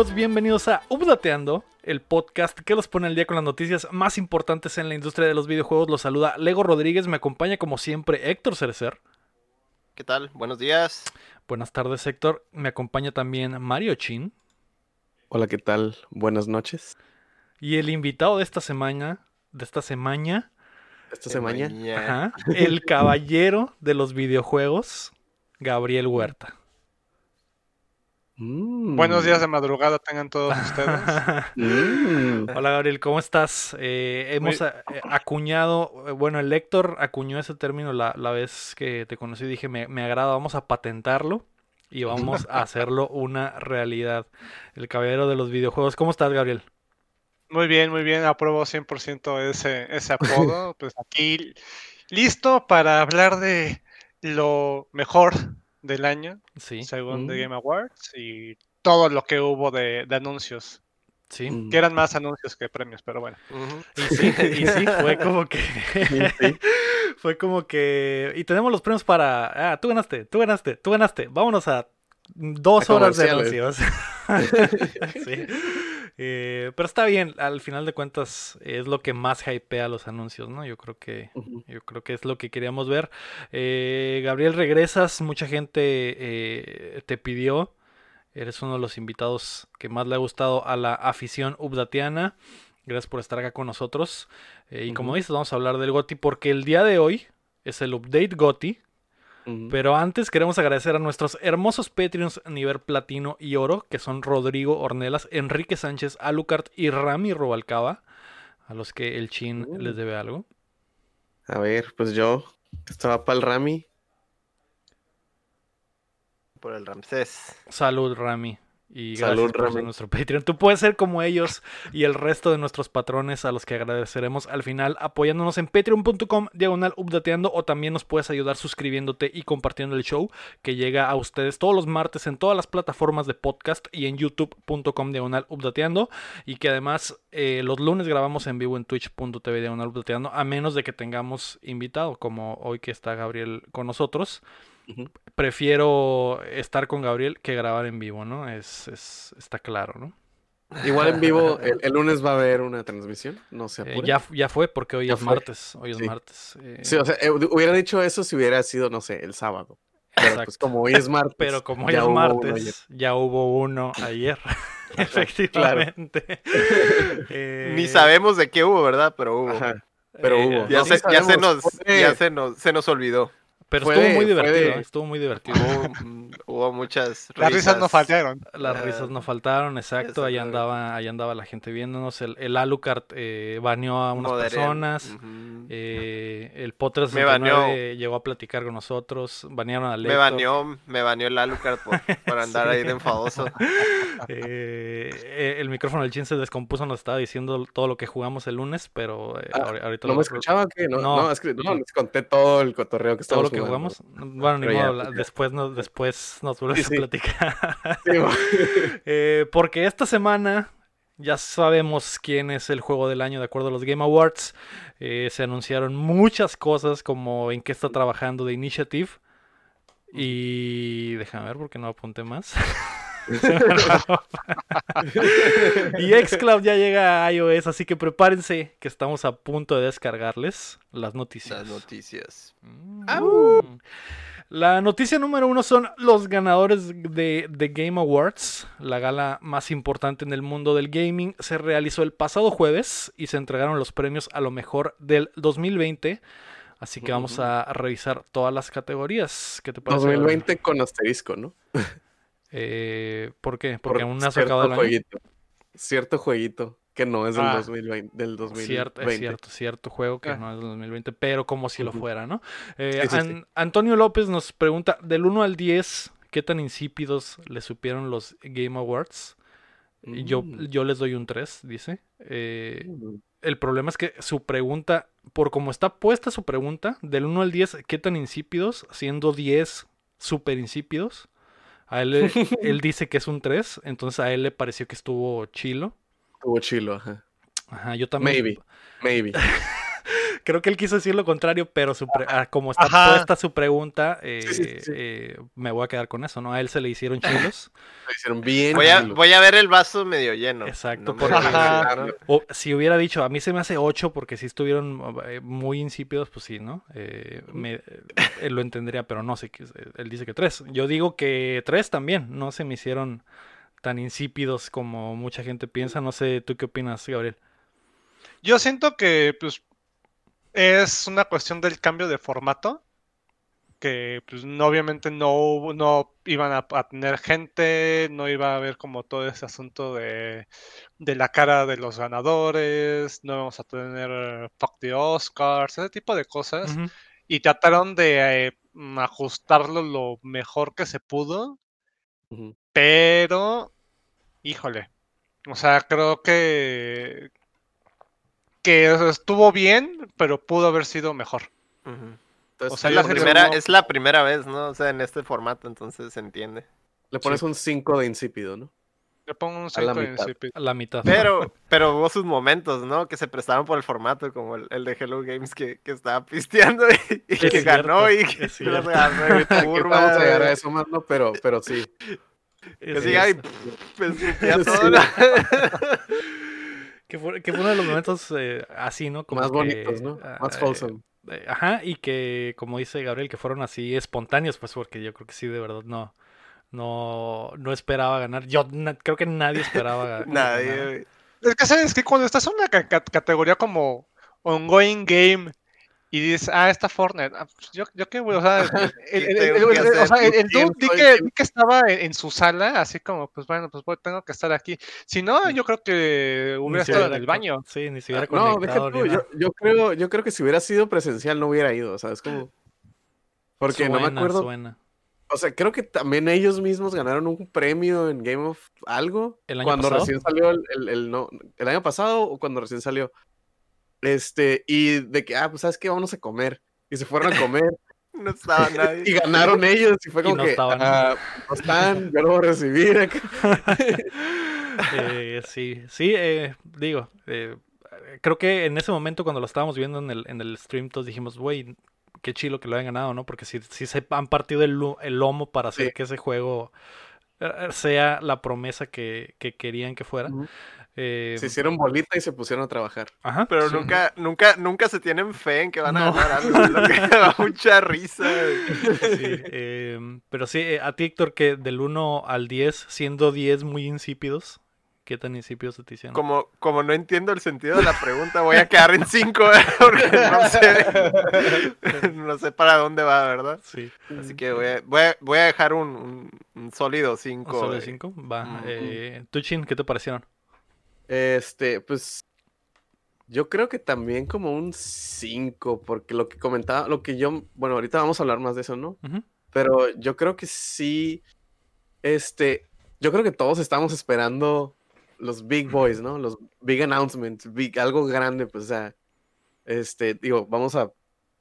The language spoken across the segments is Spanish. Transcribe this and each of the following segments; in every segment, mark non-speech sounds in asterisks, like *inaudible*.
amigos? Bienvenidos a Updateando, el podcast que los pone al día con las noticias más importantes en la industria de los videojuegos. Los saluda Lego Rodríguez, me acompaña como siempre Héctor Cerecer. ¿Qué tal? Buenos días. Buenas tardes Héctor, me acompaña también Mario Chin. Hola, ¿qué tal? Buenas noches. Y el invitado de esta semana, de esta semana, Esta semana. ajá, el caballero de los videojuegos, Gabriel Huerta. Mm. Buenos días de madrugada tengan todos ustedes. *laughs* Mm. Hola Gabriel, ¿cómo estás? Eh, hemos eh, acuñado, eh, bueno, el Héctor acuñó ese término la, la vez que te conocí, dije, me, me agrada, vamos a patentarlo y vamos a hacerlo una realidad. El caballero de los videojuegos, ¿cómo estás Gabriel? Muy bien, muy bien, apruebo 100% ese, ese apodo. *laughs* Pues aquí listo para hablar de lo mejor del año, Sí, según The Mm. Game Awards, y todo lo que hubo de, de anuncios, sí. Mm. que eran más anuncios que premios, pero bueno. Y sí, y sí, fue *laughs* como que... sí. *laughs* Fue como que... Y tenemos los premios para... Ah, tú ganaste, tú ganaste, tú ganaste. Vámonos a dos A horas de anuncios. *laughs* sí. Eh, pero está bien, al final de cuentas es lo que más hypea los anuncios, ¿no? Yo creo que... Yo creo que es lo que queríamos ver. Eh, Gabriel, regresas. Mucha gente eh, te pidió. Eres uno de los invitados que más le ha gustado a la afición ubdatiana. Gracias por estar acá con nosotros. Y como dices, vamos a hablar del GOTI porque el día de hoy es el update GOTI. Pero antes queremos agradecer a nuestros hermosos Patreons nivel platino y oro, que son Rodrigo Ornelas, Enrique Sánchez, Alucard y Rami Robalcaba, a los que el chin Uh. les debe algo. A ver, pues yo estaba para el Rami. Por el Ramsés. Salud, Rami. Y gracias Salud, por ser Rami. nuestro *laughs* Patreon. Tú puedes ser como ellos y el resto de nuestros patrones a los que agradeceremos al final apoyándonos en patreon.com diagonal updateando o también nos puedes ayudar suscribiéndote y compartiendo el show que llega a ustedes todos los martes en todas las plataformas de podcast y en youtube.com diagonal updateando y que además eh, los lunes grabamos en vivo en twitch.tv diagonal updateando a menos de que tengamos invitado como hoy que está Gabriel con nosotros Prefiero estar con Gabriel que grabar en vivo, ¿no? Es, es- está claro, ¿no? Igual en vivo, *laughs* el, el lunes va a haber una transmisión. No se Eh, ya, ya fue porque hoy Ya es fue. martes. Hoy es Sí. martes. eh, Sí, o sea, eh, hubiera dicho eso si hubiera sido, no sé, el sábado. Pero pues como hoy es martes. *laughs* Pero como hoy ya es hubo uno ayer. martes, ya hubo uno ayer. *laughs* Efectivamente. Eh, Ni sabemos de qué hubo, ¿verdad? Pero hubo. Ajá, pero eh, hubo. Ya, No, se, sí ya se nos, ya se nos, se nos olvidó. Pero fue estuvo de- muy divertido. de-. Estuvo muy divertido. Hubo, hubo muchas *laughs* Las risas no faltaron. Las Ah, risas no faltaron, exacto. no. andaba, ahí andaba la gente viéndonos. El, el Alucard eh, baneó a unas Moderen. personas. Ujú. Eh, el Me. 69 llegó a platicar con nosotros. Banearon a Me Lector. baneó, me baneó el Alucard por, por *laughs* andar ahí de enfadoso. *laughs* Eh, eh, el micrófono del chin se descompuso, nos estaba diciendo todo lo que jugamos el lunes, pero eh, Ah, ahori- ahorita ¿No lo- me escuchaba? ¿Qué? No, No. no, es que no, les conté todo el cotorreo que lo que jugamos. Bueno, ni modo, después nos, después nos vuelves Sí, a platicar. *laughs* Sí. *laughs* Eh, porque esta semana ya sabemos quién es el juego del año de acuerdo a los Game Awards. Eh, se anunciaron muchas cosas como en qué está trabajando The Initiative. Y déjame ver porque no apunté más. *laughs* *laughs* y Xcloud ya llega a iOS, así que prepárense que estamos a punto de descargarles las noticias. Las noticias. Mm. Au. La noticia número uno son los ganadores de, de Game Awards, la gala más importante en el mundo del gaming. Se realizó el pasado jueves y se entregaron los premios a lo mejor del 2020. Así que vamos a revisar todas las categorías. ¿Qué te parece? Gabriel? 2020 con asterisco, ¿no? *laughs* Eh, ¿Por qué? Porque Por aún no ha cierto sacado el año. jueguito. Cierto jueguito que no es del, Ah. 2020, del 2020. Cierto, es cierto, cierto juego que Ah. no es del 2020, pero como si lo fuera, ¿no? Eh, Sí, sí, An- sí. Antonio López nos pregunta, del 1 al 10, ¿qué tan insípidos le supieron los Game Awards? Y Yo, Mm. yo les doy un 3, dice. Eh, Mm. el problema es que su pregunta, por como está puesta su pregunta, del 1 al 10, ¿qué tan insípidos? Siendo 10 súper insípidos. A él, él *laughs* dice que es un 3, entonces a él le pareció que estuvo chilo. Estuvo chilo, ajá. Ajá, yo también. Maybe, maybe. *laughs* creo que él quiso decir lo contrario, pero su pre- ah, como está Ajá. puesta su pregunta, eh, Sí, sí, sí, sí. eh, me voy a quedar con eso, ¿no? A él se le hicieron *laughs* chilos. Lo hicieron bien. Voy a, chilos. voy a ver el vaso medio lleno. Exacto, si hubiera dicho, a mí se me hace 8 porque si estuvieron eh, muy insípidos, pues sí, ¿no? Eh, me- eh, lo entendería, pero no sé, él dice que 3. Yo digo que 3 también, no se me hicieron tan insípidos como mucha gente piensa. No sé, ¿tú qué opinas, Gabriel? Yo siento que pues es una cuestión del cambio de formato. Que pues no, obviamente no, hubo- no iban a, a tener gente, no iba a haber como todo ese asunto de, de la cara de los ganadores, no vamos a tener fuck the Oscars, ese tipo de cosas. Y trataron de eh, mm, ajustarlo lo mejor que se pudo, pero, híjole, o sea, creo que, que estuvo bien, pero pudo haber sido mejor. Entonces, o sea, la primera, no- es la primera vez, ¿no? O sea, en este formato, entonces se entiende. le pones un 5 de insípido, ¿no? Le pongo un A la 5 en mitad. CP. A la mitad. Pero, pero hubo sus momentos, ¿no? Que se prestaron por el formato, como el, el de Hello Games que, que estaba pisteando y, y que ganó cierto, y que es se los Aquí curva. vamos a llegar a eso más, ¿no? Pero, pero sí. Que Es- ay, es- pues, *laughs* todo, ¿no? Que, fue, que fue uno de los momentos eh, así, ¿no? Como más que, bonitos, ¿no? ah, Más eh, wholesome. eh, ajá, y que, como dice Gabriel, que fueron así espontáneos, pues porque yo creo que sí, de verdad, no. No, no esperaba ganar. Yo na- creo que nadie esperaba ga- *laughs* ganar. Nadie. Es que sabes que cuando estás en una ca- ca- categoría como ongoing game y dices, ah, está Fortnite, ah, pues yo, yo qué, güey, o sea, el, dude soy? que, estaba en, en su sala, así como, pues bueno, pues voy- tengo que estar aquí. Si no, yo creo que hubiera estado en el baño. Sí, ni se hubiera Ah, No, tú, yo, creo, yo creo que si hubiera sido presencial no hubiera ido, ¿sabes? Como... Porque no me Suena, acuerdo. suena. O sea, creo que también ellos mismos ganaron un premio en Game of algo. ¿El año cuando pasado? recién salió el, el- el no, el año pasado o cuando recién salió. Este, y de que, ah, pues sabes qué, vámonos a comer. Y se fueron a *laughs* comer No estaba nadie. y ganaron ellos. Y fue Y como no que, estaban. ah, no están, yo lo voy a recibir acá. *laughs* Eh, sí, sí, eh, digo, eh, creo que en ese momento cuando lo estábamos viendo en el, en el stream, todos dijimos, güey, qué chilo que lo hayan ganado, ¿no? Porque sí, sí se han partido el, lo- el lomo para hacer Sí. que ese juego sea la promesa que, que querían que fuera. Eh, Se hicieron bolita y se pusieron a trabajar. ajá, Pero sí. nunca, nunca, nunca se tienen fe en que van a ganar algo. Lo que da mucha risa. Sí, em, pero sí, eh, a ti, Héctor, que del 1 al 10, siendo 10 muy insípidos, ¿qué tan insípidos se te hicieron? Como, como no entiendo el sentido de la pregunta, voy a quedar en 5 *laughs* porque no sé, *laughs* no sé para dónde va, ¿verdad? Sí, Así que voy a, voy a, voy a dejar un, un- un sólido ¿un 5. solo de 5? Va. Eh, Tuchin, ¿qué te parecieron? Este, pues yo creo que también como un 5, porque lo que comentaba, lo que yo, bueno, ahorita vamos a hablar más de eso, ¿no? Pero yo creo que sí, este, yo creo que todos estamos esperando los big boys, ¿no? Los big announcements, big, algo grande, pues, o sea, este, digo, vamos a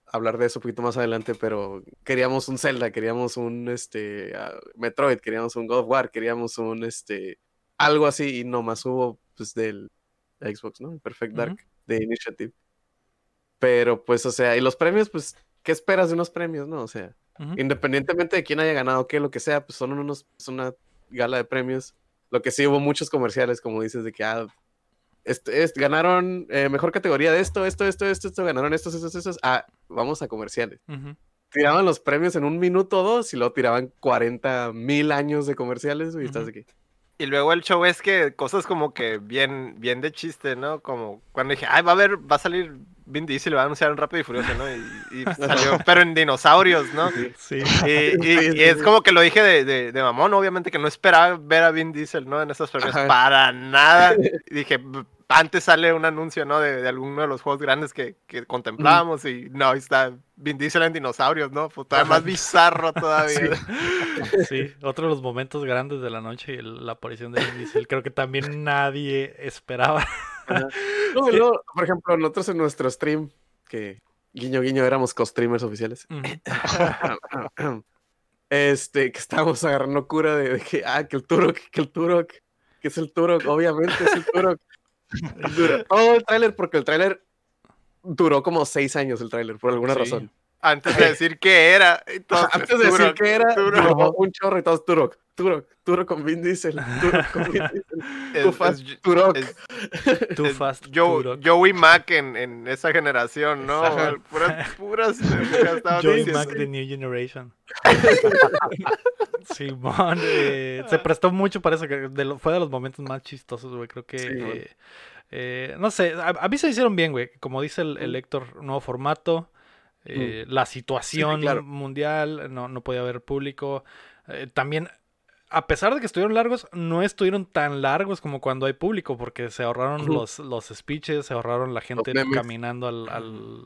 hablar de eso un poquito más adelante, pero queríamos un Zelda, queríamos un, este, ah, Metroid, queríamos un God of War, queríamos un, este, algo así, y nomás hubo, pues, del de Xbox, ¿no? Perfect Dark, de Initiative. Pero, pues, o sea, y los premios, pues, ¿qué esperas de unos premios, no? O sea, independientemente de quién haya ganado, qué, lo que sea, pues son unos, es una gala de premios. Lo que sí hubo muchos comerciales, como dices, de que ah, este, este, ganaron eh, mejor categoría de esto, esto, esto, esto, esto, ganaron estos, estos, estos. Ah, vamos a comerciales. Tiraban los premios en un minuto o dos y luego tiraban 40 mil años de comerciales y estás aquí. Y luego el show es que cosas como que bien, bien de chiste, ¿no? Como cuando dije, ay, va a haber, va a salir Vin Diesel, va a anunciar un Rápido y Furioso, ¿no? Y, y *laughs* salió, pero en dinosaurios, ¿no? Sí. Y, y- Sí, y sí, es sí. como que lo dije de, de, de mamón, obviamente que no esperaba ver a Vin Diesel, ¿no? En esos premios, para nada. *laughs* Y dije, "B- antes sale un anuncio, ¿no? De, de alguno de los juegos grandes que, que contemplábamos y no, ahí está Vin Diesel en dinosaurios, ¿no? Pues todavía más bizarro todavía. *laughs* Sí, otro de los momentos grandes de la noche, el- la aparición de Vin Diesel, creo que también nadie esperaba. *laughs* No, por ejemplo, nosotros en nuestro stream, que guiño guiño éramos co-streamers oficiales. *laughs* Este, que estábamos agarrando cura de, de que, ah, que el Turok, que el Turok, que es el Turok, obviamente es el Turok. *laughs* Dura todo el tráiler porque el tráiler duró como seis años el tráiler, por alguna Sí. razón. Antes de decir qué era. entonces, Antes de decir que era, duró un chorro y todos Turok, Turok, Turok con Vin Diesel, Turok *laughs* con Vin Diesel, Es- Too Fast, es- Turok. es- Too fast. Joe- Turok. Joey Mac en, en esa generación, ¿no? Puras, puras Joey diciendo. Mac de New Generation. *laughs* Simón, eh, se prestó mucho para eso, que de lo- fue de los momentos más chistosos, güey. Creo que, Sí, eh, eh, no sé, a, a mí se hicieron bien, güey. Como dice el, el Héctor, nuevo formato, eh, la situación claro. mundial, no, no podía haber público. Eh, también, a pesar de que estuvieron largos, no estuvieron tan largos como cuando hay público, porque se ahorraron los, los speeches, se ahorraron la gente caminando al, al,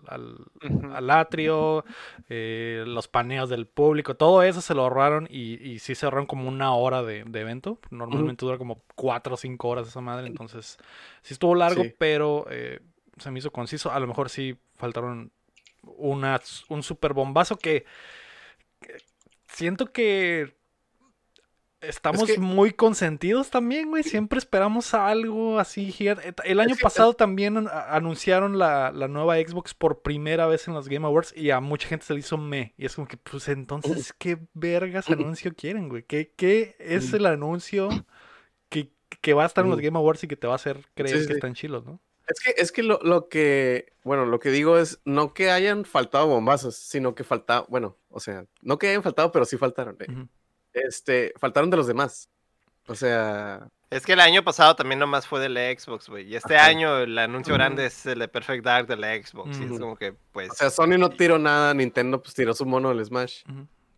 al, atrio, eh, los paneos del público, todo eso se lo ahorraron y, y sí se ahorraron como una hora de, de evento. Normalmente dura como cuatro o cinco horas esa madre, entonces sí estuvo largo, Sí. pero eh, se me hizo conciso. A lo mejor sí faltaron una, un super bombazo que, que siento que estamos que- muy consentidos también, güey. Siempre esperamos algo así. El año que- pasado también anunciaron la, la nueva Xbox por primera vez en los Game Awards y a mucha gente se le hizo me. Y es como que, pues entonces, ¿qué vergas anuncio quieren, güey? ¿Qué, qué es el anuncio que, que va a estar en los. Game Awards y que te va a hacer creer Sí, que están chilos, no? Es que, es que lo, lo que, bueno, lo que digo es no que hayan faltado bombazos, sino que faltaba, bueno, o sea, no que hayan faltado, pero sí faltaron. eh. Este, faltaron de los demás. O sea, Es que el año pasado también nomás fue de la Xbox, güey. Y este Ajá. año el anuncio grande es el de Perfect Dark de la Xbox. Y es como que, pues. o sea, Sony no tiró nada, Nintendo pues tiró su mono del Smash.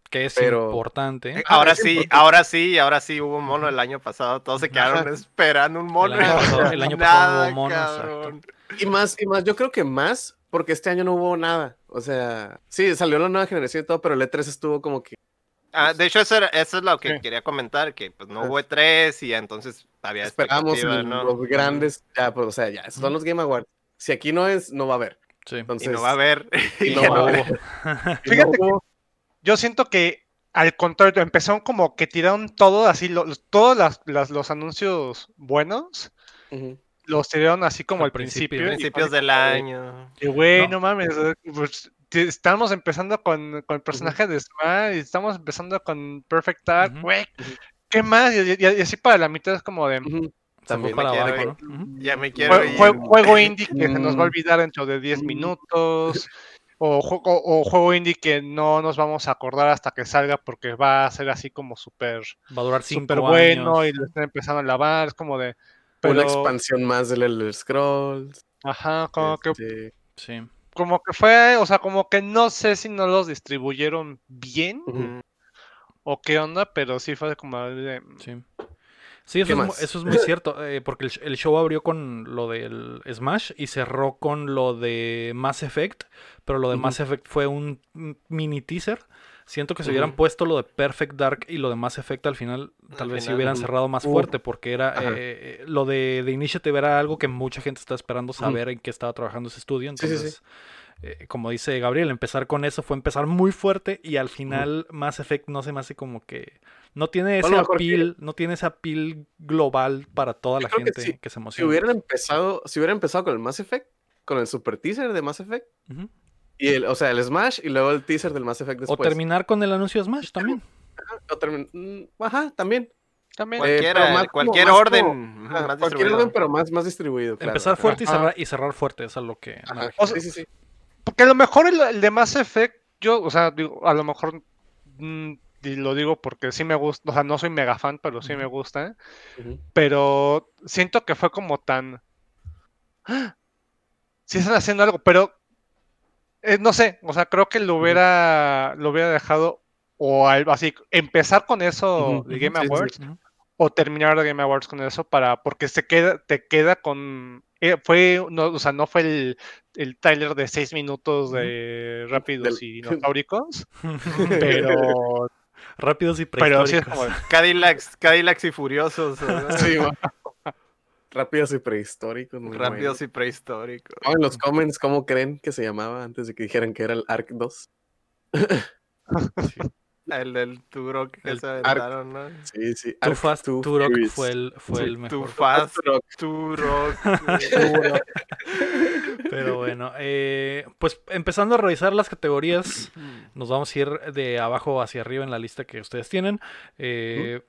Que es Pero- importante. eh, Ah, ahora es sí, importante. ahora sí, ahora sí hubo un mono el año pasado. Todos se quedaron esperando un mono. El año pasado- el año pasado no nada, hubo mono. Y más, y más, yo creo que más, porque este año no hubo nada. O sea, sí, salió la nueva generación y todo, pero el E3 estuvo como que. Ah, de hecho, eso, era- eso es lo que Sí. quería comentar, que pues no hubo E3 y entonces había Esperamos los, ¿no? los grandes, ya, pues, o sea, ya, esos son los Game Awards. Si aquí no es, no va a haber. Sí. Entonces, *laughs* Y *laughs* no va a haber. y *laughs* y no va no haber. Fíjate que- Yo siento que al contrario, empezaron como que tiraron todo así, los- todos las- las- los anuncios buenos, los tiraron así como Al al principio. Principios del año. que, güey, No. no. mames, pues, estamos empezando con, con el personaje de Smash y estamos empezando con Perfect Dark, ¿qué más? Y, y- y así para la mitad es como de. Se fue También para me quiero. Ya me quiero jue- ir. jue- juego indie que se nos va a Mm. olvidar dentro de 10 Mm. minutos. O, juego- o juego indie que no nos vamos a acordar hasta que salga porque va a ser así como súper Va a durar cinco súper bueno años. y lo están empezando a lavar, es como de... Una expansión más del Elder Scrolls. ajá, como que, este, Sí. Como que fue, o sea, como que no sé si no los distribuyeron bien. Mm, o qué onda, pero sí fue como de... Sí. Sí, eso ¿Qué es, eso es muy cierto, eh, porque el, sh- el show abrió con lo del Smash y cerró con lo de Mass Effect, pero lo de Ujú. Mass Effect fue un mm, mini teaser. Siento que si hubieran puesto lo de Perfect Dark y lo de Mass Effect al final, tal Al vez si final, hubieran ujú. cerrado más fuerte, porque era eh, lo de, de Initiative era algo que mucha gente está esperando saber en qué estaba trabajando ese estudio. Sí, sí, sí. Entonces, eh, como dice Gabriel, empezar con eso fue empezar muy fuerte y al final Mass Effect no se me hace como que no tiene ese que- appeal, no tiene ese global para toda la que gente sí. que se Si emociona. hubieran empezado, si hubieran empezado con el Mass Effect, con el super teaser de Mass Effect. Y el, o sea, el Smash y luego el teaser del Mass Effect O después. terminar con el anuncio de Smash también. O termin- mm, Ajá, también. También... Eh, Cualquiera, más cualquier orden. como- ujú, Ajá, más cualquier orden, pero más, más distribuido. claro. Empezar Ajá. fuerte y Ajá. cerrar, y cerrar fuerte, eso es lo que... me Ajá. refiero. O sea, Sí, sí, sí. Porque a lo mejor el, el de Mass Effect, yo, o sea, digo, a lo mejor mm, y lo digo porque sí me gusta, o sea, no soy mega fan, pero sí me gusta, pero siento que fue como tan... ¡Ah! Sí están haciendo algo, pero eh, no sé, o sea, creo que lo hubiera, lo hubiera dejado o al- así, empezar con eso de Game. Awards o terminar de Game Awards con eso para porque se queda te queda con eh, fue no, o sea no fue el, el trailer de seis minutos de rápidos Del- y *laughs* dinosauricos *laughs* pero Rápidos y pero sí es prehistóricos. como Cadillacs, Cadillacs y furiosos. ¿verdad? Sí. Rápidos y prehistóricos. muy Rápidos bueno. y prehistóricos. En los *laughs* comments, ¿cómo creen que se llamaba antes de que dijeran que era el Arc 2? El del Turok que El se aventaron, ¿no? Sí, sí. Too Arc Fast 2 Turok Furious. fue el, fue el Too mejor. Fast Turok. Turok. Pero *laughs* Pero bueno, eh, pues empezando a revisar las categorías, nos vamos a ir de abajo hacia arriba en la lista que ustedes tienen. Eh,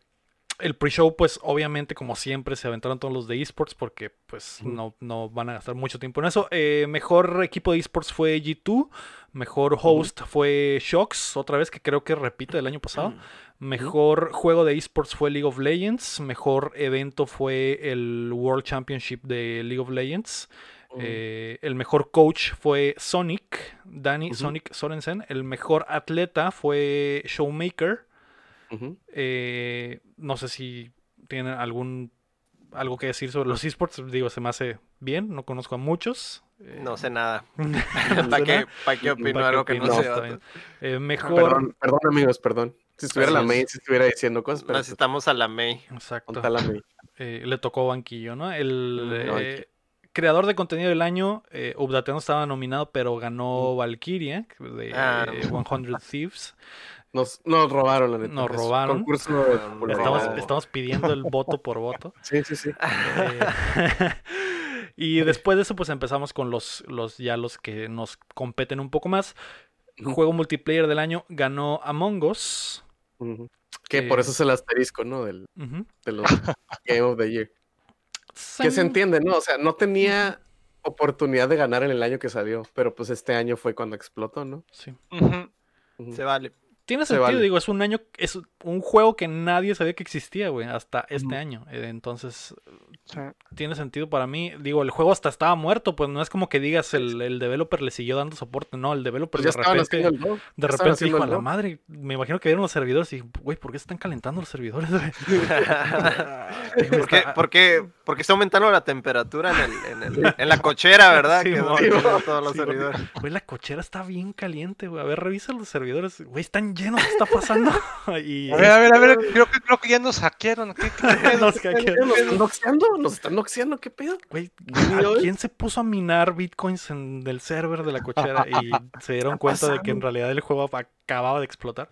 el pre-show, pues obviamente, como siempre, se aventaron todos los de esports porque pues no, no van a gastar mucho tiempo en eso. Eh, mejor equipo de esports fue G2. Mejor host fue Shox, otra vez que creo que repite del año pasado. Mejor juego de esports fue League of Legends. Mejor evento fue el World Championship de League of Legends. Eh, el mejor coach fue Sonic, Danny. Sonic Sorensen. El mejor atleta fue Showmaker. Eh, no sé si tienen algún algo que decir sobre los esports. Digo, se me hace bien. No conozco a muchos. Eh, No sé nada. ¿no *laughs* ¿Para qué, pa' qué opino ¿Para qué algo que no sé? Eh, mejor. Perdón, perdón, amigos, perdón. Si estuviera la Así May, es. si estuviera diciendo cosas, pero Necesitamos a la May. Exacto. ¿dónde está la May? eh, le tocó banquillo, ¿no? El Mm, eh, creador de contenido del año, eh, Ubdateano estaba nominado, pero ganó Valkyria de Ah. eh, 100 Thieves. Nos, nos robaron, la neta. Nos robaron. Concurso popularidad. Estamos, estamos pidiendo el voto por voto. *laughs* Sí, sí, sí. Eh, *laughs* y después de eso, pues empezamos con los, los ya los que nos competen un poco más. Juego multiplayer del año ganó Among Us. Que por Eh, eso es el asterisco, ¿no? Del, de los Game of the Year. Que se entiende, ¿no? O sea, no tenía oportunidad de ganar en el año que salió, pero pues este año fue cuando explotó, ¿no? Sí. Se vale. Tiene Se sentido, vale. digo, es un año, es un juego que nadie sabía que existía, güey, hasta este año. Eh, Entonces, Sí. tiene sentido para mí. Digo, el juego hasta estaba muerto, pues no es como que digas el, el developer le siguió dando soporte, no, el developer Pues de repente, el de ya repente dijo a la madre, me imagino que vieron los servidores y, güey, ¿por qué se están calentando los servidores? güey?" *laughs* *laughs* ¿Por qué, por, qué, por qué está aumentando la temperatura en, el, en, el- en la cochera, verdad? Sí, que mo- todos los sí, servidores. Güey, la cochera está bien caliente, güey. A ver, revisa los servidores. Güey, están llenos, ¿qué está pasando? *laughs* y A ver, a ver, a ver, creo que, creo que ya nos hackearon. ¿Qué, *laughs* nos hackearon. ¿Nos están noxeando? ¿Nos están noxeando? ¿Qué pedo? Güey, video, ¿a eh? ¿quién se puso a minar bitcoins en el server de la cochera y *laughs* se dieron cuenta de que en realidad el juego acababa de explotar?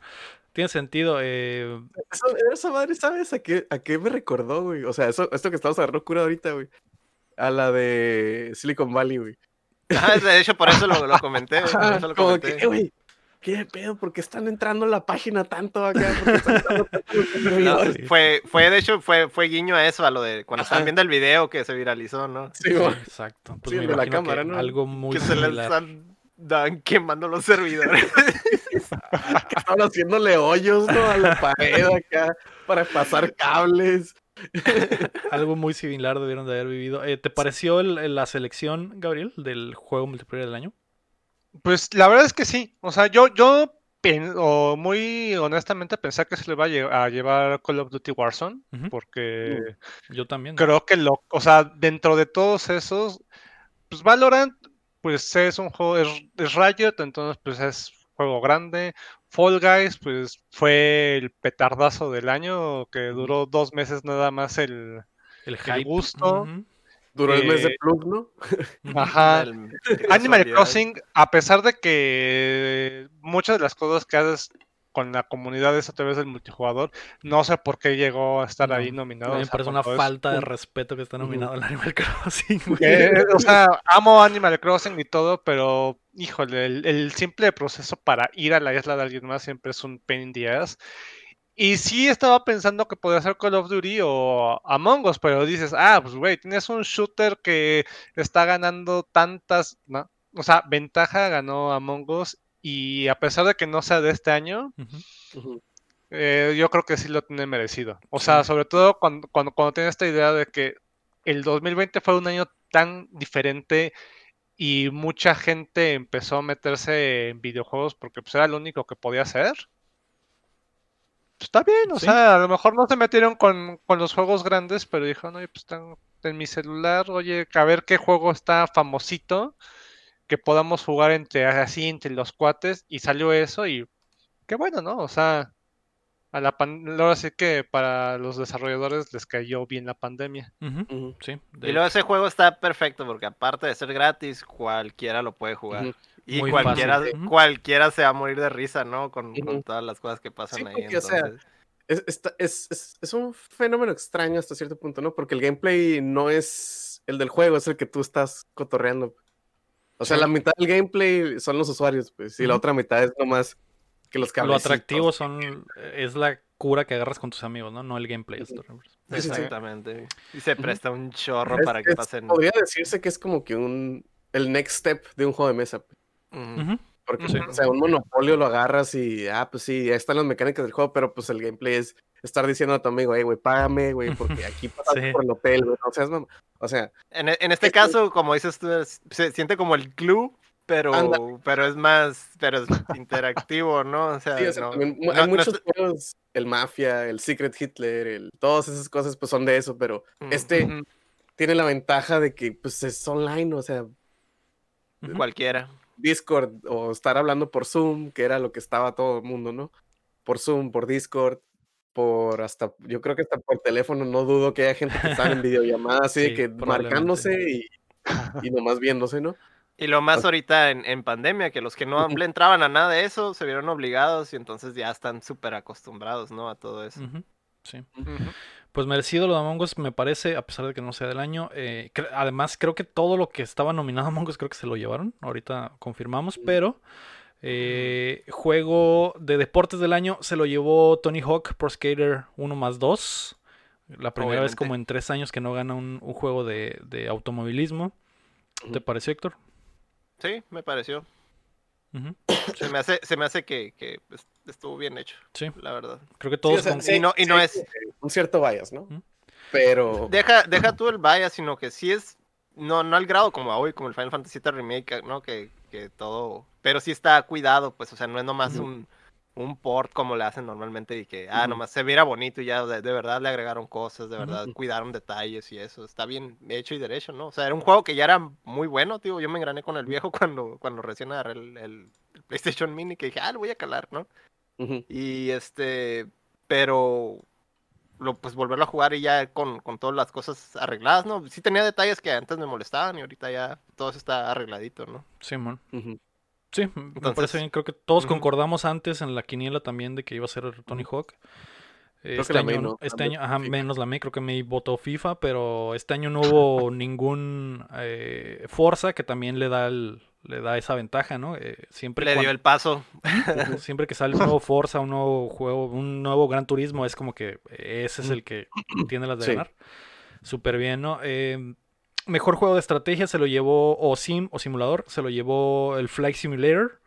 Tiene sentido. eh, Eso, esa madre, ¿sabes a qué, a qué me recordó, güey? O sea, eso, esto que estamos agarrando cura ahorita, güey. A la de Silicon Valley, güey. Ah, de hecho, por eso lo, lo comenté. Por eso lo Como comenté. que, güey, ¿qué pedo? ¿Por qué están entrando a la página tanto acá? ¿Por qué están *laughs* No, servidores? Sí. fue, fue, de hecho, fue, fue guiño a eso, a lo de cuando Ajá. estaban viendo el video que se viralizó, ¿no? Sí, exacto. Pues Sí, me de la que cámara, ¿no? algo muy que se les similar. andan quemando los servidores. *laughs* que estaban haciéndole hoyos, ¿no? A la *laughs* pared acá para pasar cables. Algo muy similar debieron de haber vivido. Eh, ¿Te pareció el- el- la selección, Gabriel, del juego multiplayer del año? Pues la verdad es que sí. O sea, yo, yo o muy honestamente pensé que se le va a, lle- a llevar Call of Duty Warzone. Porque Yo también. creo que lo, o sea, dentro de todos esos, pues Valorant, pues es un juego, es, es Riot, entonces pues es juego grande. Fall Guys, pues fue el petardazo del año, que duró dos meses nada más el... el hype. gusto. Ujú, Duró el mes de Eh, plug, ¿no? Ajá. El- Animal. Crossing, a pesar de que muchas de las cosas que haces con la comunidad es a través del multijugador, no sé por qué llegó a estar No, ahí nominado. A mí o me sea, parece una es falta de respeto que está nominado el Animal *laughs* Crossing. güey. Eh, o sea, amo Animal Crossing y todo, pero híjole, el, el simple proceso para ir a la isla de alguien más siempre es un pain in the ass. Y sí estaba pensando que podía ser Call of Duty o Among Us, pero dices, ah, pues güey, tienes un shooter que está ganando tantas, ¿no? O sea, ventaja ganó Among Us y a pesar de que no sea de este año, eh, yo creo que sí lo tiene merecido. O sea, sobre todo cuando, cuando, cuando tiene esta idea de que el 2020 fue un año tan diferente y mucha gente empezó a meterse en videojuegos porque pues, era lo único que podía hacer. Pues, está bien, o Sí. sea, a lo mejor no se metieron con, con los juegos grandes, pero dijeron, oye, pues están en mi celular, oye, a ver qué juego está famosito que podamos jugar entre así, entre los cuates, y salió eso y qué bueno, ¿no? O sea, a la pan- ahora sí que para los desarrolladores les cayó bien la pandemia. Sí, de Y luego ese juego está perfecto porque aparte de ser gratis, cualquiera lo puede jugar. Y Muy cualquiera, fácil. Cualquiera se va a morir de risa, ¿no? Con, todas las cosas que pasan Sí, ahí. porque, o sea, entonces- Es, es, es- es un fenómeno extraño hasta cierto punto, ¿no? Porque el gameplay no es el del juego, es el que tú estás cotorreando. O sea, Sí. la mitad del gameplay son los usuarios, pues, y la otra mitad es nomás que los Lo atractivo son es la cura que agarras con tus amigos, ¿no? No el gameplay. Exactamente. Y se presta un chorro Es- para que es- pasen. Podría decirse que es como que un el next step de un juego de mesa. pues, Porque, o sea, un monopolio lo agarras y, ah, pues sí, ahí están las mecánicas del juego, pero pues el gameplay es estar diciendo a tu amigo, hey, güey, págame, güey, porque *laughs* aquí pasaste Sí. por el hotel, güey, no seas mamá. O sea, En, e- en este caso, como dices tú, es- se siente como el clue, pero, Anda. pero es más, pero es interactivo, ¿no? O sea, sí, o sea, no- también mu- no- hay no muchos es- juegos, el Mafia, el Secret Hitler, el, todas esas cosas, pues son de eso, pero Mm, este tiene la ventaja de que, pues, es online, o sea, cualquiera. Discord o estar hablando por Zoom, que era lo que estaba todo el mundo, ¿no? Por Zoom, por Discord, por hasta, yo creo que hasta por teléfono, no dudo que haya gente que está en *laughs* videollamada así de Sí, que probablemente. marcándose y, y nomás viéndose, ¿no? Y lo más ahorita en, en pandemia, que los que no *laughs* le entraban a nada de eso se vieron obligados y entonces ya están súper acostumbrados, ¿no? A todo eso. Ujú. Sí. Pues merecido lo de Among Us, me parece, a pesar de que no sea del año. Eh, cre- además, creo que todo lo que estaba nominado a Among Us creo que se lo llevaron. Ahorita confirmamos, pero eh, juego de deportes del año se lo llevó Tony Hawk Pro Skater 1 más 2. La primera vez como en tres años que no gana un, un juego de, de automovilismo. ¿Te pareció, Héctor? Sí, me pareció. Se me hace, se me hace que, que est- estuvo bien hecho, Sí, la verdad. creo que Sí, todos o sea, con- sí, y no- y no es- Un cierto bias, ¿no? Pero... Deja, deja tú el vaya, sino que sí es, no, no al grado como hoy, como el Final Fantasy VII Remake, ¿no? Que, que todo, pero sí está cuidado, pues, o sea, no es nomás un, un port como le hacen normalmente y que, ah, Ujú. nomás se mira bonito y ya de, de verdad le agregaron cosas, de verdad cuidaron detalles y eso, está bien hecho y derecho, ¿no? O sea, era un juego que ya era muy bueno, tío, yo me engrané con el viejo *laughs* cuando, cuando recién agarré el, el- el PlayStation Mini, que dije, ah, lo voy a calar, ¿no? Y este, pero lo, pues volverlo a jugar y ya con, con todas las cosas arregladas, ¿no? Sí tenía detalles que antes me molestaban y ahorita ya todo eso está arregladito, ¿no? Simón. Ujú. Sí, me Entonces- parece bien. Creo que todos concordamos antes en la quiniela también de que iba a ser Tony Hawk. Este año, May no- este año, ajá, menos la May, creo que May votó FIFA, pero este año no hubo *laughs* ningún eh, Forza que también le da el, le da esa ventaja, ¿no? Eh, siempre, Le dio el paso. siempre que sale un nuevo Forza, un nuevo juego, un nuevo Gran Turismo, es como que ese es el que tiene las de Sí. ganar. Súper bien, ¿no? Eh, mejor juego de estrategia se lo llevó, o sim, o simulador, se lo llevó el Flight Simulator.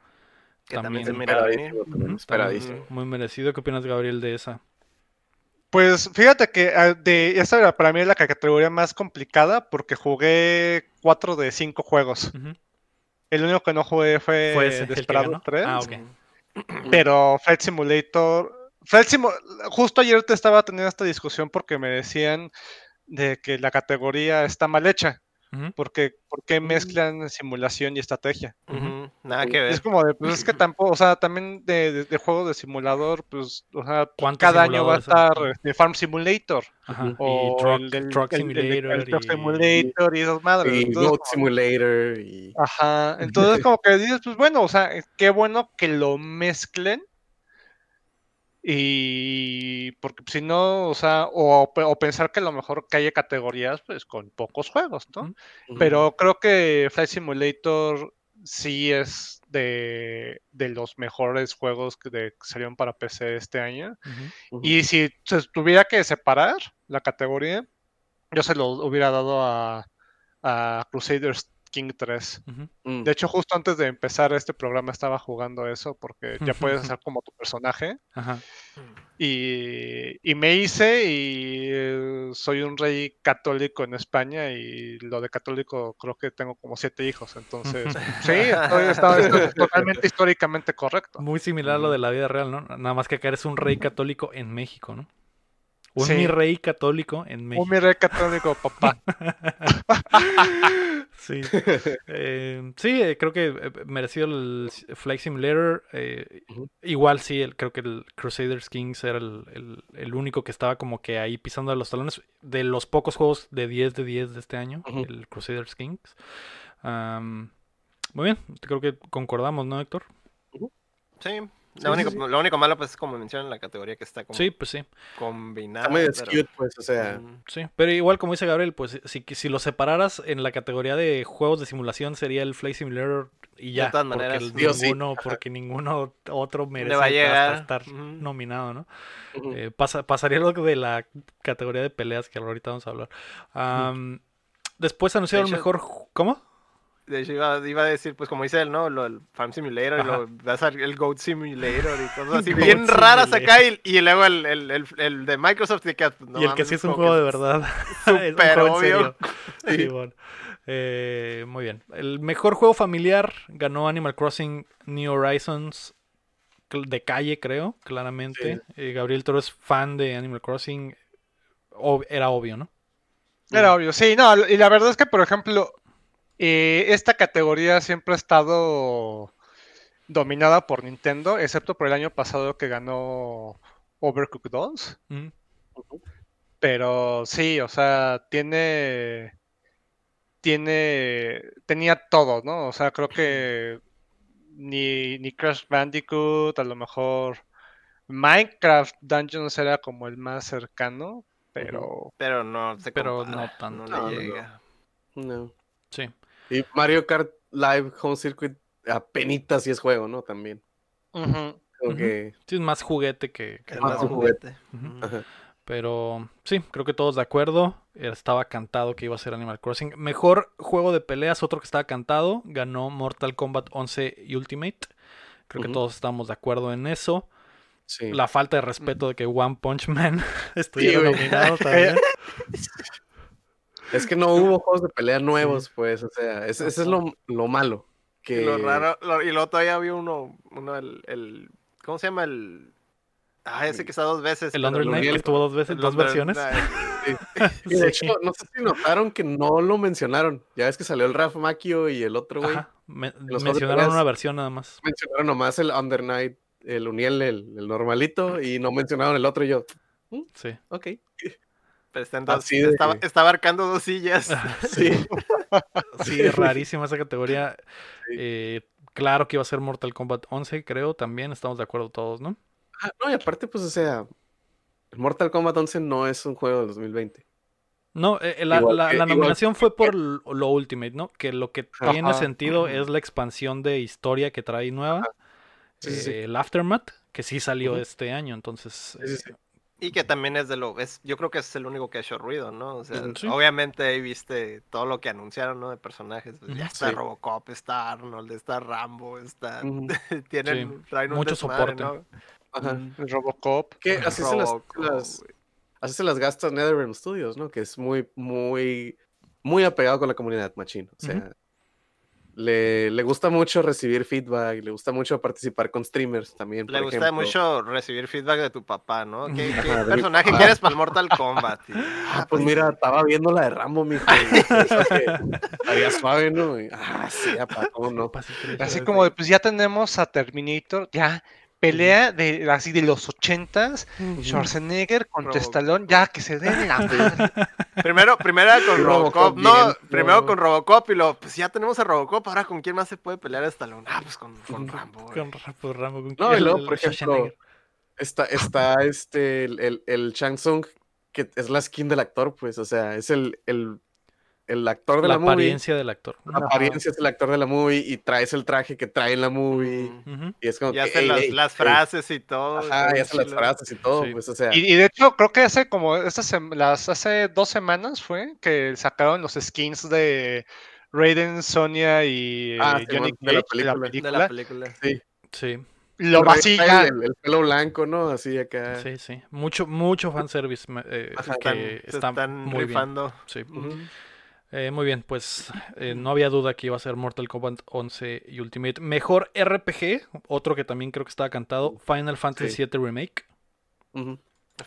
Que también, se También- miraba venir. Esperadísimo, también, Ujú, esperadísimo. también Muy merecido. ¿Qué opinas, Gabriel, de esa? Pues fíjate que ah, de esta era para mí es la categoría más complicada porque jugué 4 de 5 juegos. El único que no jugué fue, Fue Desperado ganó. 3, Ah, ok. pero Flight Simulator... Flight Simu- Justo ayer te estaba teniendo esta discusión porque me decían de que la categoría está mal hecha. Porque, ¿Por qué mezclan simulación y estrategia? Ujú, Nada Sí. que ver. Es como de, pues es que tampoco, o sea, también de, de, de juego de simulador, pues, o sea, ¿Cuántos cada año va a estar este, Farm Simulator. Ajá. O y Truck, el, del- Truck el- el de- Simulator. el Truck y- Simulator y esas madres. Y Entonces, Road Simulator y... Ajá, *laughs* entonces como que dices, pues bueno, o sea, qué bueno que lo mezclen. Y porque si no, o sea, o, pe- o pensar que a lo mejor que haya categorías pues con pocos juegos, ¿no? Pero creo que Flight Simulator sí es de, de los mejores juegos que, de- que salieron para PC este año. Y si se tuviera que separar la categoría, yo se lo hubiera dado a, a Crusaders King 3. Ujú. Mm. De hecho, justo antes de empezar este programa estaba jugando eso porque ya puedes hacer como tu personaje. Ajá. Y, y me hice y eh, soy un rey católico en España y lo de católico creo que tengo como siete hijos. Entonces, sí, estoy, está- estoy *laughs* totalmente históricamente correcto. Muy similar a lo de la vida real, ¿no? Nada más que acá eres un rey católico en México, ¿no? Un Sí. mi rey católico en México. Un mi rey católico, papá. *laughs* Sí. Eh, sí, eh, creo que eh, merecido el Flight Simulator. eh. Igual sí, el- creo que el Crusaders Kings era el, el- el único que estaba como que ahí pisando los talones. De los pocos juegos de 10 de 10 de este año, el Crusaders Kings. Muy bien, creo que concordamos, ¿no, Héctor? Sí, Lo, Sí, único, sí, sí. lo único malo, pues, es como mencionan la categoría que está como Sí, pues sí. combinada. Está muy pero- skewed, pues, o sea. Mm. Sí, pero igual como dice Gabriel, pues si, si lo separaras en la categoría de juegos de simulación sería el Flight Simulator y ya. todas porque maneras, el sí. ninguno, porque ninguno otro merece va a hasta llegar. estar nominado, ¿no? Eh, pasa- pasaría lo de la categoría de peleas que ahorita vamos a hablar. Después anunciaron el hecho- mejor. ¿Cómo? De hecho, iba, iba a decir, pues como dice él, ¿no? Lo del Farm Simulator, y a el Goat Simulator y cosas así *laughs* bien raras acá. Y, y luego el, el, el, el de Microsoft, y que, pues, no y el que sí es un juego de verdad. *laughs* Súper obvio. serio. *laughs* Sí, bueno. Eh, muy bien. El mejor juego familiar ganó Animal Crossing New Horizons de calle, creo, claramente. Eh, Gabriel Toro es fan de Animal Crossing. Ob- era obvio, ¿no? Era obvio, sí, no, y la verdad es que, por ejemplo, eh, esta categoría siempre ha estado dominada por Nintendo, excepto por el año pasado que ganó Overcooked 2. Mm. Pero sí, o sea, tiene. Tiene. Tenía todo, ¿no? O sea, creo que ni, ni Crash Bandicoot, a lo mejor Minecraft Dungeons era como el más cercano, pero. Pero no se Pero no tanto. No, No, no, le no. llega. No. Sí. Y Mario Kart Live Home Circuit apenas si es juego, ¿no? También. Sí, es más juguete que, que Es más juguete. Ajá. Pero sí, creo que todos de acuerdo. Estaba cantado que iba a ser Animal Crossing. Mejor juego de peleas, otro que estaba cantado. Ganó Mortal Kombat 11 Ultimate. Creo que todos estamos de acuerdo en eso. Sí. La falta de respeto de que One Punch Man *laughs* estuviera güey. nominado *laughs* también. *laughs* Es que no hubo *laughs* juegos de pelea nuevos, pues. O sea, es- ese es lo, lo malo. Que... Y lo raro, lo- y luego todavía había uno, uno el, el, ¿cómo se llama? El, ah, ese que está dos veces. El pero Under lo- Night, que estuvo dos veces, el dos Under versiones. *laughs* Y de hecho, no sé si notaron que no lo mencionaron. Ya ves que salió el Raf Macchio y el otro güey. Ajá, me- mencionaron peleas. una versión nada más. Mencionaron nomás el Under Night, el Uniel, el, el normalito, y no mencionaron el otro. Y yo, Sí. ok. Pero está, en dos- Así de- está abarcando dos sillas. *laughs* *laughs* Sí. Sí, rarísima esa categoría. Sí. Eh, claro que iba a ser Mortal Kombat 11, creo, también. Estamos de acuerdo todos, ¿no? Ah, no, y aparte, pues, o sea, Mortal Kombat 11 no es un juego del 2020. No, eh, la, Igual la- la igual nominación fue por lo Ultimate, ¿no? Que lo que Ajá. tiene sentido es la expansión de historia que trae nueva. Sí, sí, sí. eh, el Aftermath, que sí salió este año, entonces... Sí, sí, eh, sí. Y que también es de lo, es, yo creo que es el único que ha hecho ruido, ¿no? O sea. Sí. obviamente ahí viste todo lo que anunciaron, ¿no? De personajes. Pues, ya está Sí. Robocop, está Arnold, está Rambo, está... *laughs* Tienen, traen un mucho desmadre, soporte. ¿no? Ajá. Robocop. Que así se las, así se las gasta NetherRealm Studios, ¿no? Que es muy, muy, muy apegado con la comunidad machine. O sea. Le, le gusta mucho recibir feedback, le gusta mucho participar con streamers también. Le por gusta ejemplo. mucho recibir feedback de tu papá, ¿no? *laughs* ¿Qué, qué mi personaje papá. quieres para el Mortal Kombat? *laughs* Ah, pues mira, estaba viendo la de Rambo, mijo. Estaría suave, ¿no? Y, ah, sí, apa, ¿cómo no? Papá. Así Sí, como pues ya tenemos a Terminator, ya. Pelea de así de los ochentas, Schwarzenegger contra. Stallone, ya que se den la *laughs* madre. Primero, primero con Robocop, Robocop no, bien, primero con Robocop y luego, pues ya tenemos a Robocop, ahora con quién más se puede pelear Stallone. Ah, pues con, con Rambo. güey. Con Rambo, Rambo, con No, y luego, por ejemplo, está, está este, el, el, el Shang Tsung, que es la skin del actor, pues, o sea, es el, el, el actor de la la, movie. apariencia del actor. La apariencia es el actor de la movie y traes el traje que trae en la movie. Y es como Y que. hace ey, las, ey, las ey. frases y todo. Ajá, y hace las frases y todo, Sí. pues, o sea. Y, y de hecho, creo que hace como estas las hace dos semanas fue que sacaron los skins de Raiden, Sonia y eh, Ah, Johnny Simón, de la de la película. De la película. película. Sí, Lo vacía. El, el pelo blanco, ¿no? Así acá. sí, sí. Mucho, mucho fanservice eh, Ajá, que Están, se está están muy bien. rifando. Sí. Ujú. Eh, muy bien, pues eh, no había duda que iba a ser Mortal Kombat 11 y Ultimate. Mejor RPG, otro que también creo que estaba cantado, Final Fantasy Sí. VII Remake. De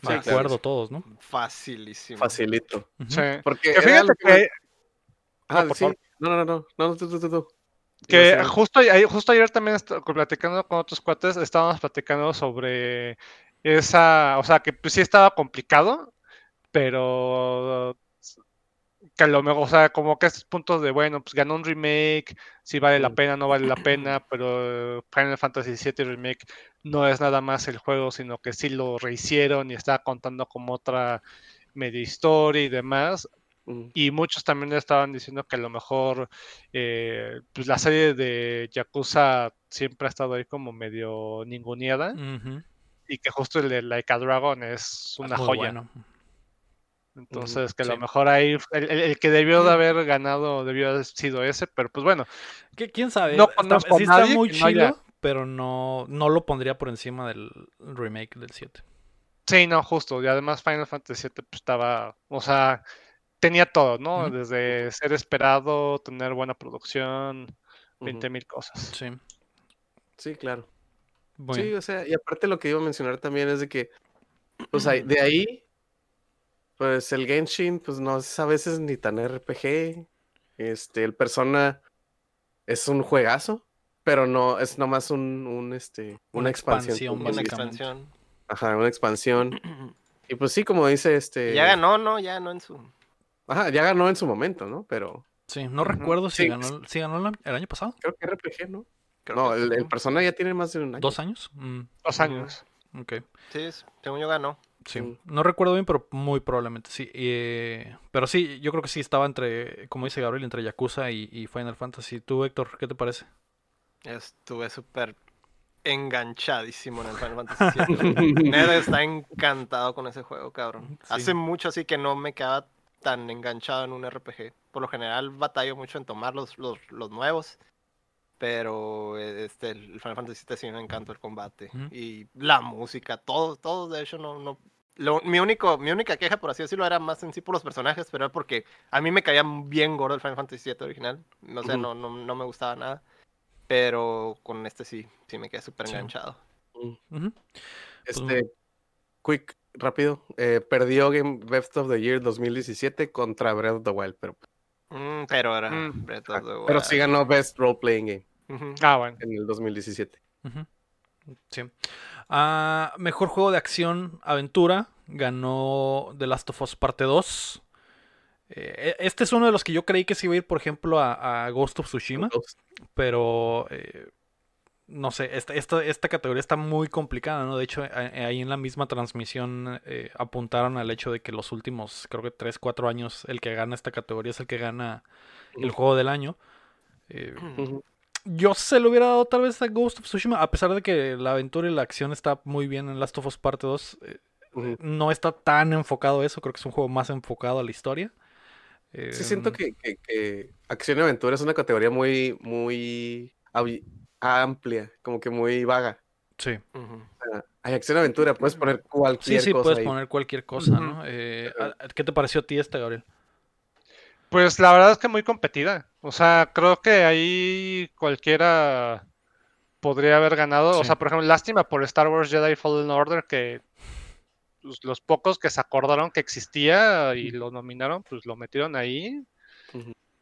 claro. acuerdo todos, ¿no? Facilísimo. Facilito. Porque Que fíjate que, Ah, No, sí. No, no, no, no. No, tú, tú, tú, tú. que justo, ayer- justo ayer también platicando con otros cuates, estábamos platicando sobre esa, o sea, que pues sí estaba complicado, pero que a lo mejor, o sea, como que estos puntos de, bueno, pues ganó un remake, si vale la pena, no vale la pena, pero Final Fantasy VII Remake no es nada más el juego, sino que sí lo rehicieron y está contando como otra media historia y demás. Y muchos también estaban diciendo que a lo mejor eh, pues la serie de Yakuza siempre ha estado ahí como medio ninguneada y que justo el de Like a Dragon es una joya. bueno. Entonces, que a sí. lo mejor ahí el, el- el que debió de haber ganado debió haber sido ese, pero pues bueno, ¿Qué- ¿Quién sabe? No Está- conozco sí está nadie muy que no haya- chido, pero no, no lo pondría por encima del remake del 7. sí, no, justo. Y además Final Fantasy VII pues, estaba, o sea, tenía todo, ¿no? Desde ser esperado, tener buena producción, ujú. 20 mil cosas. Sí. Sí, claro. Sí, o sea, y aparte lo que iba a mencionar también es de que, pues ahí- de ahí, pues el Genshin, pues no es a veces ni tan RPG. Este, el Persona es un juegazo, pero no, es nomás un, un este, una, Una expansión. Una expansión. Ajá, una expansión. *clears throat* Y pues sí, como dice este. Ya ganó, ¿no? Ya ganó en su. Ajá, ya ganó en su momento, ¿no? Pero Sí, no recuerdo si Sí. ganó, si ganó la- el año pasado. creo que RPG, ¿no? creo No, el, el Persona ya tiene más de un año. ¿Dos años? Mm, Dos años. ok. Sí, según yo ganó. Sí, no recuerdo bien, pero muy probablemente sí. Eh, pero sí, yo creo que sí estaba entre, como dice Gabriel, entre Yakuza y, y Final Fantasy. ¿Tú, Héctor, qué te parece? Estuve súper enganchadísimo en el Final Fantasy VII. *laughs* Ned está encantado con ese juego, cabrón. Sí. Hace mucho así que no me quedaba tan enganchado en un RPG. Por lo general batallo mucho en tomar los, los, los nuevos. Pero eh, este, el Final Fantasy VII sí me encantó el combate. Y la música, todo, todo de hecho no... no lo- mi, único, mi única queja, por así decirlo, era más en sí por los personajes, pero era porque a mí me caía bien gordo el Final Fantasy VII original. O sea, Ujú. no, no, no me gustaba nada. Pero con este sí, sí me quedé súper Sí. enganchado. Mm. Ujú. Este, quick, rápido. eh, perdió Game Best of the Year 2017 contra Breath of the Wild, pero, Mm, pero era Mm. Breath of the pero sí Wild. ganó Best Role Playing Game Ah, bueno. en el 2017. Ujú. Sí. Ah, mejor juego de acción, aventura. Ganó The Last of Us Parte 2. Eh, este es uno de los que yo creí que se iba a ir, por ejemplo, a, a Ghost of Tsushima. Pero eh, no sé, esta, esta, esta categoría está muy complicada, ¿no? De hecho, ahí en la misma transmisión eh, apuntaron al hecho de que los últimos, creo que 3, 4 años, el que gana esta categoría es el que gana el juego del año. Eh. Yo se lo hubiera dado tal vez a Ghost of Tsushima, a pesar de que la aventura y la acción está muy bien en Last of Us Parte 2. eh, Ujú. no está tan enfocado a eso, creo que es un juego más enfocado a la historia. Sí, siento Em, que, que- que acción y aventura es una categoría muy, muy amplia, como que muy vaga. Sí. O sea, hay acción y aventura, puedes poner Sí, cualquier sí, cosa puedes ahí. poner cualquier cosa. ¿no? Eh, ¿a- ¿Qué te pareció a ti esta, Gabriel? Pues la verdad es que muy competida. O sea, creo que ahí cualquiera podría haber ganado. Sí. O sea, por ejemplo, lástima por Star Wars Jedi Fallen Order que pues, los pocos que se acordaron que existía y lo nominaron, pues lo metieron ahí.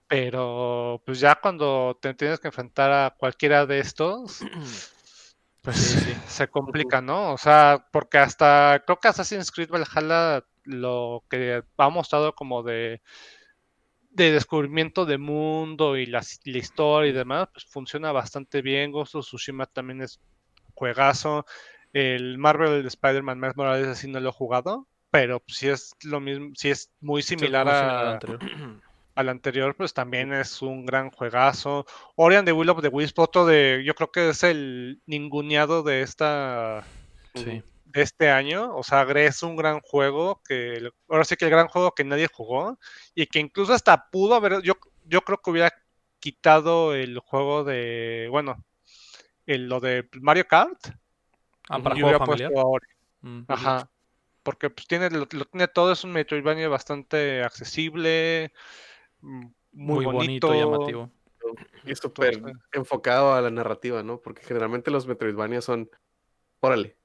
Pero pues ya cuando te tienes que enfrentar a cualquiera de estos, *clears throat* pues Sí, sí. se complica, ¿no? O sea, porque hasta creo que Assassin's Creed Valhalla lo que ha mostrado como de de descubrimiento de mundo y la, la historia y demás, pues funciona bastante bien. Ghost of Tsushima también es juegazo. El Marvel de Spider-Man Miles Morales así no lo he jugado, pero si es lo mismo, si es muy similar al a, anterior. *clears throat* al anterior, pues también es un gran juegazo. Orion de Will of the Wisp, otro de, yo creo que es el ninguneado de esta. De este año. O sea, Gre es un gran juego que ahora sí que el gran juego que nadie jugó y que incluso hasta pudo haber, yo, yo creo que hubiera quitado el juego de, bueno, el, lo de Mario Kart Ah, para y juego hubiera familiar. puesto a Ori. Mm. Ajá. Porque pues tiene, lo, lo tiene todo, es un Metroidvania bastante accesible, mm, muy, Muy bonito, bonito. llamativo. Y súper enfocado a la narrativa, ¿no? Porque generalmente los Metroidvania son, órale,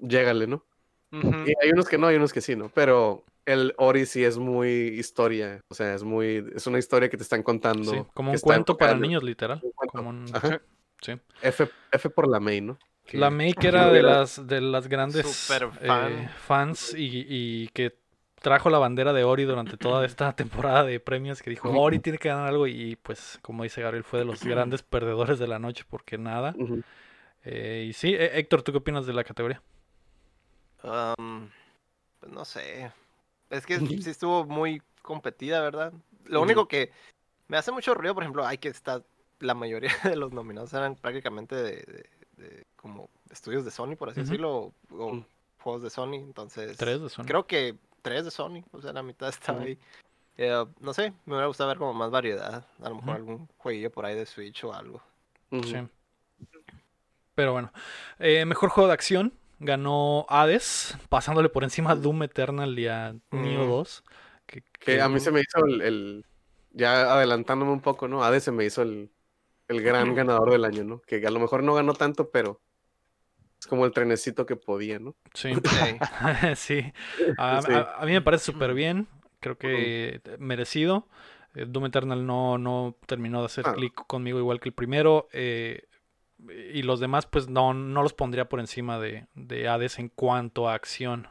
llégale, ¿no? Y hay unos que no, hay unos que sí, ¿no? Pero el Ori sí es muy historia, o sea, es muy, es una historia que te están contando. Sí, como un cuento para niños, literal. un. Como un- Ajá. sí. F, F por la main, ¿no? Que- La May que era de las, de las grandes Super eh, fan. fans y, y que trajo la bandera de Ori durante toda esta *laughs* temporada de premios que dijo, Ori tiene que ganar algo y pues como dice Gabriel fue de los grandes perdedores de la noche porque nada. Eh, y sí, eh, Héctor, ¿tú qué opinas de la categoría? Um, pues no sé. Es que sí estuvo muy competida, ¿verdad? Lo único que me hace mucho ruido, por ejemplo, hay que está la mayoría *laughs* de los nominados eran prácticamente de, de- de como estudios de Sony, por así decirlo, o, o Mm. juegos de Sony. Entonces, Tres de Sony. creo que tres de Sony, o sea, la mitad estaba ahí. Eh, no sé, me hubiera gustado ver como más variedad. A lo mejor algún jueguillo por ahí de Switch o algo. Sí. Pero bueno, eh, mejor juego de acción ganó Hades, pasándole por encima a Doom Eternal y a Neo Mm. 2. Que, Que a mí se me hizo el, el- ya adelantándome un poco, ¿no? Hades se me hizo el, el gran ganador del año, ¿no? Que a lo mejor no ganó tanto, pero es como el trenecito que podía, ¿no? Sí, Sí. *laughs* *laughs* sí. A, Sí. a- a mí me parece súper bien. Creo que merecido. Eh, Doom Eternal no, no terminó de hacer Ah. clic conmigo igual que el primero. eh, y los demás, pues no, no los pondría por encima de, de Hades en cuanto a acción.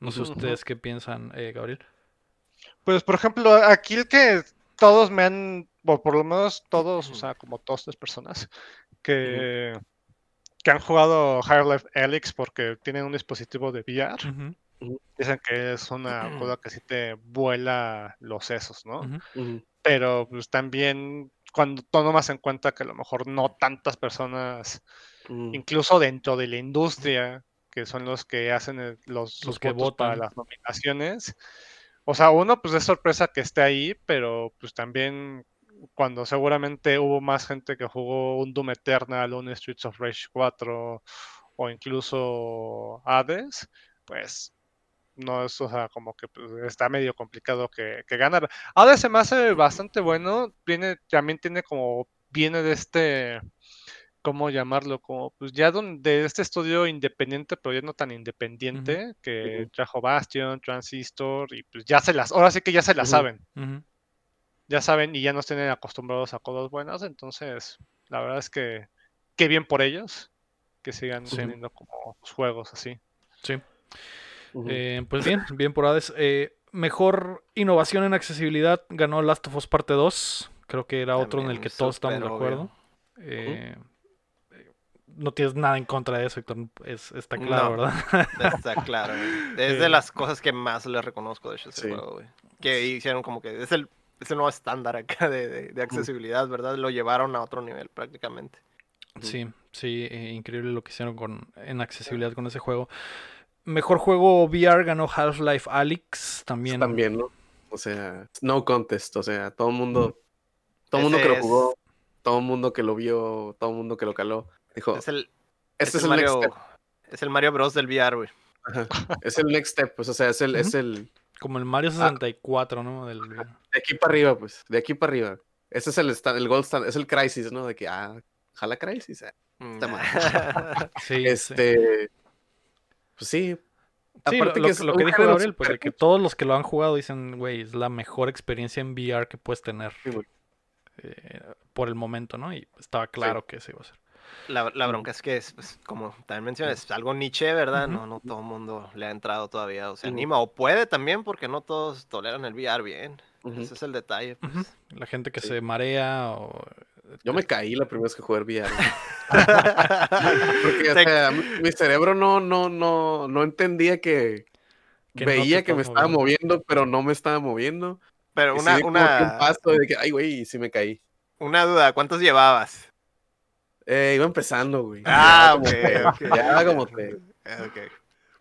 No sé ustedes qué piensan, eh, Gabriel. Pues, por ejemplo, aquí el que todos me han, o por lo menos todos, o sea, como todas las personas que, que han jugado Higher Life Helix porque tienen un dispositivo de VR, dicen que es una cosa que sí te vuela los sesos, ¿no? Pero pues también cuando tomas en cuenta que a lo mejor no tantas personas, Ujú. incluso dentro de la industria, que son los que hacen el- los, Los que votos para votan. las nominaciones. O sea, uno, pues es sorpresa que esté ahí, pero pues también cuando seguramente hubo más gente que jugó un Doom Eternal, un Streets of Rage 4 o incluso Hades, pues no es, o sea, como que pues, está medio complicado que, que ganar. Hades se me hace bastante bueno, viene, también tiene como, viene de este, ¿cómo llamarlo? Como, pues ya de este estudio independiente, pero ya no tan independiente, que Ujú. trajo Bastion, Transistor, y pues ya se las, ahora sí que ya se las saben, ya saben y ya nos tienen acostumbrados a cosas buenas, entonces la verdad es que qué bien por ellos que sigan Sí. teniendo como juegos así. Sí. Eh, pues bien, bien por Hades. Eh, mejor innovación en accesibilidad ganó Last of Us Parte 2. Creo que era otro en el que todos estamos de acuerdo. Eh, no tienes nada en contra de eso, Héctor. Es, está claro, No. ¿verdad? *laughs* Está claro, güey. Es de las cosas que más le reconozco, de hecho, ese Sí. juego, güey. Que hicieron como que es el, es el nuevo estándar acá de, de- de accesibilidad, ¿verdad? Lo llevaron a otro nivel prácticamente. Sí, sí, eh, increíble lo que hicieron con, en accesibilidad con ese juego. Mejor juego VR ganó Half-Life Alyx. También. También, ¿no? O sea, no contest, o sea, todo el mundo, todo el mundo que lo jugó, todo el mundo que lo vio, todo el mundo que lo caló, dijo, Es el, este es es el next Mario, step. es el Mario Bros del VR, güey. Ajá. Es el next step, pues, o sea, es el, es el, Como el Mario 64, ¿no? Del, de aquí para arriba, pues, de aquí para arriba. Ese es el, sta- el gold standard, es el crisis, ¿no? De que, ah, jala crisis. eh. Está mal. *laughs* sí, sí. Pues sí. Sí, aparte lo, que lo es que, lo un que dijo Gabriel, pues de que todos los que lo han jugado dicen, güey, es la mejor experiencia en VR que puedes tener Sí, eh, por el momento, ¿no? Y estaba claro que ese iba a ser. La, la bronca es que es, pues, como también mencionas, es algo niche, ¿verdad? No, no todo el mundo le ha entrado todavía, o se anima, o puede también, porque no todos toleran el VR bien. Ese es el detalle. pues. La gente que Sí. se marea o... Yo me caí la primera vez que jugué VR. *laughs* Porque, o sea, mi, cerebro no, no, no, no entendía que, Que no te veía que me estaba moviendo. pero no me estaba moviendo. Pero Y sí una, di como que un una, paso de que, ay, güey, sí me caí. una duda, ¿cuántos llevabas? Eh, iba empezando, güey. Ah, Ya como ok, te- ok. Ya como te- Ah, ok.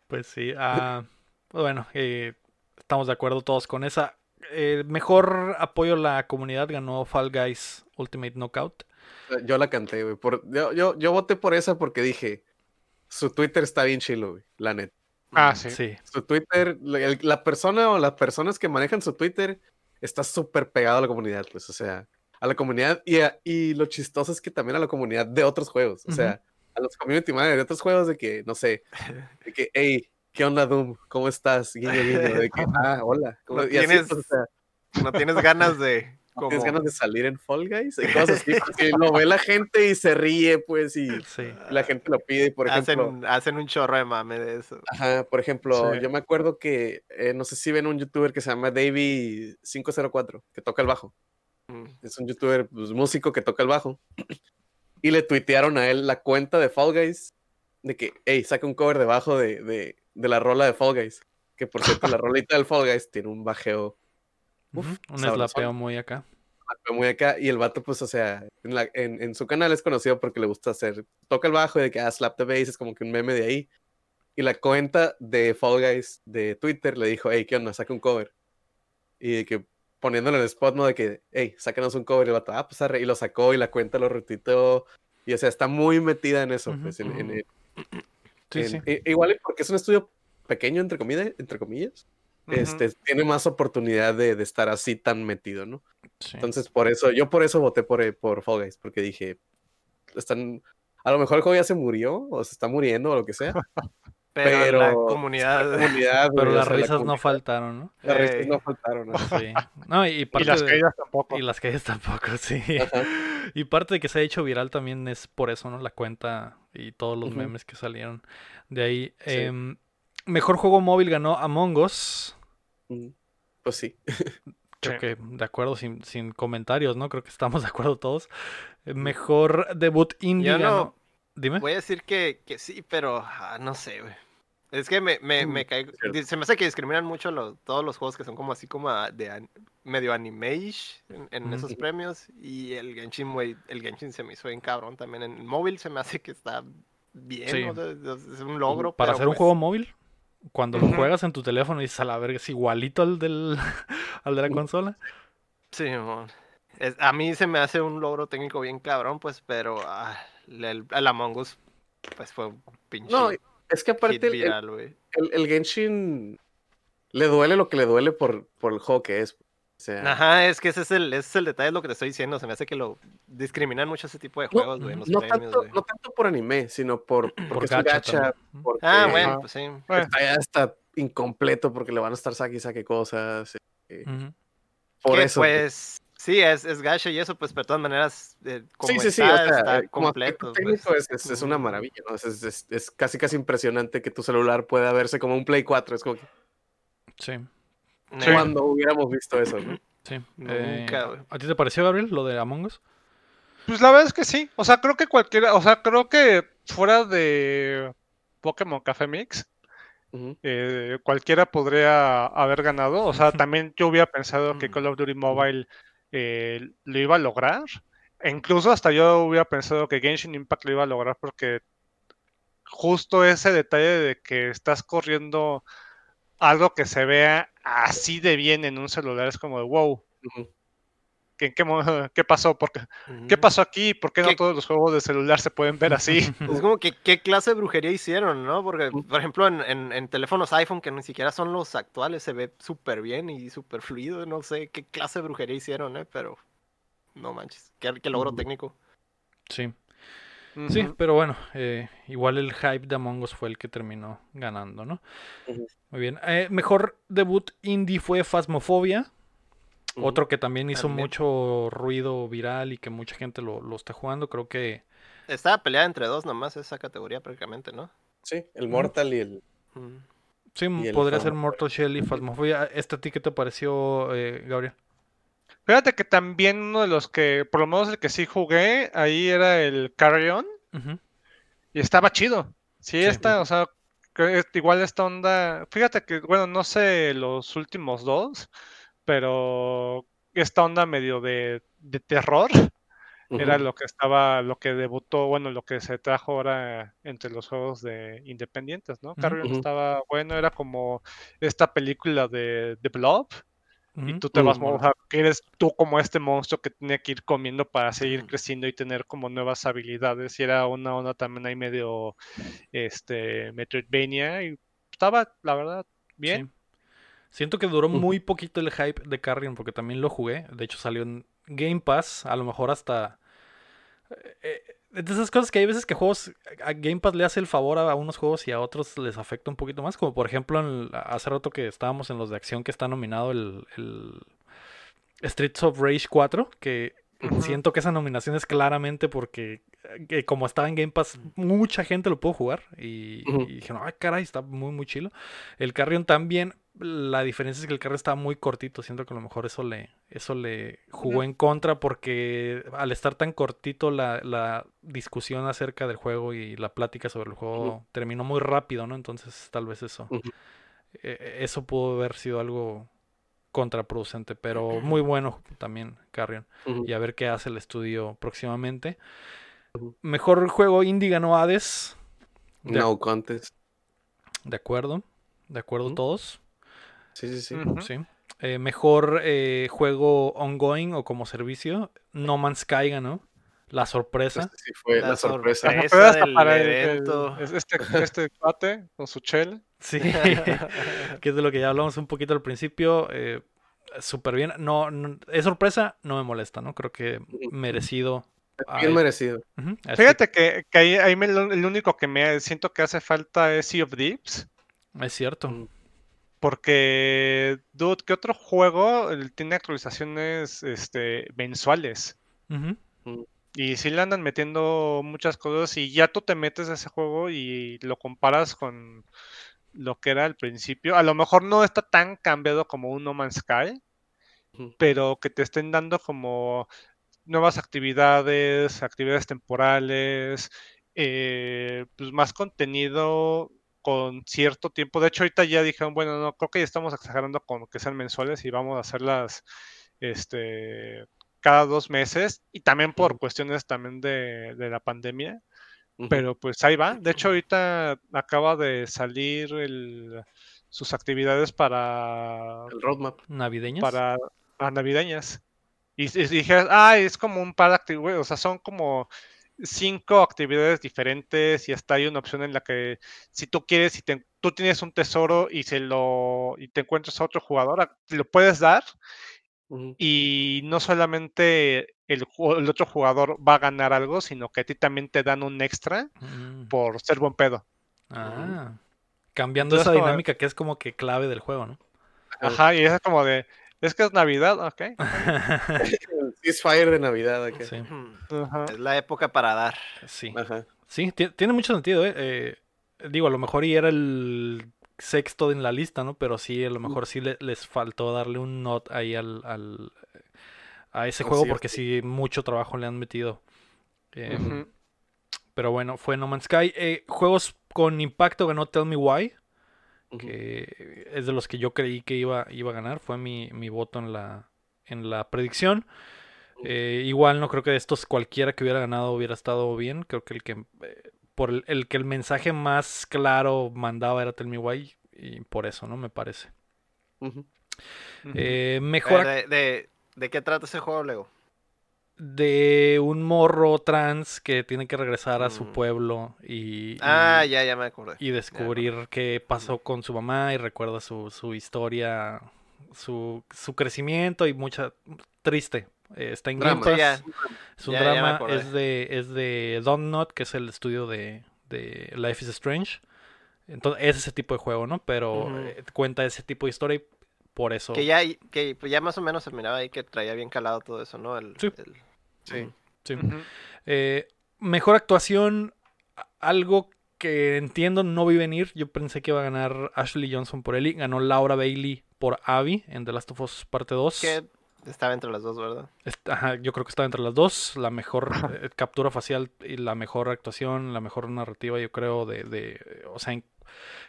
Pues sí. ah, bueno, eh, estamos de acuerdo todos con esa. Eh, mejor apoyo a la comunidad ganó Fall Guys Ultimate Knockout. Yo la canté, güey. Por, yo, yo, yo voté por esa porque dije, su Twitter está bien chilo, güey, la neta. Ah, sí. Sí. Su Twitter, el- la persona o las personas que manejan su Twitter está súper pegado a la comunidad, pues, o sea, a la comunidad y, a- y lo chistoso es que también a la comunidad de otros juegos, o sea, a los community managers de otros juegos de que, no sé, de que, hey, ¿qué onda, Doom? ¿Cómo estás? Guiño, guiño, de que, *laughs* ah, hola. ¿cómo-" No así, tienes- o sea, No tienes ganas de, *laughs* tienes ganas de salir en Fall Guys y cosas así, *laughs* porque lo ve la gente y se ríe, pues, y Sí. la gente lo pide, por ejemplo, hacen, hacen un chorro de mame de eso. ajá, por ejemplo, Sí. yo me acuerdo que, eh, no sé si ven un youtuber que se llama Davey504, que toca el bajo, Mm. es un youtuber, pues, músico que toca el bajo, *clears throat* y le tuitearon a él la cuenta de Fall Guys, de que, hey, saca un cover debajo de, de, de la rola de Fall Guys, que por cierto, la *laughs* rolita del Fall Guys tiene un bajeo Uf, Un slapeo muy acá. muy acá. Y el vato, pues, o sea, en, la- en- en su canal es conocido porque le gusta hacer, toca el bajo y de que, ah, slap the bass, es como que un meme de ahí. Y la cuenta de Fall Guys de Twitter le dijo, hey, ¿qué onda? Saca un cover. Y de que poniéndolo en el spot, ¿no? De que, hey, sácanos un cover. Y el vato, ah, pues arre", Y lo sacó y la cuenta lo retuiteó. Y o sea, está muy metida en eso, Ujú, pues, en- en-. Sí, en- sí. igual porque es un estudio pequeño, entre comillas, entre comillas, este, tiene más oportunidad de, de estar así tan metido, ¿no? sí. Entonces, por eso, yo por eso voté por, eh, por Fall Guys, porque dije, están, a lo mejor el juego ya se murió, o se está muriendo, o lo que sea. *laughs* Pero, la Pero- comunidad. La comunidad, Pero las la risas no faltaron, ¿no? Las risas no faltaron. ¿no? Sí. No, y las de- caídas tampoco. Y las calles tampoco, *laughs* sí. Ajá. Y parte de que se ha hecho viral también es por eso, ¿no? La cuenta y todos los Ujú. memes que salieron de ahí. Sí. Em, mejor juego móvil ganó Among Us. Mm, Pues sí. *laughs* Creo Sí. que de acuerdo, sin, sin comentarios, ¿no? Creo que estamos de acuerdo todos. Eh, Mejor debut indie Yo ganó. no Dime. Voy a decir que, que sí, pero ah, no sé, güey. Es que me, me, Mm, me di- Se me hace que discriminan mucho los, todos los juegos que son como así como de medio anime-ish en, en Ujú. esos premios. Y el Genshin, güey, el Genshin se me hizo bien cabrón también. En el móvil se me hace que está bien, Sí. es un logro. Para pero hacer un pues, juego móvil, cuando lo juegas en tu teléfono y dices a la verga, es igualito al del *laughs* al de la Ujú. consola. Sí. Es- a mí se me hace un logro técnico bien cabrón, pues, pero ah, el, el Among Us, pues fue un pinche No, es que aparte el, el, viral, güey. el- el Genshin le duele lo que le duele por, por el juego que es. O sea, Ajá, es que ese es el, ese es el detalle de lo que te estoy diciendo. Se me hace que lo discriminan mucho ese tipo de No, juegos, güey, no, premios, tanto, no tanto por anime, sino por, *clears throat* porque Por es gacha gacha, porque Ah, bueno, pues sí. Bueno, está, ya está incompleto porque le van a estar saque y saque cosas. eh, Ujú. por Que, eso. pues, sí, es, es gacha y eso, pues, pero de todas maneras, eh, como sí, sí, sí, está, o sea, está como aspecto completo. técnico pues. es, es, es una maravilla, ¿no? Es, es- es- es casi casi impresionante que tu celular pueda verse como un Play 4. Es como que, Sí, Sí. cuando hubiéramos visto eso, ¿no? sí. Nunca, Eh. ¿A ti te pareció, Gabriel, lo de Among Us? Pues la verdad es que sí. O sea, creo que cualquiera, o sea, creo que fuera de Pokémon Café Mix, eh, cualquiera podría haber ganado. O sea, *laughs* también yo hubiera pensado que Mm. Call of Duty Mobile eh, lo iba a lograr. E incluso hasta yo hubiera pensado que Genshin Impact lo iba a lograr porque justo ese detalle de que estás corriendo algo que se vea así de bien en un celular es como de wow. ¿Qué, qué, mo- qué pasó? ¿Por qué, ¿Qué pasó aquí? ¿Por qué no ¿Qué- todos los juegos de celular se pueden ver así? *laughs* Es como que qué clase de brujería hicieron, ¿no? Porque, por ejemplo, en, en- en teléfonos iPhone, que ni siquiera son los actuales, se ve súper bien y súper fluido. No sé qué clase de brujería hicieron, ¿eh? Pero no manches, qué, qué logro técnico. Sí. Sí, pero bueno, eh, igual el hype de Among Us fue el que terminó ganando, ¿no? Muy bien. Eh, mejor debut indie fue Phasmophobia. Otro que también hizo También. mucho ruido viral y que mucha gente lo, lo está jugando. Creo que Estaba peleada entre dos nomás esa categoría prácticamente, ¿no? Sí, el Mortal y el. Mm. sí, Y el podría ser. Mortal Shell y Phasmophobia. ¿Este a ti qué te pareció, eh, Gabriel? Fíjate que también uno de los que, por lo menos el que sí jugué, ahí era el Carry On Ujú. y estaba chido. Sí, Sí. está, o sea, igual esta onda. Fíjate que, bueno, no sé los últimos dos, pero esta onda medio de, de terror *laughs* era lo que estaba, lo que debutó, bueno, lo que se trajo ahora entre los juegos de independientes, ¿no? Ujú. estaba bueno, era como esta película de, de Blob. Y tú te vas, o sea, que eres tú como este monstruo que tiene que ir comiendo para seguir creciendo y tener como nuevas habilidades. Y era una onda también ahí medio, este, Metroidvania. Y estaba, la verdad, bien. Sí. Siento que duró muy poquito el hype de Carrion porque también lo jugué. De hecho salió en Game Pass, a lo mejor hasta... eh, eh, de esas cosas que hay veces que juegos, a Game Pass le hace el favor a, unos juegos y a otros les afecta un poquito más. Como por ejemplo en el- hace rato que estábamos en los de acción que está nominado el, el, Streets of Rage 4, que siento que esa nominación es claramente porque eh, como estaba en Game Pass, mucha gente lo pudo jugar y, y dijeron, ay caray, está muy muy chilo. El Carrion también, la diferencia es que el Carrion estaba muy cortito, siento que a lo mejor eso le, eso le jugó en contra porque al estar tan cortito la, la discusión acerca del juego y la plática sobre el juego terminó muy rápido, ¿no? Entonces tal vez eso, eh, eso pudo haber sido algo contraproducente, pero muy bueno también Carrion y a ver qué hace el estudio próximamente. Mejor juego indie ganó Hades. De, No contest. de acuerdo. De acuerdo todos. Sí, sí, sí. Eh, mejor eh, juego ongoing o como servicio. No Man's Sky ganó. La sorpresa. Este sí fue la, La sorpresa. sorpresa. *laughs* Pero hasta del para el- este, este *laughs* cuate con su chel. Sí. *laughs* que es de lo que ya hablamos un poquito al principio. eh, Súper bien. No, no- es sorpresa, no me molesta, ¿no? Creo que merecido. Bien merecido. Fíjate que, que ahí, ahí me el único que me siento que hace falta es Sea of Thieves. Es cierto. Porque, dude, ¿qué otro juego tiene actualizaciones este, mensuales? Y sí le andan metiendo muchas cosas y ya tú te metes a ese juego y lo comparas con lo que era al principio. A lo mejor no está tan cambiado como un No Man's Sky, pero que te estén dando como nuevas actividades, actividades temporales, eh, pues más contenido con cierto tiempo. De hecho, ahorita ya dijeron, bueno, no, creo que ya estamos exagerando con que sean mensuales y vamos a hacerlas este, cada dos meses y también por cuestiones también de, de la pandemia. Pero pues ahí va. De hecho, ahorita acaba de salir el- sus actividades para, El roadmap. Navideñas. para a navideñas. Y, y dijeras, ah, es como un par de actividades, o sea, son como cinco actividades diferentes y hasta hay una opción en la que si tú quieres, si te- tú tienes un tesoro y se lo y te encuentras a otro jugador, lo puedes dar y no solamente el, el otro jugador va a ganar algo, sino que a ti también te dan un extra Mm. por ser buen pedo. Ah. Cambiando Entonces, esa dinámica que es como que clave del juego, ¿no? Ajá, y es como de, es que es Navidad, ok. *laughs* Ceasefire de Navidad. acá. sí. Es la época para dar. sí. Ajá. Sí, ti- tiene mucho sentido, ¿eh? Eh, Digo, a lo mejor y era el sexto en la lista, ¿no? Pero sí, a lo mejor sí le- les faltó darle un not ahí al, al- a ese Al juego porque sí, mucho trabajo le han metido. Eh, Ujú. Pero bueno, fue No Man's Sky. Eh, juegos con impacto ganó Tell Me Why, que es de los que yo creí que iba, iba a ganar. Fue mi, mi voto en la, en la predicción. Eh, igual no creo que de estos cualquiera que hubiera ganado hubiera estado bien. Creo que el que eh, por el, el que el mensaje más claro mandaba era Tell Me Why y por eso, ¿no? Me parece. Eh, A mejor de, de, ¿de qué trata ese juego, Lego? de un morro trans que tiene que regresar a su Mm. pueblo y, y- Ah, ya, ya me acordé. y descubrir qué pasó con su mamá y recuerda su, su historia, su, su crecimiento y mucha triste. Eh, está en Game. Pass. Ya, Es un ya, drama, es de, es de Not, que es el estudio de, de Life is Strange. Entonces, es ese tipo de juego, ¿no? Pero eh, cuenta ese tipo de historia y por eso. Que ya, que pues ya más o menos se miraba ahí que traía bien calado todo eso, ¿no? El, Sí. el- Sí. Eh, mejor actuación, algo que entiendo no vi venir. Yo pensé que iba a ganar Ashley Johnson por Ellie. Ganó Laura Bailey por Abby en The Last of Us Parte 2. Que estaba entre las dos, ¿verdad? Est- ajá, yo creo que estaba entre las dos. La mejor eh, captura facial y la mejor actuación, la mejor narrativa, yo creo, de... de o sea, en,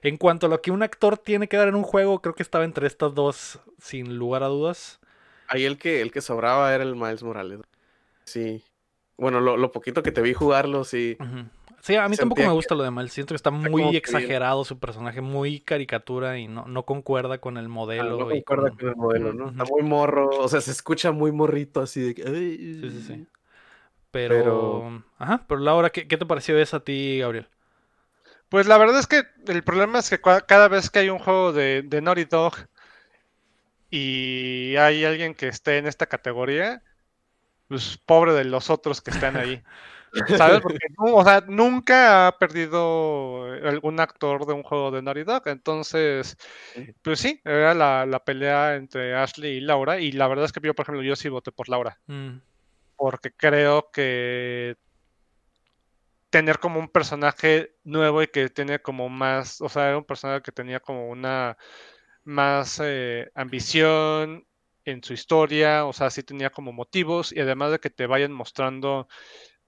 en cuanto a lo que un actor tiene que dar en un juego, creo que estaba entre estas dos, sin lugar a dudas. Ahí el que, el que sobraba era el Miles Morales. Sí. Bueno, lo, lo poquito que te vi jugarlo, sí. Sí, a mí tampoco me que- gusta lo de Miles. Siento que está muy que bien. exagerado su personaje, muy caricatura y no, no concuerda con el Ah, modelo. no concuerda con- con el modelo, ¿no? Está muy morro, o sea, se escucha muy morrito así de que... Sí, sí, sí. Pero... Pero- Ajá, pero Laura, ¿qué, qué te pareció esa a ti, Gabriel? Pues la verdad es que el problema es que cada vez que hay un juego de, de Naughty Dog y hay alguien que esté en esta categoría, pues pobre de los otros que están ahí. *laughs* ¿Sabes? Porque o sea, nunca ha perdido algún actor de un juego de Naughty Dog. Entonces, pues sí, era la, la pelea entre Ashley y Laura. Y la verdad es que yo, por ejemplo, yo sí voté por Laura. Mm, Porque creo que tener como un personaje nuevo y que tiene como más, o sea, era un personaje que tenía como una más eh, ambición en su historia, o sea, sí tenía como motivos y además de que te vayan mostrando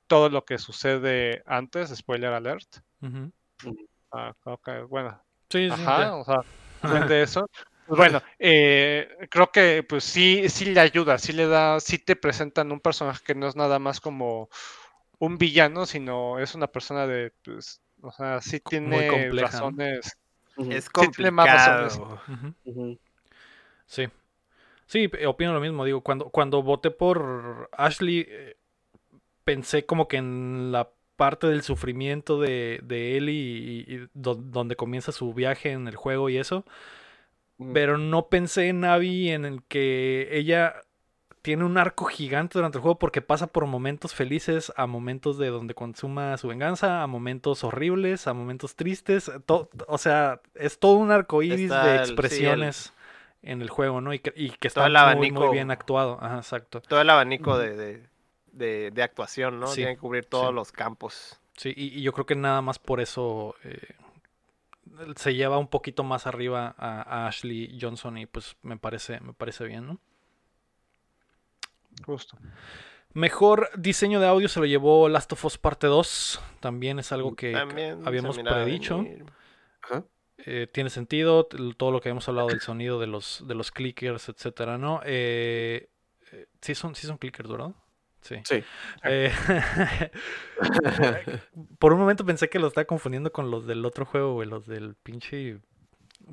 todo lo que sucede antes, spoiler alert. ujú. Ah, ok, bueno, Sí, sí, ajá, ya. o sea, *laughs* de eso. Pues bueno, eh, creo que pues sí, sí le ayuda, sí le da, sí te presentan un personaje que no es nada más como un villano, sino es una persona de, pues, o sea, sí tiene razones. Es Sí, tiene complicado. Sí. Sí, opino lo mismo. Digo, cuando, cuando voté por Ashley, eh, pensé como que en la parte del sufrimiento de, de él y, y- y do- donde comienza su viaje en el juego y eso. Mm. Pero no pensé en Abby en el que ella tiene un arco gigante durante el juego porque pasa por momentos felices a momentos de donde consuma su venganza, a momentos horribles, a momentos tristes. to- o sea, es todo un arco iris Está de el- sí, el- expresiones en el juego, ¿no? Y que, y que Todo está muy, muy bien actuado. Ajá, exacto. Todo el abanico de, de, de- de actuación, ¿no? Sí, Tiene que cubrir todos sí. los campos. Sí, y, y yo creo que nada más por eso eh, se lleva un poquito más arriba a, a Ashley Johnson y pues me parece, me parece bien, ¿no? Justo. Mejor diseño de audio se lo llevó Last of Us Parte 2. También es algo que También habíamos predicho. Ajá. Eh, tiene sentido todo lo que habíamos hablado del sonido de los, de los clickers, etcétera, ¿no? Eh, eh, sí son, sí son clickers, ¿verdad? Sí. Sí. Eh, *laughs* *laughs* por un momento pensé que lo estaba confundiendo con los del otro juego, güey, los del pinche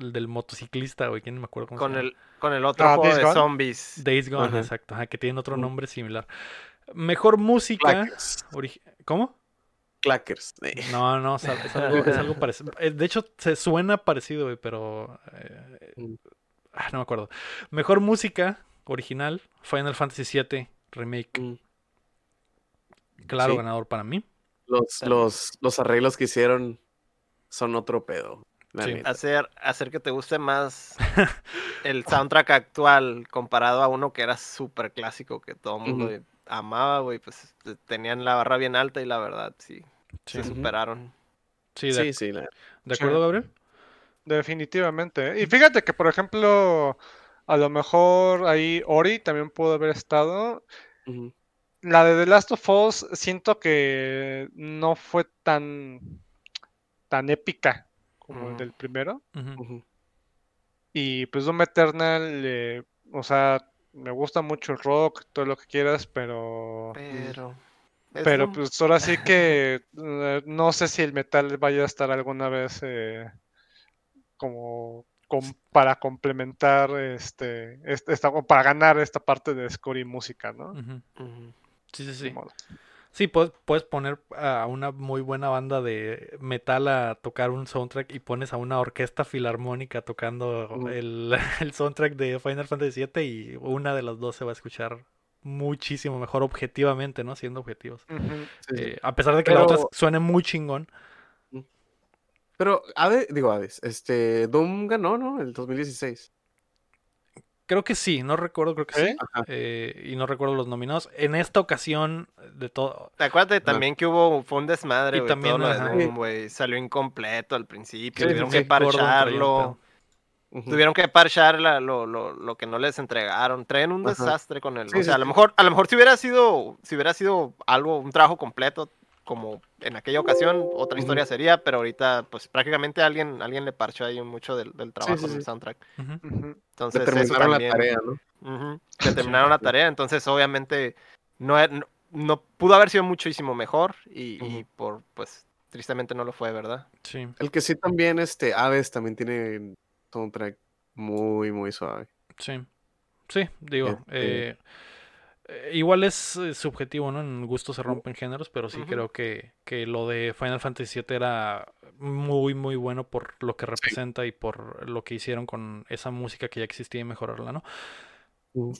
el del motociclista, güey, quién me acuerdo cómo se Con llama. el, con el otro Ah, juego de Gone. zombies. Days Gone, exacto, ajá, que tiene otro nombre similar. Mejor música. ¿Cómo? Clackers. Eh, No, no, es, al- es algo, es algo parecido. Eh, De hecho, se suena parecido, güey, pero. eh, Mm. ah, no me acuerdo. Mejor música original: Final Fantasy VII Remake. Mm. Claro, Sí. ganador para mí. Los, los, los arreglos que hicieron son otro pedo. Sí. Hacer, hacer que te guste más *laughs* el soundtrack actual comparado a uno que era súper clásico que todo el mundo amaba, güey. Pues te- tenían la barra bien alta y la verdad, sí, Sí, se superaron. sí, de, Sí, sí. la- ¿de Sí. acuerdo, Gabriel? Definitivamente. ¿eh? Y fíjate que, por ejemplo, a lo mejor ahí Ori también pudo haber estado. Ujú, La de The Last of Us siento que no fue tan, tan épica como el del primero. Y pues Doom Eternal, eh, o sea, me gusta mucho el rock, todo lo que quieras, pero... Pero. Pero un- pues ahora sí *laughs* que eh, no sé si el metal vaya a estar alguna vez eh, como com- para complementar este, este- esta, o para ganar esta parte de score y música, ¿no? Sí, sí, sí. modo. Sí, puedes, puedes poner a una muy buena banda de metal a tocar un soundtrack y pones a una orquesta filarmónica tocando el, *laughs* el soundtrack de Final Fantasy VII y una de las dos se va a escuchar muchísimo mejor objetivamente, ¿no? Siendo objetivos. Sí. Eh, a pesar de que la otra Pero- suene muy chingón. Pero, Ade, digo Hades, este, Doom ganó, ¿no? El 2016. Creo que sí, no recuerdo, creo que sí. ¿Eh? Eh, y no recuerdo los nominados. En esta ocasión, de todo. Acuérdate también que hubo fue un desmadre, Y güey. también, todo lo de. Doom. Salió incompleto al principio. Sí, tuvieron sí, que parcharlo. Tuvieron que parchar la- lo, lo, lo que no les entregaron. Traen un Ajá. desastre con el. Sí, o sí, sea, a lo mejor, a lo mejor si hubiera sido, si hubiera sido algo, un trabajo completo, como en aquella ocasión, otra historia sería, pero ahorita, pues prácticamente alguien, alguien le parchó ahí mucho del, del trabajo sí, del sí. soundtrack. Ujú. Ujú. Entonces, Le terminaron la tarea, ¿no? Que *laughs* terminaron la tarea, entonces obviamente no, no, no pudo haber sido muchísimo mejor y, por pues tristemente no lo fue, ¿verdad? Sí, El que sí también, este, Aves también tiene soundtrack muy, muy suave. sí. Sí, digo. Este- eh, eh, igual es eh, subjetivo, ¿no? En gusto se rompen géneros, pero sí creo que, que lo de Final Fantasy VII era muy, muy bueno por lo que representa y por lo que hicieron con esa música que ya existía y mejorarla, ¿no?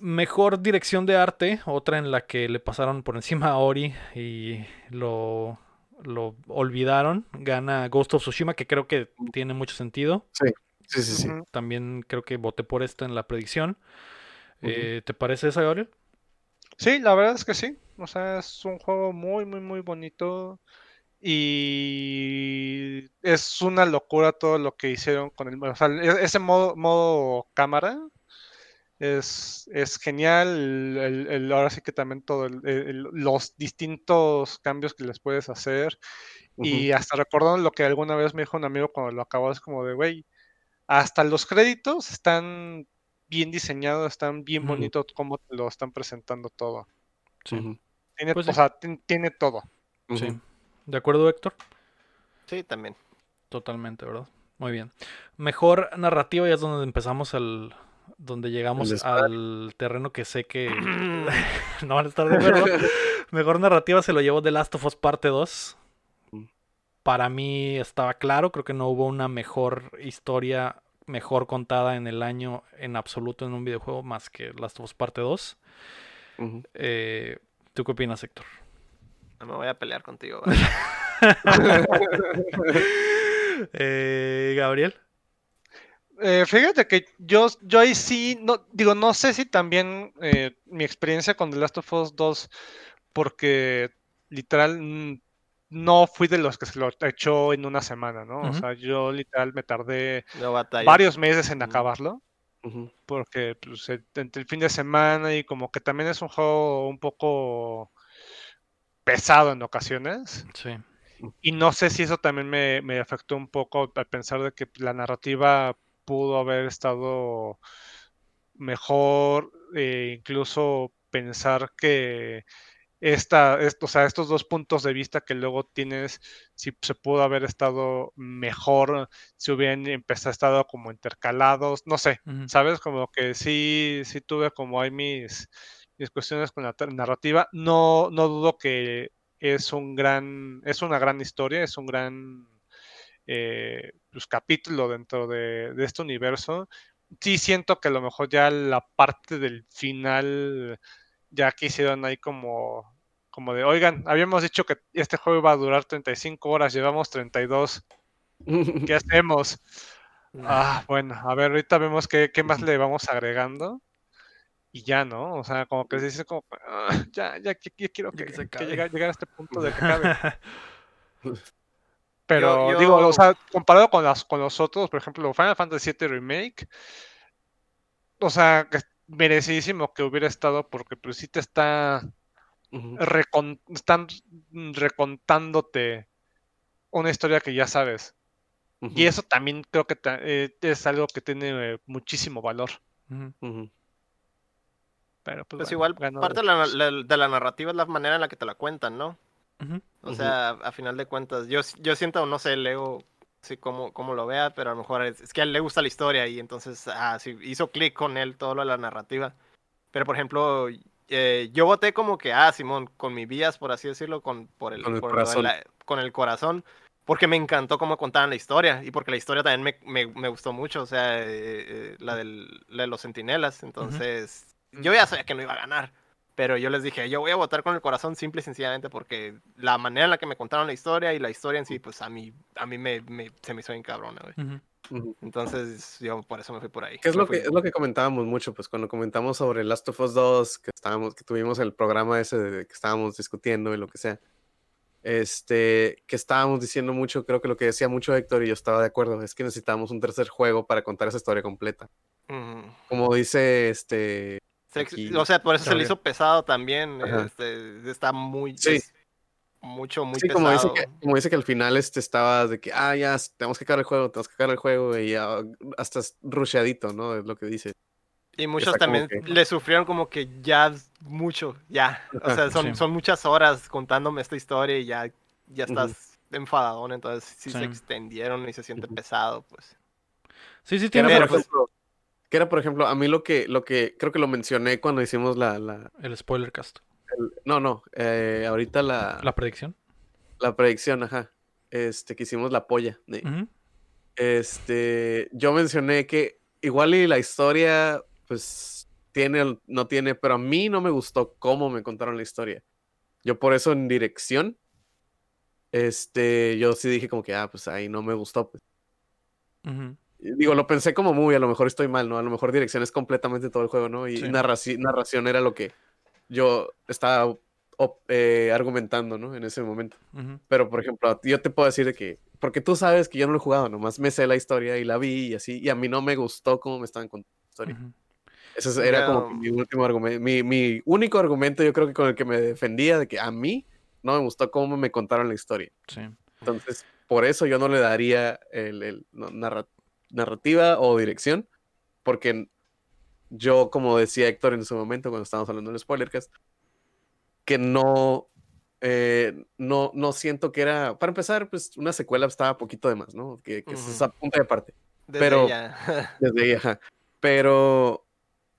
Mejor dirección de arte, otra en la que le pasaron por encima a Ori y lo, lo olvidaron. Gana Ghost of Tsushima, que creo que tiene mucho sentido. Sí, sí, sí. Ujú. También creo que voté por esta en la predicción. Eh, ¿Te parece esa, Gabriel? Sí, la verdad es que sí. O sea, es un juego muy, muy, muy bonito. Y es una locura todo lo que hicieron con el. O sea, e- ese modo, modo cámara es, es genial. El, el- el- ahora sí que también todo el- el- los distintos cambios que les puedes hacer. Y hasta recordando lo que alguna vez me dijo un amigo cuando lo acabó, es como de, güey, hasta los créditos están bien diseñados, están bien Ujú. bonitos como te lo están presentando todo. Sí. Tiene, Pues o sí. sea, tien- tiene todo. ¿De acuerdo, Héctor? Sí, también. Totalmente, ¿verdad? Muy bien. Mejor narrativa ya es donde empezamos al... Donde llegamos al terreno que sé que *clears throat* *laughs* no van a estar de acuerdo. Mejor narrativa se lo llevó The Last of Us Parte 2. Mm. Para mí estaba claro, creo que no hubo una mejor historia, mejor contada en el año en absoluto en un videojuego más que Last of Us Parte 2. Ujú. Eh, ¿Tú qué opinas, Héctor? No me voy a pelear contigo. *laughs* Eh, Gabriel. Eh, fíjate que yo, yo ahí sí, no, digo, no sé si también eh, mi experiencia con The Last of Us 2, porque literal mm, no fui de los que se lo echó en una semana, ¿no? O sea, yo literal me tardé varios meses en acabarlo. Porque pues, el- entre el fin de semana y como que también es un juego un poco pesado en ocasiones. Sí. Y no sé si eso también me, me afectó un poco al pensar de que la narrativa pudo haber estado mejor, eh, incluso pensar que esta, esto, o sea, estos dos puntos de vista que luego tienes, si se pudo haber estado mejor, si hubieran empezado estado como intercalados, no sé. ¿sabes? Como que sí, sí tuve como hay mis, mis cuestiones con la narrativa. No, no dudo que es un gran, es una gran historia, es un gran eh, pues, capítulo dentro de, de este universo. Sí siento que a lo mejor ya la parte del final ya quisieron ahí como, como de, oigan, habíamos dicho que este juego iba a durar 35 horas, llevamos 32, ¿qué *laughs* hacemos? Ah, bueno, a ver, ahorita vemos qué, qué más le vamos agregando. Y ya, ¿no? O sea, como que se dice como, "Ah, ya, ya, quiero que, que se que acabe". llegar, llegar a este punto de que *laughs* acabe. Pero Yo- digo, o sea, comparado con, las, con los otros, por ejemplo, Final Fantasy VII Remake, o sea, que merecidísimo que hubiera estado porque pues sí te está Están recontándote una historia que ya sabes. Y eso también creo que eh, es algo que tiene eh, muchísimo valor. Pero pues, Pues bueno, igual, parte de la, Us. la- de la narrativa es la manera en la que te la cuentan, ¿no? O sea, a final de cuentas, yo, yo siento, no sé, Leo, sí, cómo, cómo lo vea, pero a lo mejor es, es que a él le gusta la historia y entonces, ah, sí, hizo clic con él todo lo de la narrativa. Pero, por ejemplo, eh, yo voté como que, ah, Simón, con mi vías, por así decirlo, con, por el, Con el por lo de corazón. la- con el corazón, porque me encantó cómo contaban la historia y porque la historia también me, me, me gustó mucho, o sea, eh, eh, la, del, la de los centinelas. Entonces, yo ya sabía que no iba a ganar. Pero yo les dije, yo voy a votar con el corazón simple y sencillamente porque la manera en la que me contaron la historia y la historia en sí, pues a mí, a mí me, me- se me hizo bien cabrona, güey. Ujú. Entonces yo por eso me fui por ahí. Que es lo que, es lo que comentábamos mucho, pues cuando comentamos sobre Last of Us 2, que estábamos, que tuvimos el programa ese de que estábamos discutiendo y lo que sea. Este, que estábamos diciendo mucho, creo que lo que decía mucho Héctor y yo estaba de acuerdo, es que necesitamos un tercer juego para contar esa historia completa. Ujú. Como dice este, Se- Aquí- O sea, por eso se le hizo pesado también. Este, está muy... Sí. es mucho, muy sí, como dice, pesado. que, como dice que al final este estaba de que, ah, ya, tenemos que acabar el juego, tenemos que acabar el juego y ya, hasta es rusheadito, ¿no? Es lo que dice. Y muchos también que- le sufrieron como que ya mucho, ya. O sea, son, Sí. son muchas horas contándome esta historia y ya, ya estás enfadadón, entonces sí, se Sí. extendieron y se siente Ujú. pesado, pues. Sí, sí, tiene Pero, por pues, ejemplo, que era, por ejemplo, a mí lo que, lo que creo que lo mencioné cuando hicimos la, la el spoiler cast. El- no, no, eh, ahorita la, La predicción. la predicción, ajá, este, que hicimos la polla. Este, yo mencioné que igual y la historia, pues, tiene, no tiene, pero a mí no me gustó cómo me contaron la historia. Yo por eso en dirección, este, yo sí dije como que, ah, pues ahí no me gustó. Pues. Digo, lo pensé como muy, a lo mejor estoy mal, ¿no? A lo mejor dirección es completamente todo el juego, ¿no? Y Sí. narraci- narración era lo que yo estaba op- eh, argumentando, ¿no? En ese momento. Pero, por ejemplo, yo te puedo decir de que, porque tú sabes que yo no lo he jugado, nomás me sé la historia y la vi y así, y a mí no me gustó cómo me estaban contando la historia. Ujú. Ese es- era como que mi último argumento, mi, mi único argumento yo creo que con el que me defendía de que a mí no me gustó cómo me contaron la historia. Sí. Entonces, por eso yo no le daría el, el- no, narra- narrativa o dirección, porque yo, como decía Héctor en su momento cuando estábamos hablando del spoilercast, que no, eh, no, no siento que era, para empezar, pues una secuela estaba poquito de más, ¿no? Que, que Ujú. es a punta de parte. Desde Pero- ya. *laughs* *laughs* Desde ajá. Pero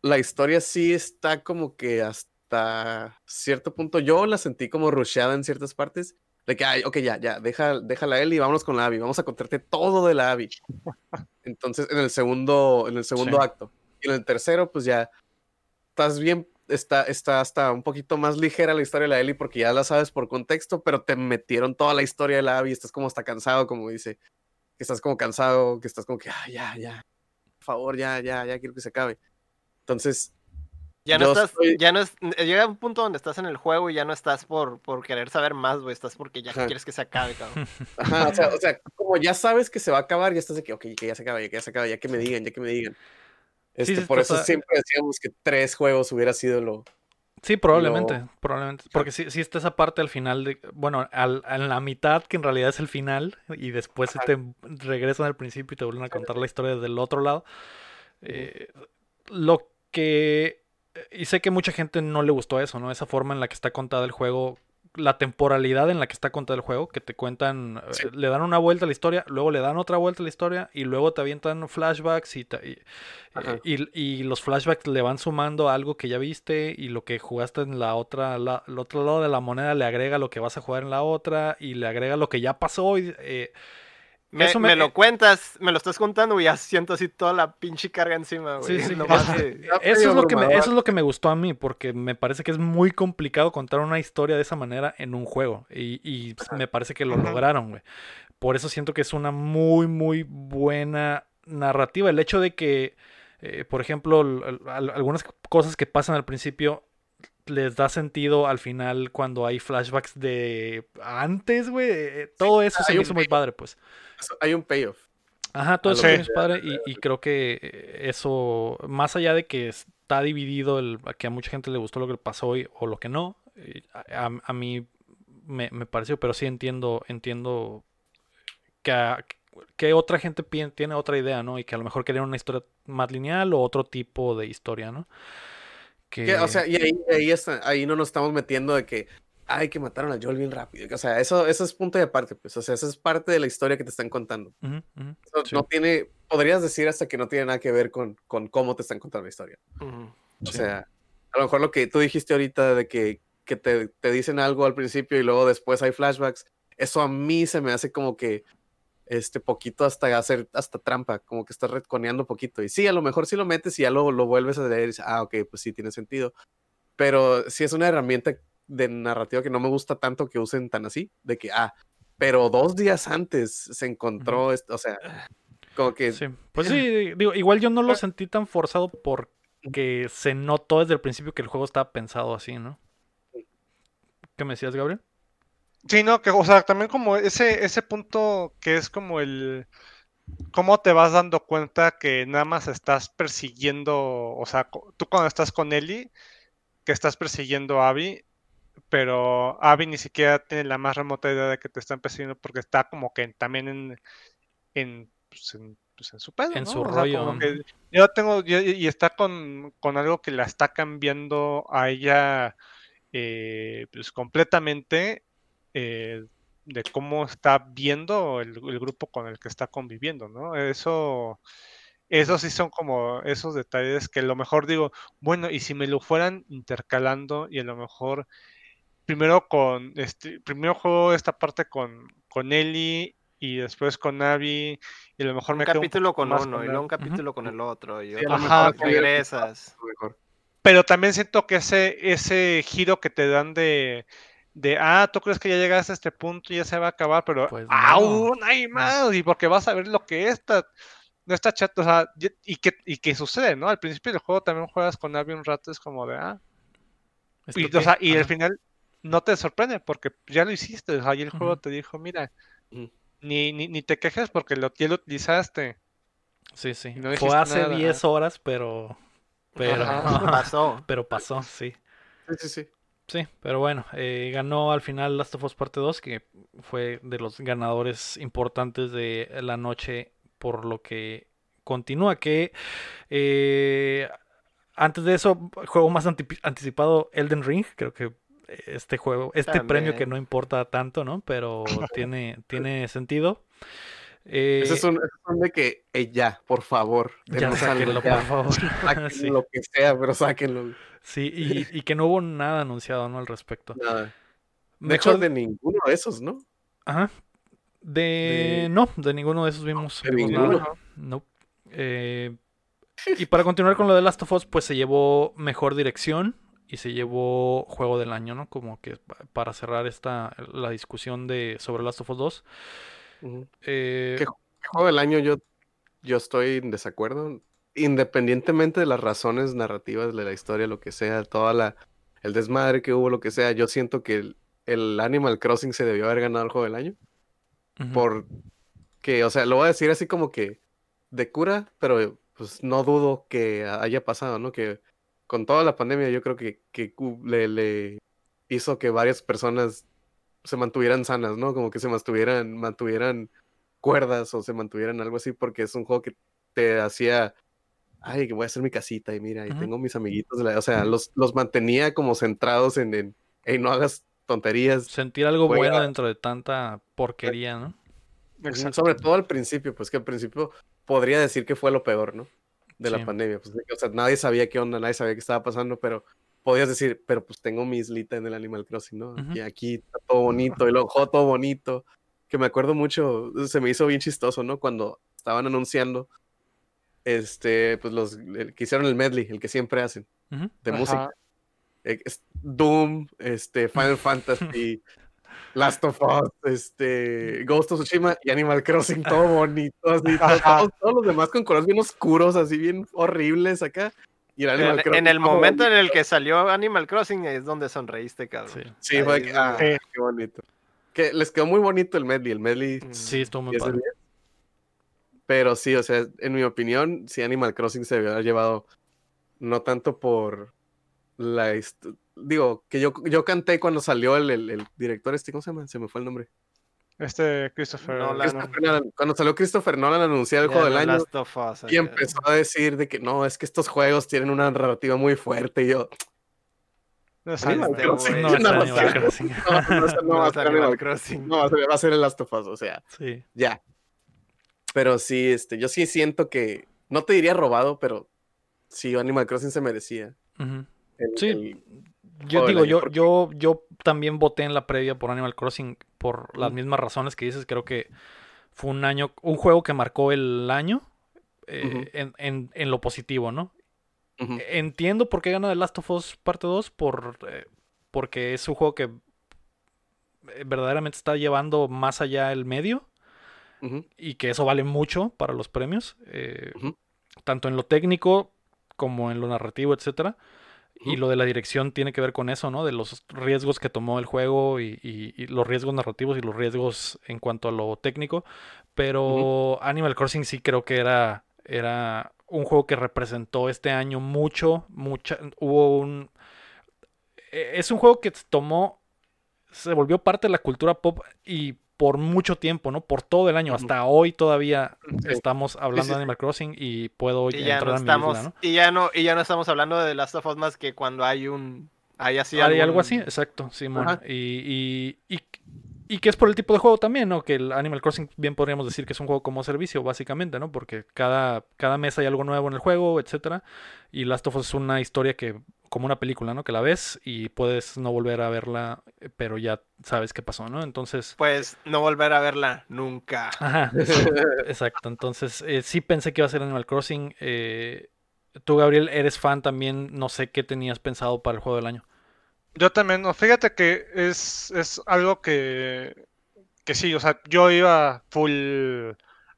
la historia sí está como que hasta cierto punto. Yo la sentí como rusheada en ciertas partes. De que, ay, ok, ya, ya, deja, déjala él y vámonos con la Abby. Vamos a contarte todo de la Abby. *laughs* Entonces, en el segundo, en el segundo Sí. acto. Y en el tercero, pues ya estás bien. Está, está hasta un poquito más ligera la historia de la Ellie porque ya la sabes por contexto, pero te metieron toda la historia de la Abby. Estás como hasta cansado, como dice. Que estás como cansado, que estás como que, ah, ya, ya, por favor, ya, ya, ya quiero que se acabe. Entonces, Ya no Yo estás, estoy- ya no es, llega un punto donde estás en el juego y ya no estás por, por querer saber más, güey, estás porque ya Ajá. quieres que se acabe, cabrón. *laughs* ajá, o, sea, o sea, como ya sabes que se va a acabar, ya estás de que, ok, que ya se acaba, ya que ya se acaba, ya que me digan, ya que me digan. Este, sí, por eso total- siempre decíamos que tres juegos hubiera sido lo. Sí, probablemente, probablemente. Porque sí, sí está esa parte al final de, bueno, al, en la mitad que en realidad es el final y después se te regresan al principio y te vuelven a contar la historia desde el otro lado. Eh, lo que y sé que mucha gente no le gustó eso, ¿no? Esa forma en la que está contada el juego, la temporalidad en la que está contada el juego, que te cuentan, eh, Sí. le dan una vuelta a la historia, luego le dan otra vuelta a la historia y luego te avientan flashbacks y, te- y- eh, y, y los flashbacks le van sumando a algo que ya viste y lo que jugaste en la otra, la- el otro lado de la moneda le agrega lo que vas a jugar en la otra y le agrega lo que ya pasó y, eh, Me, Eso me me- lo cuentas, me lo estás contando y ya siento así toda la pinche carga encima, güey. Sí, sí. *laughs* Eso es, lo que me, eso es lo que me gustó a mí, porque me parece que es muy complicado contar una historia de esa manera en un juego. Y, y pues, me parece que lo lograron, güey. Por eso siento que es una muy, muy buena narrativa. El hecho de que, eh, por ejemplo, algunas cosas que pasan al principio les da sentido al final cuando hay flashbacks de antes, güey. eh, Todo eso se me hizo muy padre, pues. Hay un payoff. Ajá, todo eso es padre y, y creo que eh, eso, más allá de que está dividido, el, a que a mucha gente le gustó lo que pasó y- o lo que no, eh, a, mí me, me pareció, pero sí entiendo, entiendo que, a- que otra gente tiene otra idea, ¿no? Y que a lo mejor querían una historia más lineal o otro tipo de historia, ¿no? Que, Que, o sea, y ahí, ahí, está- ahí no nos estamos metiendo de que ay, que mataron a Joel bien rápido. O sea, eso, eso es punto de aparte, pues. O sea, eso es parte de la historia que te están contando. Eso Sí. no tiene, podrías decir hasta que no tiene nada que ver con, con cómo te están contando la historia. O Sí. sea, a lo mejor lo que tú dijiste ahorita de que, que te, te dicen algo al principio y luego después hay flashbacks, eso a mí se me hace como que este poquito hasta hacer hasta trampa, como que estás retconeando poquito. Y sí, a lo mejor sí lo metes y ya lo, lo vuelves a leer y dices, ah, ok, pues sí tiene sentido. Pero sí es una herramienta de narrativa que no me gusta tanto que usen tan así, de que, ah, pero dos días antes se encontró, esto, o sea, como que Sí, pues sí, *clears throat* digo, igual yo no lo sentí tan forzado porque se notó desde el principio que el juego estaba pensado así, ¿no? ¿Qué me decías, Gabriel? Sí, no, que, o sea, también como ese, ese punto que es como el cómo te vas dando cuenta que nada más estás persiguiendo, o sea, tú cuando estás con Ellie, que estás persiguiendo a Abby, pero Abby ni siquiera tiene la más remota idea de que te están persiguiendo porque está como que también en, en, pues, en, pues, en su pedo, En ¿no? su O sea, rollo, que yo tengo, yo- y está con, con algo que la está cambiando a ella eh, pues completamente eh, de cómo está viendo el, el grupo con el que está conviviendo, ¿no? Eso, esos sí son como esos detalles que a lo mejor digo, bueno, y si me lo fueran intercalando y a lo mejor primero con, este, primero juego esta parte con, con Ellie y después con Abby y a lo mejor Un me quedo un capítulo poco con más uno y luego un capítulo con el otro y otro regresas. mejor. pero también siento que ese, ese giro que te dan de, de, ah, tú crees que ya llegaste a este punto y ya se va a acabar, pero Pues no. aún hay más, y porque vas a ver lo que está, no está chato, o sea, y, y que, y que sucede, ¿no? Al principio del juego también juegas con Abby un rato, es como de, ah, ¿Esto y, o sea, y al final no te sorprende porque ya lo hiciste, o sea, y el juego te dijo, mira, ni, ni, ni te quejes porque lo, ya lo utilizaste. Sí, sí. no Fue hace nada. 10 horas, pero. Pero. Ajá. *laughs* Pasó. *laughs* pero pasó, sí. Sí, sí, sí. Sí, pero bueno, eh, ganó al final Last of Us Parte 2, que fue de los ganadores importantes de la noche, por lo que continúa que eh, antes de eso, juego más anti- anticipado, Elden Ring, creo que este juego, este premio que no importa tanto, ¿no? Pero *laughs* tiene, tiene sentido. Eh, Ese es un, ese es un de que, "Ey, ya, por favor. ya sáquenlo, ya, por favor. *laughs* saquen *laughs* Sí, lo que sea, pero sáquenlo. sí, y, y que no hubo nada anunciado, ¿no? Al respecto. Nada. De Mejor hecho, de ninguno de esos, ¿no? Ajá. De... De- No, de ninguno de esos vimos, De vimos ninguno. nada. No. Eh, y para continuar con lo de Last of Us, pues se llevó mejor dirección y se llevó juego del año, ¿no? Como que pa- para cerrar esta la discusión de sobre Last of Us 2. Eh, ¿Qué juego del año yo, yo estoy en desacuerdo. Independientemente de las razones narrativas de la historia, lo que sea, toda la el desmadre que hubo, lo que sea, yo siento que el, el Animal Crossing se debió haber ganado el juego del año. ujú. Por que, o sea, lo voy a decir así como que de cura, pero pues no dudo que haya pasado, ¿no? Que con toda la pandemia yo creo que, que le, le hizo que varias personas se mantuvieran sanas, ¿no? Como que se mantuvieran, mantuvieran cuerdas o se mantuvieran algo así, porque es un juego que te hacía, ay, que voy a hacer mi casita y mira, y tengo mis amiguitos, o sea, los, los mantenía como centrados en, en, "Ey, no hagas tonterías, Sentir algo juega- bueno dentro de tanta porquería, ¿no? Exacto. Sobre todo al principio, pues que al principio podría decir que fue lo peor, ¿no? De Sí. la pandemia. Pues, o sea, nadie sabía qué onda, nadie sabía qué estaba pasando, pero podías decir, pero pues tengo mi islita en el Animal Crossing, ¿no? Y aquí está todo bonito, y luego juego todo bonito. Que me acuerdo mucho, se me hizo bien chistoso, ¿no? Cuando estaban anunciando, este, pues los el que hicieron el medley, el que siempre hacen, de Ajá. música. Eh, es Doom, este, *laughs* Final Fantasy, Last of Us, este, Ghost of Tsushima y Animal Crossing, todo bonito, así, *laughs* todos, todos los demás con colores bien oscuros, así bien horribles acá. Y el Animal En, Crossing en el momento en el que salió Animal Crossing es donde sonreíste, cabrón. Sí. Sí, fue que, ah, qué bonito. Que les quedó muy bonito el medley, el medley Mm. Sí, estuvo muy 10 de padre. 10. Pero sí, o sea, en mi opinión, sí Animal Crossing se debió haber llevado no tanto por la digo, que yo, yo canté cuando salió el, el- el director este, ¿cómo se llama? Se me fue el nombre. Este Christopher. No, la- Christopher Nolan. Cuando salió Christopher Nolan a anunciar el juego del año Last of Us, y empezó a decir de que no, es que estos juegos tienen una narrativa muy fuerte y yo, No es Animal Crossing, No, va a ser *laughs* Animal Animal Crossing. no, va a ser, va a ser el Last of Us, o sea, Sí. ya. Pero sí, este, yo sí siento que, no te diría robado, pero sí, Animal Crossing se merecía. El- Sí, el- Yo digo, yo, yo, yo también voté en la previa por Animal Crossing por las Ujú. mismas razones que dices. Creo que fue un año, un juego que marcó el año eh, en, en- en lo positivo, ¿no? Entiendo por qué gana The Last of Us parte 2, por, eh, porque es un juego que eh, verdaderamente está llevando más allá el medio y que eso vale mucho para los premios, eh, tanto en lo técnico como en lo narrativo, etcétera. Y lo de la dirección tiene que ver con eso, ¿no? De los riesgos que tomó el juego y, y- y los riesgos narrativos y los riesgos en cuanto a lo técnico. Pero Animal Crossing sí creo que era, era un juego que representó este año mucho, mucha, hubo un... e- Es un juego que tomó, se volvió parte de la cultura pop y por mucho tiempo, ¿no? Por todo el año, hasta hoy todavía Sí. estamos hablando sí, de. Animal Crossing y puedo Y ya, entrar no a mi estamos, isla, ¿no? y, ya no, y ya no estamos hablando de Last of Us más que cuando hay un... Hay así Hay algún- algo así, exacto, Simón. Y, y, y, y que es por el tipo de juego también, ¿no? Que el Animal Crossing bien podríamos decir que es un juego como servicio, básicamente, ¿no? Porque cada, cada mes hay algo nuevo en el juego, etcétera. Y Last of Us es una historia que, como una película, ¿no? Que la ves y puedes no volver a verla, pero ya sabes qué pasó, ¿no? Entonces, Pues no volver a verla nunca. ajá, *laughs* exacto. Entonces, eh, sí pensé que iba a ser Animal Crossing. eh, Tú, Gabriel, eres fan también, no sé qué tenías pensado para el juego del año. Yo también, no, fíjate que es, es algo que, que sí, o sea, yo iba full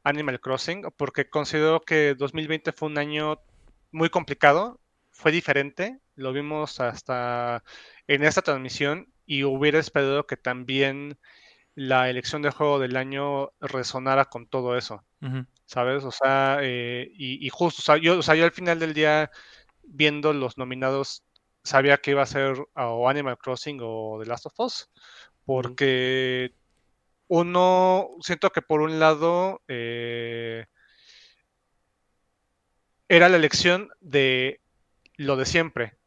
Animal Crossing porque considero que 2020 fue un año muy complicado, fue diferente, lo vimos hasta en esta transmisión y hubiera esperado que también la elección de juego del año resonara con todo eso. ¿sabes? O sea, eh, y, y justo, o sea, yo, o sea, yo al final del día, viendo los nominados, sabía que iba a ser o Animal Crossing o The Last of Us, porque uno, siento que por un lado, eh, era la elección de lo de siempre,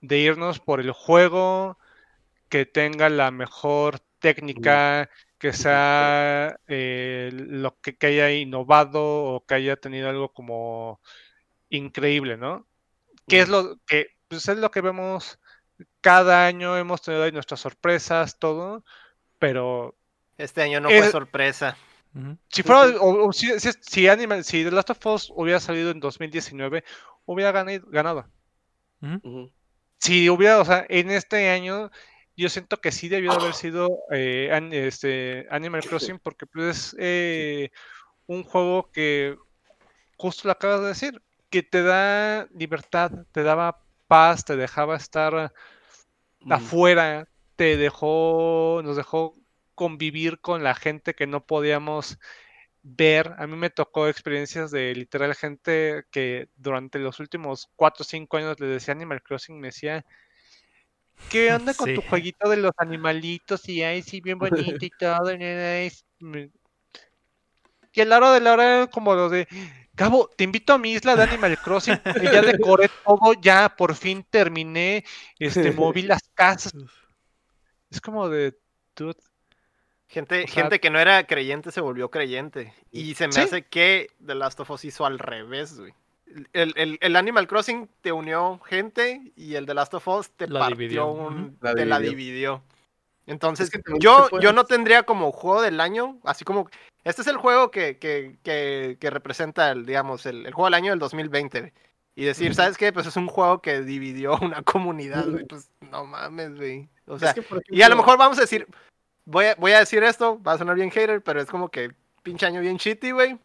de irnos por el juego que tenga la mejor técnica, que sea eh, lo que, que haya innovado o que haya tenido algo como increíble, ¿no? Que es lo que pues es lo que vemos cada año, hemos tenido ahí nuestras sorpresas, todo, pero Este año no fue sorpresa. Si fuera, o, o si, si, si Animal- si The Last of Us hubiera salido en 2019, hubiera ganado. Ujú. Si hubiera, o sea, en este año, yo siento que sí debió de haber sido eh, an- este, Animal Crossing, porque pues es eh, un juego que, justo lo acabas de decir, que te da libertad, te daba paz, te dejaba estar afuera, te dejó, nos dejó convivir con la gente que no podíamos ver. A mí me tocó experiencias de literal gente que durante los últimos 4 o 5 años le decía Animal Crossing, me decía, ¿qué onda con tu jueguito de los animalitos? Y ay, sí, bien bonito y todo. y ay, me- Y a la hora de la hora, como lo de, Cabo, te invito a mi isla de Animal Crossing, ya decoré todo, ya por fin terminé, este, *laughs* moví las casas. Es como de, dude, Gente, O sea- gente que no era creyente se volvió creyente. Y se me Sí. hace que The Last of Us hizo al revés, güey. El, el- el Animal Crossing te unió gente y el The Last of Us te La partió dividió, un-. La te la dividió. Entonces, Es que también yo, yo no tendría como juego del año, así como, este es el juego que, que, que, que representa, el, digamos, el, el juego del año del 2020. güey. Y decir. ¿sabes qué? Pues es un juego que dividió *laughs* una comunidad, güey. Pues no mames, güey. O Es sea, que, y a lo mejor vamos a decir, voy a, voy a decir esto, va a sonar bien hater, pero es como que pinche año bien shitty, güey.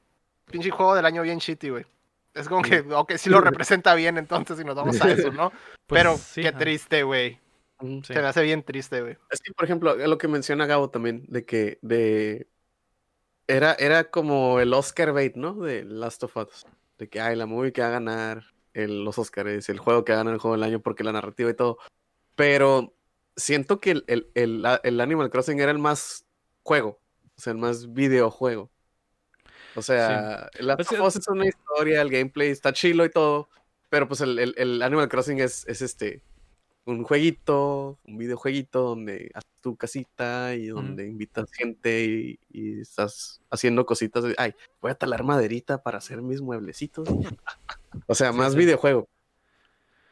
Pinche juego del año bien shitty, güey. Es como que, ok, sí lo representa bien entonces y nos vamos a eso, ¿no? *laughs* Pues pero sí, qué ajá. triste, güey. Sí. Se me hace bien triste, güey. Es que, por ejemplo, lo que menciona Gabo también, de que de era, era como el Oscar bait, ¿no? De Last of Us. De que ay, la movie que va a ganar el- los Oscars, el juego que va a ganar el juego del año porque la narrativa y todo. Pero siento que el, el, el, el Animal Crossing era el más juego. O sea, el más videojuego. O sea, el Last Pues, of Us es una historia, el gameplay está chilo y todo. Pero pues el, el- el Animal Crossing es, es este un jueguito, un videojueguito donde haces tu casita y donde invitas gente y, y estás haciendo cositas de, ay, voy a talar maderita para hacer mis mueblecitos. *laughs* O sea, Sí, más sí. videojuego.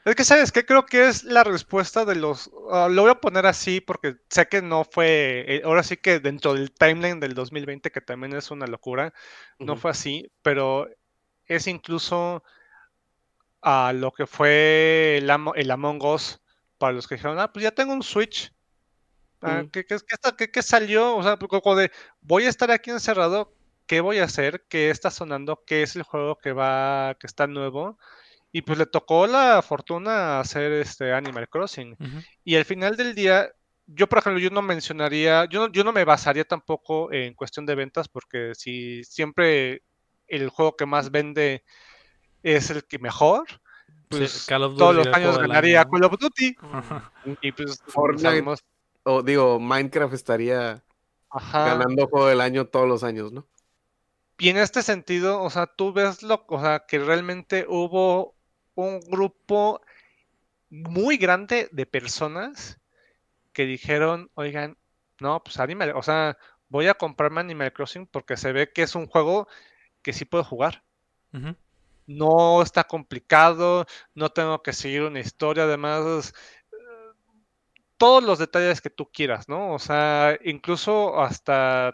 Es que, ¿sabes qué? Creo que es la respuesta de los... ah, lo voy a poner así porque sé que no fue... eh, ahora sí que dentro del timeline del 2020, que también es una locura, no fue así, pero es incluso a lo que fue el, Amo- el Among Us para los que dijeron, ah, pues ya tengo un Switch. Ah. ¿qué, qué- qué salió? O sea, como de, voy a estar aquí encerrado, ¿qué voy a hacer? ¿Qué está sonando? ¿Qué es el juego que va, que está nuevo? Y pues le tocó la fortuna hacer este Animal Crossing. Y al final del día, yo por ejemplo, yo no mencionaría, yo no, yo no me basaría tampoco en cuestión de ventas, porque si siempre el juego que más vende es el que mejor, pues Sí, Call of Duty todos los años ganaría. Call of Duty. Y pues Fortnite. sabemos- O digo, Minecraft estaría ajá. ganando juego del año todos los años, ¿no? Y en este sentido, o sea, tú ves lo, o sea, que realmente hubo un grupo muy grande de personas que dijeron, oigan, no, pues Animal, o sea, voy a comprarme Animal Crossing porque se ve que es un juego que sí puedo jugar. Ujú. No está complicado, no tengo que seguir una historia, además, todos los detalles que tú quieras, ¿no? O sea, incluso hasta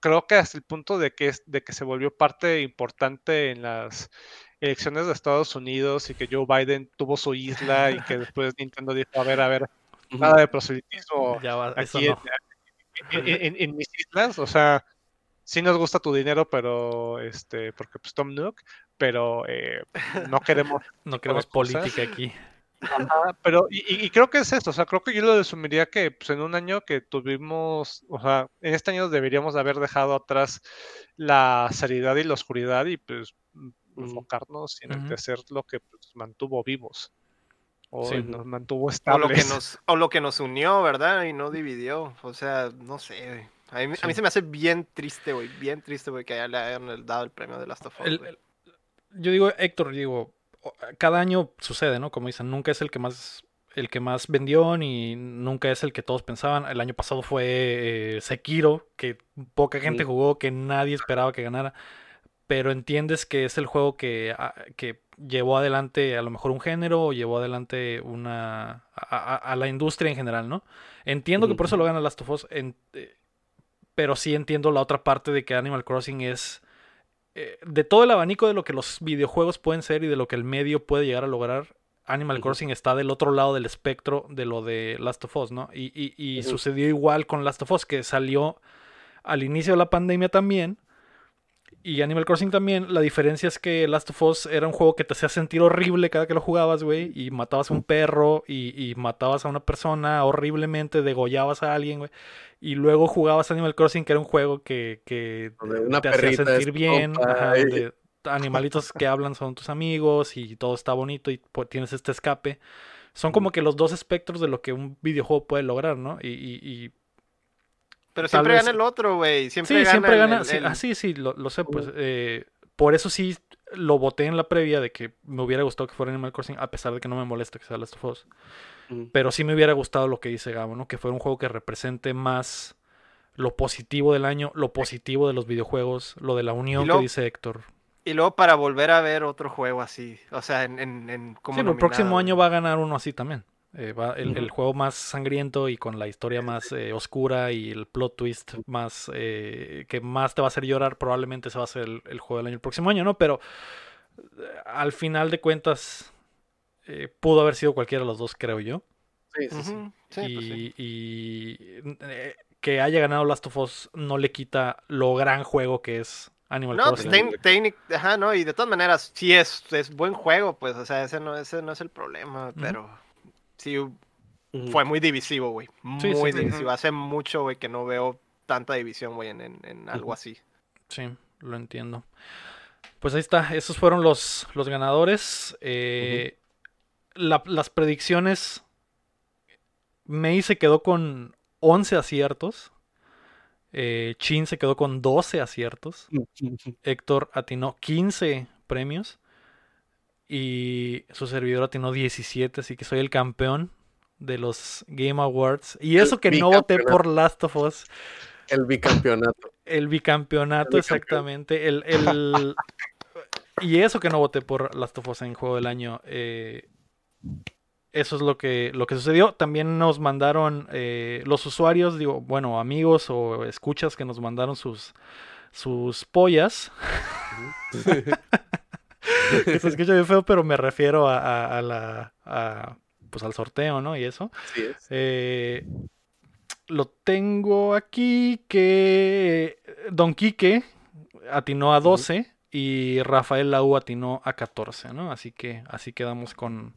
creo que hasta el punto de que, es, de que se volvió parte importante en las elecciones de Estados Unidos y que Joe Biden tuvo su isla y que *laughs* después Nintendo dijo, a ver, a ver, nada de proselitismo Ya va, eso aquí no. en, en- en- en mis islas, o sea, sí nos gusta tu dinero, pero este, porque pues Tom Nook, pero eh, *laughs* no queremos No queremos cosas. política aquí. Ajá, pero, y, y- creo que es esto, o sea, creo que yo lo resumiría que pues, en un año que tuvimos, o sea, en este año deberíamos de haber dejado atrás la seriedad y la oscuridad y pues m- Ujú. enfocarnos y Ujú. enaltecer lo que pues, mantuvo vivos o Sí. nos mantuvo O lo, estables. que nos, o lo que nos unió, ¿verdad? Y no dividió. O sea, no sé. A mí, a mí se me hace bien triste, güey. Bien triste, güey, que ya le hayan dado el premio de Last of Us. El- yo digo, Héctor, digo, cada año sucede, ¿no? Como dicen, nunca es el que más el que más vendió ni nunca es el que todos pensaban. El año pasado fue eh, Sekiro, que poca gente Sí. jugó, que nadie esperaba que ganara. Pero entiendes que es el juego que, ah, que llevó adelante a lo mejor un género o llevó adelante una a, a- a la industria en general, ¿no? Entiendo que por eso lo gana Last of Us, en- eh, pero sí entiendo la otra parte de que Animal Crossing es eh, de todo el abanico de lo que los videojuegos pueden ser y de lo que el medio puede llegar a lograr, Animal. Crossing está del otro lado del espectro de lo de Last of Us, ¿no? Y, y- y sucedió igual con Last of Us, que salió al inicio de la pandemia también. Y Animal Crossing también, la diferencia es que Last of Us era un juego que te hacía sentir horrible cada que lo jugabas, güey. Y matabas a un perro y, y matabas a una persona horriblemente, degollabas a alguien, güey. Y luego jugabas Animal Crossing, que era un juego que, que una te hacía sentir bien. ajá, donde animalitos que hablan son tus amigos y todo está bonito y pues, tienes este escape. Son como que los dos espectros de lo que un videojuego puede lograr, ¿no? Y, y- y Pero siempre vez- gana el otro, güey. Siempre sí, gana siempre el- gana. el- sí, el- ah, sí, sí, lo, lo sé, pues. eh, por eso sí lo voté en la previa de que me hubiera gustado que fuera Animal Crossing, a pesar de que no me molesta que sea Last of Us. Pero sí me hubiera gustado lo que dice Gabo, ¿no? Que fuera un juego que represente más lo positivo del año, lo positivo de los videojuegos, lo de la unión luego- que dice Héctor. Y luego para volver a ver otro juego así. O sea, en, en, en como Sí, pero el próximo año va a ganar uno así también. Eh, va el, juego más sangriento y con la historia más eh, oscura y el plot twist más eh, que más te va a hacer llorar probablemente se va a ser el, el juego del año el próximo año, ¿no? Pero eh, al final de cuentas eh, pudo haber sido cualquiera de los dos, creo yo. Sí, sí, sí. Ujú, sí, y pues sí. y, eh, que haya ganado Last of Us no le quita lo gran juego que es Animal No, pues Crossing. tec- técnic- ajá, no, y de todas maneras, sí es, es buen juego, pues, o sea, ese no, ese no es el problema, pero sí fue muy divisivo, güey, Sí, muy sí. divisivo. Hace mucho, güey, que no veo tanta división, güey, en, en, en algo así. Sí, lo entiendo. Pues ahí está, esos fueron los, los ganadores. Eh, la- las predicciones, May se quedó con 11 aciertos. Eh, Chin se quedó con 12 aciertos. *laughs* Héctor atinó 15 premios. Y su servidor atinó 17, así que soy el campeón de los Game Awards. Y eso que no voté por Last of Us. El bicampeonato. El bicampeonato, El exactamente. El, el- *laughs* Y eso que no voté por Last of Us en Juego del Año. eh, Eso es lo que, lo que sucedió. También nos mandaron eh, los usuarios, digo, bueno, amigos o escuchas que nos mandaron sus, sus pollas. *laughs* *laughs* que se escucha bien feo, pero me refiero a, a- a la, a, pues al sorteo, ¿no? Y eso. Es. Eh, lo tengo aquí que Don Quique atinó a 12 y Rafael Lau atinó a 14, ¿no? Así que así quedamos con,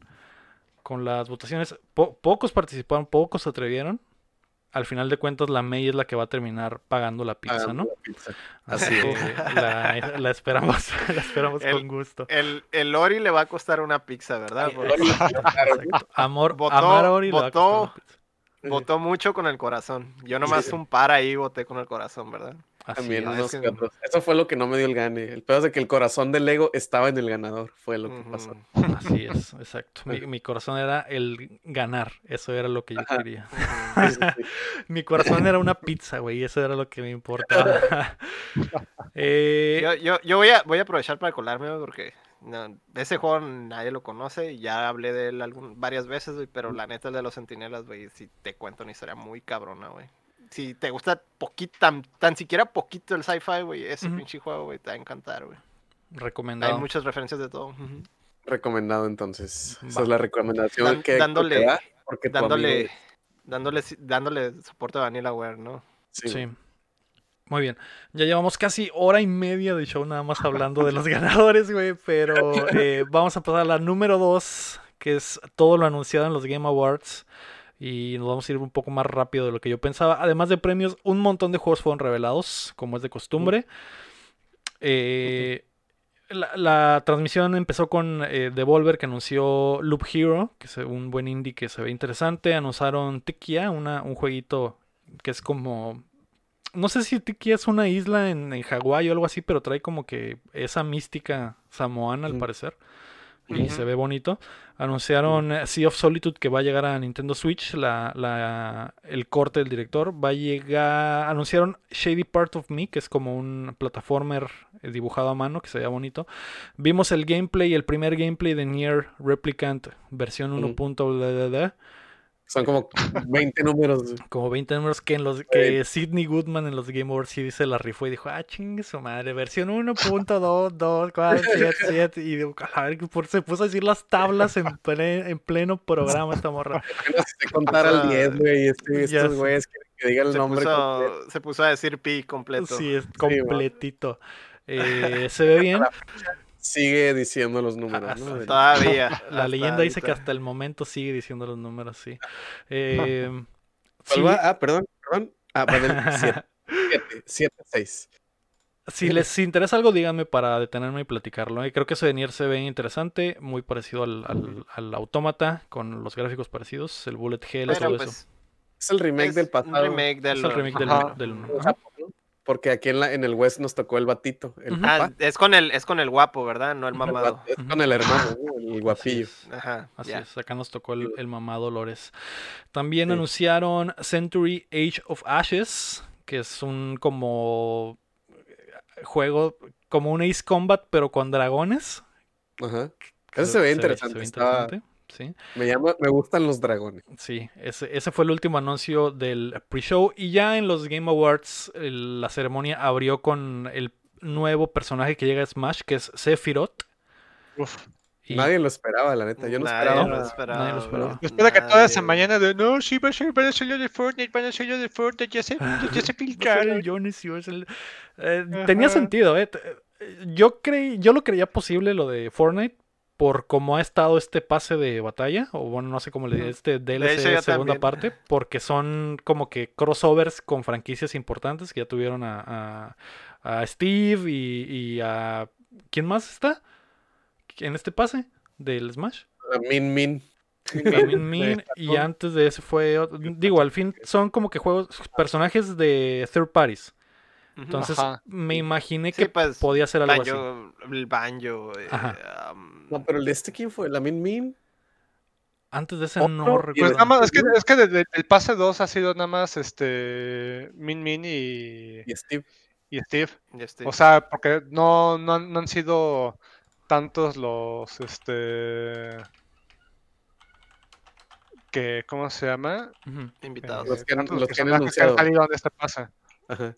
con las votaciones. Po- pocos participaron, pocos se atrevieron. Al final de cuentas, la May es la que va a terminar pagando la pizza, Pagando ¿no? la pizza. Así es. la, la esperamos, *laughs* la esperamos El- con gusto. El, el Ori le va a costar una pizza, ¿verdad? Amor, Votó- amar a Ori le va a costar votó- pizza. votó mucho con el corazón. Yo nomás Sí. un par ahí voté con el corazón, ¿verdad? Así También es. unos que- que. Eso fue lo que no me dio el gane. El pedo es de que el corazón del Lego estaba en el ganador. Fue lo que pasó. Así es, exacto. Mi, *laughs* mi corazón era el ganar, eso era lo que yo Ajá. quería. Sí, sí. *laughs* Mi corazón era una pizza, güey, eso era lo que me importaba. *laughs* Eh, Yo, yo, yo voy, a, voy a aprovechar para colarme, güey, porque no, ese juego nadie lo conoce y ya hablé de él algún, varias veces, güey, pero la neta el de los sentinelas, güey, si te cuento una historia muy cabrona, güey. Si te gusta poquito, tan, tan siquiera poquito el sci-fi, güey, ese pinche juego, güey, te va a encantar, güey. Recomendado. Hay muchas referencias de todo. Recomendado entonces. Esa es la recomendación Dan- que dándole- que da, porque Dándole, amigo- dándole, dándole soporte a Vanillaware, ¿no? sí, Sí. Muy bien. Ya llevamos casi hora y media de show nada más hablando de los *laughs* ganadores, güey. Pero eh, vamos a pasar a la número 2, que es todo lo anunciado en los Game Awards. Y nos vamos a ir un poco más rápido de lo que yo pensaba. Además de premios, un montón de juegos fueron revelados, como es de costumbre. Eh, la, la transmisión empezó con eh, Devolver, que anunció Loop Hero, que es un buen indie que se ve interesante. Anunciaron Tikia, una, un jueguito que es como no sé si Tiki es una isla en, en Hawái o algo así, pero trae como que esa mística samoana al parecer. Y se ve bonito. Anunciaron eh, Sea of Solitude que va a llegar a Nintendo Switch, la, la- el corte del director. Va a llegar. Anunciaron Shady Part of Me, que es como un plataformer eh, dibujado a mano, que se veía bonito. Vimos el gameplay, el primer gameplay de Nier Replicant, versión Ujú. 1.0. Son como 20 números. Como 20 números que en los que Sidney Goodman en los Game Awards sí se la rifó y dijo, ah, chingue su madre, versión 1.22477 y digo, a ver, por- se puso a decir las tablas en, ple- en pleno programa esta morra. Apenas sé contar al 10, güey. Este, estos güeyes quieren que diga el Se nombre. puso, se puso a decir pi completo. Sí, es completito. Eh, se ve bien. Sigue diciendo los números, Hasta- ¿no? *laughs* Todavía. *laughs* La hasta leyenda dice que hasta el momento sigue diciendo los números, sí. *laughs* Eh. Ah, perdón, perdón. Ah, del 7. 7, 6. Si les interesa algo, díganme para detenerme y platicarlo. ¿eh? Creo que ese Nier se ve interesante, muy parecido al, al, al Autómata, con los gráficos parecidos, el Bullet Hell y Pero, todo pues, eso. Es el remake es del pasado. remake del. Es el remake del, Ajá. del- ¿no? Porque aquí en, la, en el West nos tocó el batito. El. Ah, papá. es con el, es con el guapo, ¿verdad? No el mamado. es con el hermano, ¿no? el Así guapillo. es. Ajá. Así es, acá nos tocó el, el mamado Lores. También Sí. anunciaron Century Age of Ashes, que es un como eh, juego, como un Ace Combat, pero con dragones. Ajá. Eso se ve interesante. se ve estaba- interesante, sí. me, llama, me gustan los dragones. Sí, ese, ese fue el último anuncio del pre-show. Y ya en los Game Awards, el- la ceremonia abrió con el nuevo personaje que llega a Smash, que es Sephiroth. Uf. Y Nadie lo esperaba, la neta. Yo no Nadie esperaba. lo esperaba. Nadie lo esperaba. Después de que toda esa mañana de no, sí, va a ser, van a ser lo de Fortnite, van a ser lo de Fortnite, ya se, ya se *laughs* filtraron. el Eh, tenía sentido, ¿eh? T- Yo, creí, yo lo creía posible lo de Fortnite por cómo ha estado este pase de batalla, o bueno, no sé cómo le este DLC yo segunda también. parte, porque son como que crossovers con franquicias importantes que ya tuvieron a, a- a Steve y, y a... ¿Quién más está? En este pase del Smash. La Min Min. A Min Min, y antes de ese fue otro- digo al fin son como que juegos personajes de third parties. Entonces Ajá. me imaginé Sí, que pues, podía ser algo así el banjo. eh, um, No, pero el de este, ¿quién fue? ¿La Min Min? antes de ese Otro, no Pues recuerdo nada más, es que, es que desde el pase 2 ha sido nada más este Min Min y, Y Steve. y Steve. O sea, porque no, no, han- no han sido tantos los este que ¿cómo se llama? Invitados. Los que han- Tantos los que han personajes que han anunciado. salido en este pase. Ajá.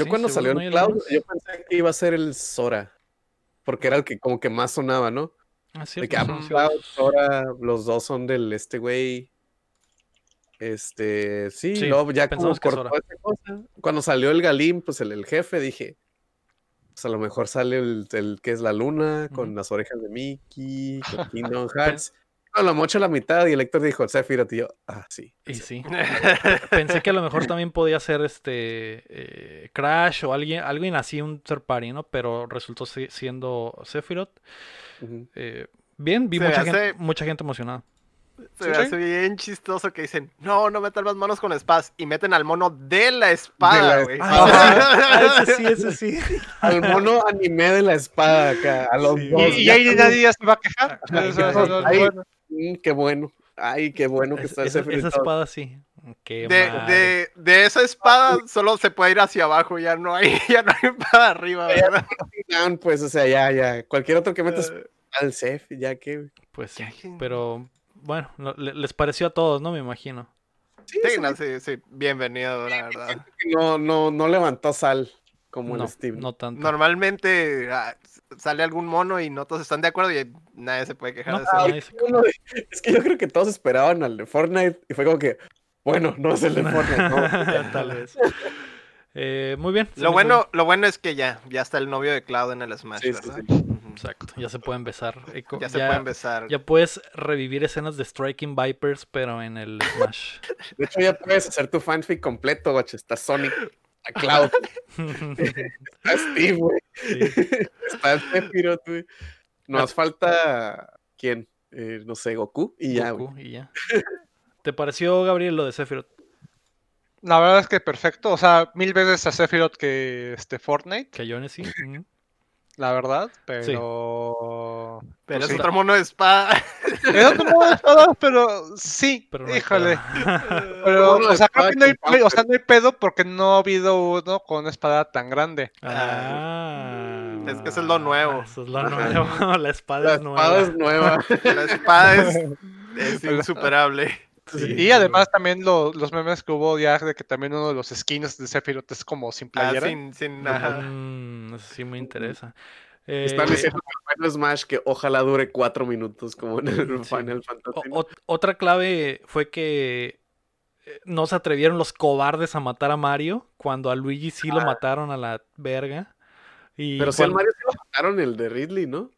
Yo Sí, cuando salió no en Cloud, yo pensé que iba a ser el Sora. Porque era el que como que más sonaba, ¿no? Ah, De que ah, anunció Cloud. Sora, los dos son del este güey. Este, sí, Sí, luego ya como cortó esa cosa. Cuando salió el Galim, pues el, el jefe, dije, pues a lo mejor sale el, el que es la luna, con las orejas de Mickey, con *laughs* Kingdom Hearts. No, lo mocho a la mitad y el Héctor dijo, Sephiroth, y yo, ah, sí. y ese". sí *laughs* pensé que a lo mejor también podía ser este eh, Crash o alguien alguien así un third party no pero resultó si- siendo Sephiroth. Eh, bien vi Se mucha hace- gente mucha gente emocionada Se Sí, me hace bien chistoso que dicen, no, no metan las manos con espadas. Y meten al mono de la espada, la güey. *laughs* Ah, ese sí ese sí Al mono animé de la espada acá, a los Sí. dos. Y, ahí nadie ya se va a quejar. Ay, Es. Mm, qué bueno. Ay, qué bueno que Es- está esa, Sephiroth. esa espada sí Qué De, de, de esa espada solo se puede ir hacia abajo, ya no hay, *laughs* ya no hay para arriba. ¿verdad? Pues, o sea, ya, ya. Cualquier otro que metas Eh, al Sef, ya que. Pues sí, pero bueno, no- le- les pareció a todos, ¿no? Me imagino. Sí, sí, sí, no, sí, sí, bienvenido, la verdad. no, no, no levantó sal. Como no, el Steve. no tanto. Normalmente ah, sale algún mono y no todos están de acuerdo y nadie se puede quejar No, de eso. se- Es que yo creo que todos esperaban al de Fortnite y fue como que, bueno, no es el de Fortnite, no. *laughs* Tal vez. Eh, muy bien. Lo bueno, lo bueno es que ya, ya está el novio de Cloud en el Smash, Sí, ¿verdad? sí. Exacto, ya se pueden besar. eh, co- Ya se pueden besar. ya puedes revivir escenas de Striking Vipers, pero en el Smash. *laughs* De hecho, ya puedes hacer tu fanfic completo, guacho. Está Sonic, está Cloud, *laughs* *laughs* está Steve, güey. Sí. Está Sephiroth, güey. Nos falta, ¿quién? Eh, no sé, Goku y ya. Goku y ya. ¿Te pareció, Gabriel, lo de Sephiroth? La verdad es que perfecto. O sea, mil veces a Sephiroth que este Fortnite, Que yo sí. La verdad. Pero. Pero pues es sí. otro mono de espada. *laughs* Era un modo de espada, pero sí. Pero no híjole. *laughs* Pero, Mono o sea, creo que no hay, o sea, no hay pedo porque no ha habido uno con una espada tan grande. Ah, Es que eso es lo nuevo. Eso es lo nuevo. *laughs* La espada La es nueva. espada es nueva. La espada es, es insuperable. Sí. Y además también lo- los memes que hubo ya de que también uno de los skins de Sephiroth es como sin Ah, playera. sin, sin ajá. Mm, eso sí me interesa. Están Eh, diciendo que el Final Smash que ojalá dure cuatro minutos como en el Sí. Final Fantasy. o- otra clave fue que eh, no se atrevieron los cobardes a matar a Mario cuando a Luigi sí lo mataron a la verga. Y Pero si al cuando- Mario se lo mataron el de Ridley, ¿no?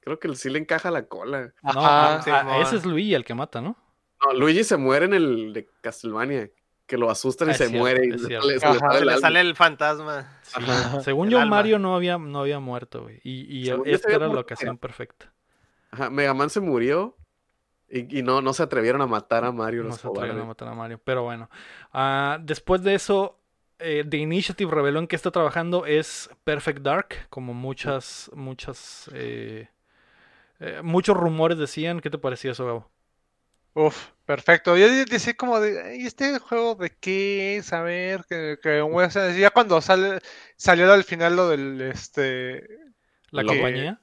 Creo que sí le encaja la cola. No, Ajá, sí, a- ese es Luigi el que mata, ¿no? No, Luigi se muere en el de Castlevania. Que lo asustan y se cierto, muere. Y le sale- se le Ajá, sale Se el le alma. sale el fantasma. Sí. Según El yo, alma. Mario no había, no había muerto, güey. Y, y esta era la ocasión perfecta. Ajá, Mega Man se murió. Y, y no, no se atrevieron a matar a Mario No los se atrevieron a matar a Mario. Pero bueno. Ah, después de eso, eh, The Initiative reveló en qué está trabajando es Perfect Dark. Como muchas, muchas. eh, eh, muchos rumores decían. ¿Qué te parecía eso, Gabo? Uf, perfecto. Yo de- decía como de, ¿y este juego de qué es? A ver, que, que o sea, ya cuando sale, salió al final lo del, este, La Que- compañía.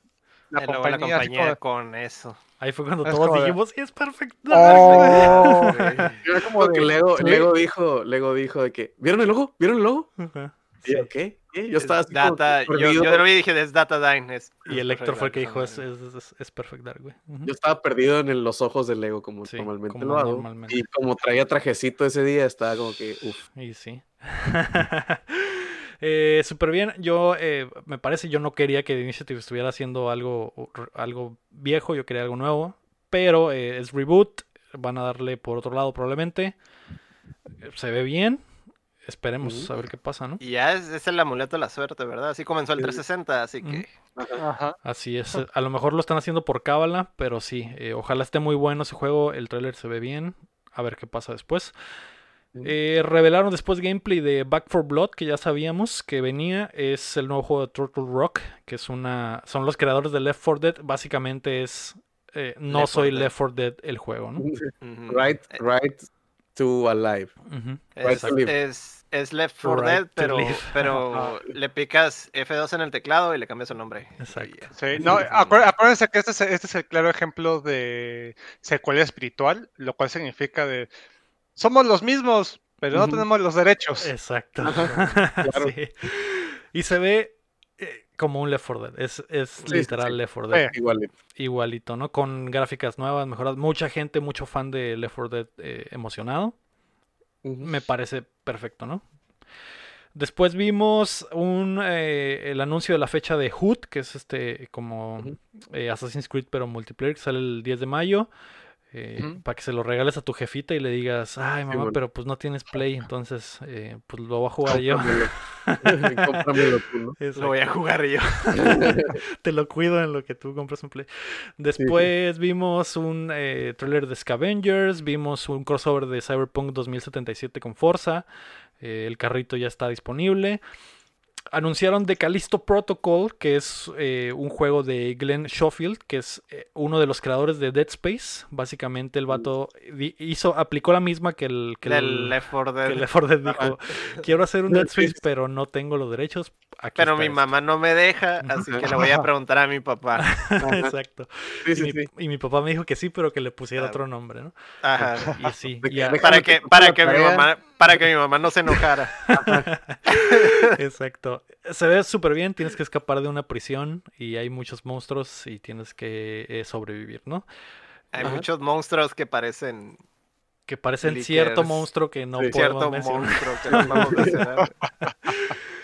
la Y luego la compañía, compañía como con eso. Ahí fue cuando Es todos como de- dijimos, "Sí, es Perfect de, Dark. "Oh". *laughs* Era como que Lego, sí. Lego dijo, Lego dijo de que, ¿vieron el logo? ¿Vieron el logo? Y sí. ¿qué? Yo estaba así como Data, yo, yo lo vi y dije, es Datadyne. Es, Y el Héctor fue el que dijo, es, es es, Perfect Dark, güey. Yo estaba perdido en el- los ojos del Lego como Sí, normalmente como lo hago. normalmente. Y como traía trajecito ese día, estaba como que, uff. Y sí. *laughs* eh, Súper bien. Yo, eh, me parece, yo no quería que The Initiative estuviera haciendo algo, algo viejo, yo quería algo nuevo. Pero eh, es reboot. Van a darle por otro lado probablemente. Eh, Se ve bien. Esperemos a ver qué pasa, ¿no? Y ya es, es el amuleto de la suerte, ¿verdad? Así comenzó el Sí. 360, así que... Ajá. Así es. A lo mejor lo están haciendo por cábala, pero sí. eh, ojalá esté muy bueno ese juego. El tráiler se ve bien. A ver qué pasa después. Eh, revelaron después gameplay de Back for Blood, que ya sabíamos que venía. Es el nuevo juego de Turtle Rock, que es una. Son los creadores de Left 4 Dead. Básicamente es. eh, no Left 4 soy. Left 4 Dead el juego, ¿no? *laughs* Right, Eh, right to alive. Es, to live. es, es Left 4 Right Dead, pero, pero *laughs* le picas F2 en el teclado y le cambias el nombre. Exacto. Sí, no, acuér- acuérdense que este es, este es el claro ejemplo de secuela espiritual, lo cual significa de somos los mismos, pero no tenemos los derechos. Exacto. *laughs* claro. Sí. Y se ve eh, como un Left 4 Dead. Es, es Sí, literal sí. Left 4 Dead. Igualito, ¿no? Con gráficas nuevas, mejoradas. Mucha gente, mucho fan de Left 4 Dead eh, emocionado. Me parece perfecto, ¿no? Después vimos un, eh, el anuncio de la fecha de Hood, que es este como eh, Assassin's Creed, pero multiplayer, que sale el 10 de mayo. Eh. Para que se lo regales a tu jefita y le digas, ay mamá, bueno. pero pues no tienes play, entonces eh, pues lo voy a jugar yo. Cómpramelo. *laughs* *laughs* Cómpramelo tú, ¿no? Lo voy a jugar yo. *laughs* Te lo cuido en lo que tú compras un Play. Después vimos un eh, trailer de Scavengers, vimos un crossover de Cyberpunk 2077 con Forza. eh, el carrito ya está disponible. Anunciaron The Callisto Protocol, que es eh, un juego de Glenn Schofield, que es eh, uno de los creadores de Dead Space. Básicamente el vato di- hizo, aplicó la misma que el, que Del el, Left 4 que Dead. el Left 4 Dead dijo, quiero hacer un Dead Space. pero no tengo los derechos. Aquí Pero está mi esto. mamá no me deja, así que le voy a preguntar a mi papá. *laughs* Exacto. Sí, y, sí, mi, sí. y mi papá me dijo que sí, pero que le pusiera Claro. otro nombre, ¿no? Ajá. Y sí, Para que, para que mi mamá, para que mi mamá no se enojara. *laughs* Exacto. Se ve súper bien, tienes que escapar de una prisión y hay muchos monstruos y tienes que eh, sobrevivir, ¿no? Hay Ajá. muchos monstruos que parecen Que parecen Lickers. cierto monstruo que no Sí. podemos cierto mencionar. monstruo que *laughs* no vamos a mencionar.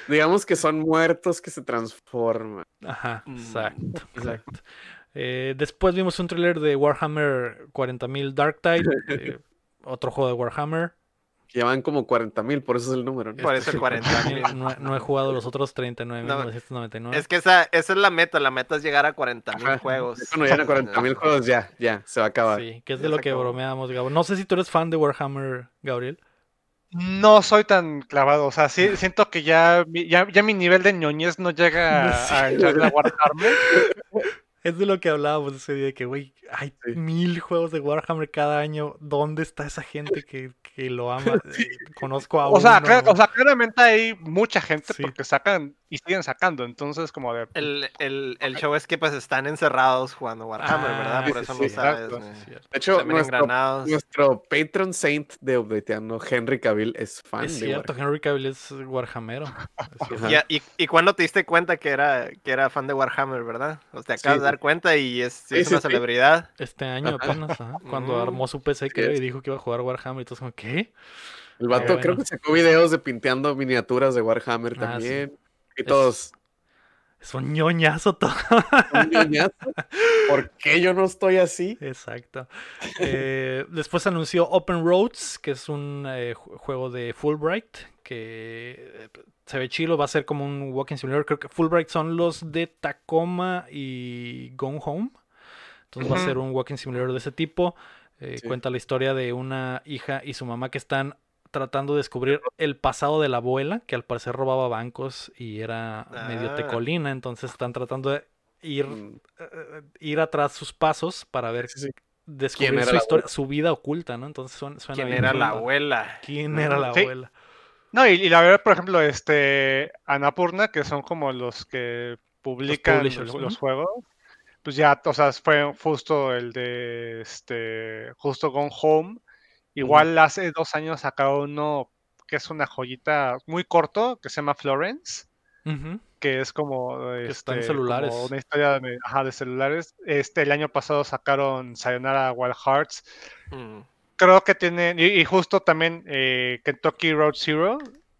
Digamos que son muertos que se transforman. Ajá, Mm. exacto, exacto. Eh, después vimos un tráiler de Warhammer 40.000 Dark Tide, eh, *laughs* otro juego de Warhammer. Ya van como 40 mil, por eso es el número. ¿no? Por eso el 40 mil. *laughs* No, he- no he jugado los otros 39.999. No, Es que esa, esa es la meta, la meta es llegar a 40 mil Ajá. juegos. Ya Cuando llegan a 40 mil *laughs* juegos, ya, ya, se va a acabar. Sí, que es Ya de lo que acabó. bromeamos, Gabo. No sé si tú eres fan de Warhammer, Gabriel. No soy tan clavado, o sea, sí, *laughs* siento que ya, mi- ya, ya mi nivel de ñoñez no llega a, *laughs* Sí. a entrar a Warhammer. Es de lo que hablábamos ese día, que, güey, hay Sí. mil juegos de Warhammer cada año. ¿Dónde está esa gente que, que lo ama? *laughs* Eh, Conozco a O uno. o sea, claramente hay mucha gente Sí. porque sacan y siguen sacando, entonces como de... El, el, el show es que pues están encerrados jugando Warhammer, Ah, ¿verdad? Por eso sí, no sí, sabes. cierto. De hecho, También nuestro, engranados. nuestro patron saint de Updateando, Henry Cavill, es fan Es de cierto, Henry Cavill es Warhamero. Es. Y, y, y cuándo te diste cuenta que era, que era fan de Warhammer, ¿verdad? O te acabas Sí. de dar cuenta y es, sí una sí. celebridad. Este año apenas, ajá, *laughs* cuando Mm. armó su PC, creo, y dijo que iba a jugar Warhammer. Y todos como, ¿qué? El vato creo que sacó videos de pinteando miniaturas de Warhammer Ah, sí. también. Y todos, Es un ñoñazo todo. "Un ñoñazo, ¿por qué yo no estoy así? Exacto. Eh, después anunció Open Roads, que es un eh, ju- juego de Fulbright, que eh, se ve chilo, va a ser como un walking simulator. Creo que Fulbright son los de Tacoma y Gone Home. Entonces va a ser un walking simulator de ese tipo. Eh, Sí. Cuenta la historia de una hija y su mamá que están tratando de descubrir el pasado de la abuela, que al parecer robaba bancos y era medio Ah. tecolina. Entonces están tratando de ir, Mm, eh, ir atrás sus pasos para ver sí, sí. descubrir su historia, su vida oculta, ¿no? Entonces suena, suena ¿Quién bien era la abuela? ¿Quién era la Sí. abuela? No, y, y la verdad, por ejemplo, este Anapurna, que son como los que publican los, los juegos, pues ya, o sea, fue justo el de este, justo Gone Home. Igual hace dos años sacaron uno que es una joyita muy corto, que se llama Florence, que es como, está en este, como celulares. una historia de, ajá, de celulares. Este, el año pasado sacaron Sayonara Wild Hearts, Mm. creo que tienen, y, y justo también eh, Kentucky Road Zero,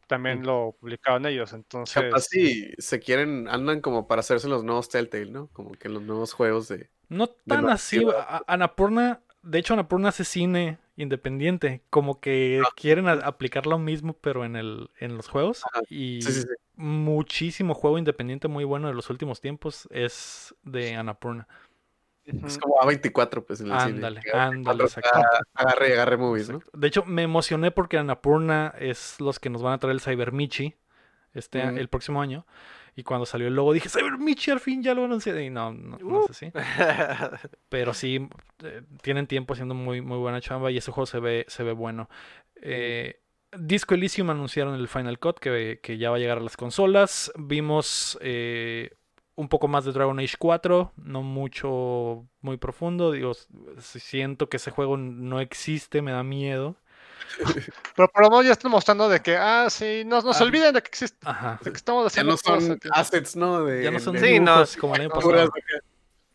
también Mm. lo publicaron ellos, entonces... Capaz si se quieren, andan como para hacerse los nuevos Telltale, ¿no? Como que los nuevos juegos de... No tan así. a- a- Annapurna, de hecho, Annapurna hace cine independiente. Como que Ah. quieren a- aplicar lo mismo, pero en el, en los juegos. Ajá. Y Sí, sí, sí. muchísimo juego independiente muy bueno de los últimos tiempos es de Annapurna. ujú. Es como A24, pues, en el Ándale, cine. ándale, A24 exacto. Agarre, agarre movies, ¿no? De hecho, me emocioné porque Annapurna es los que nos van a traer el Cyber Michi este, el próximo año. Y cuando salió el logo dije, Cyber Michi al fin ya lo anuncié. Y no, no, no es así. *laughs* Pero sí, eh, tienen tiempo haciendo muy, muy buena chamba y ese juego se ve, se ve bueno. Eh, Disco Elysium anunciaron el Final Cut que, que ya va a llegar a las consolas. Vimos eh, un poco más de Dragon Age 4, no mucho, muy profundo. Digo, siento que ese juego no existe, me da miedo. *laughs* Pero por lo menos ya están mostrando de que, ah, sí, no, no se Ah. olviden de que existe, Ajá. de que estamos Ya haciendo no son cosas assets, ¿no? De, Ya no son de- Sí, no, como el año pasado.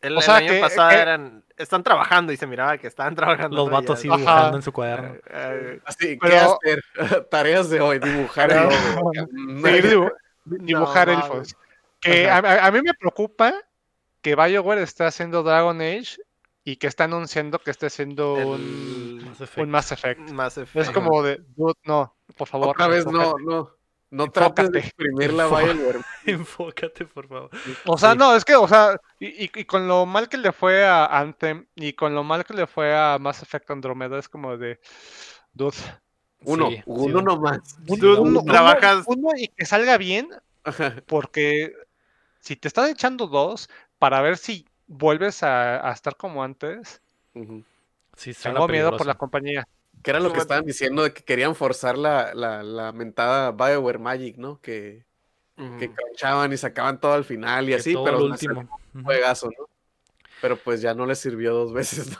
El, O el sea año que- pasado que- eran. Están trabajando y se miraba que estaban trabajando. Los vatos Ya- así Ajá. dibujando en su cuaderno. Eh, eh, Así, ¿qué Pero- hacer? *laughs* Tareas de hoy, dibujar el *laughs* dibujar No, elfos. Que a, a- a mí me preocupa que BioWare esté haciendo Dragon Age y que está anunciando que esté haciendo un, Mass Effect. un Mass Effect. Mass Es como de, dude, no, por favor. Otra vez no, enfócate. no. No trates de Enfócate. exprimir la Enfócate. Bioware. *laughs* Enfócate, por favor. O sea, Sí. no, es que, o sea, y, y- y con lo mal que le fue a Anthem y con lo mal que le fue a Mass Effect Andromeda, es como de, dude, Uno, Sí, sí, uno va. nomás. un- Dude, uno, trabajas- uno- uno y que salga bien, porque si te están echando dos para ver si vuelves a, a estar como antes, Ujú. Sí, tengo miedo por la compañía. Que era lo que estaban diciendo de que querían forzar la, la, la mentada Bioware Magic, ¿no? Que que Ujú. crunchaban y sacaban todo al final y que así, todo pero sé, último. un juegazo, ¿no? Pero pues ya no les sirvió dos veces, ¿no?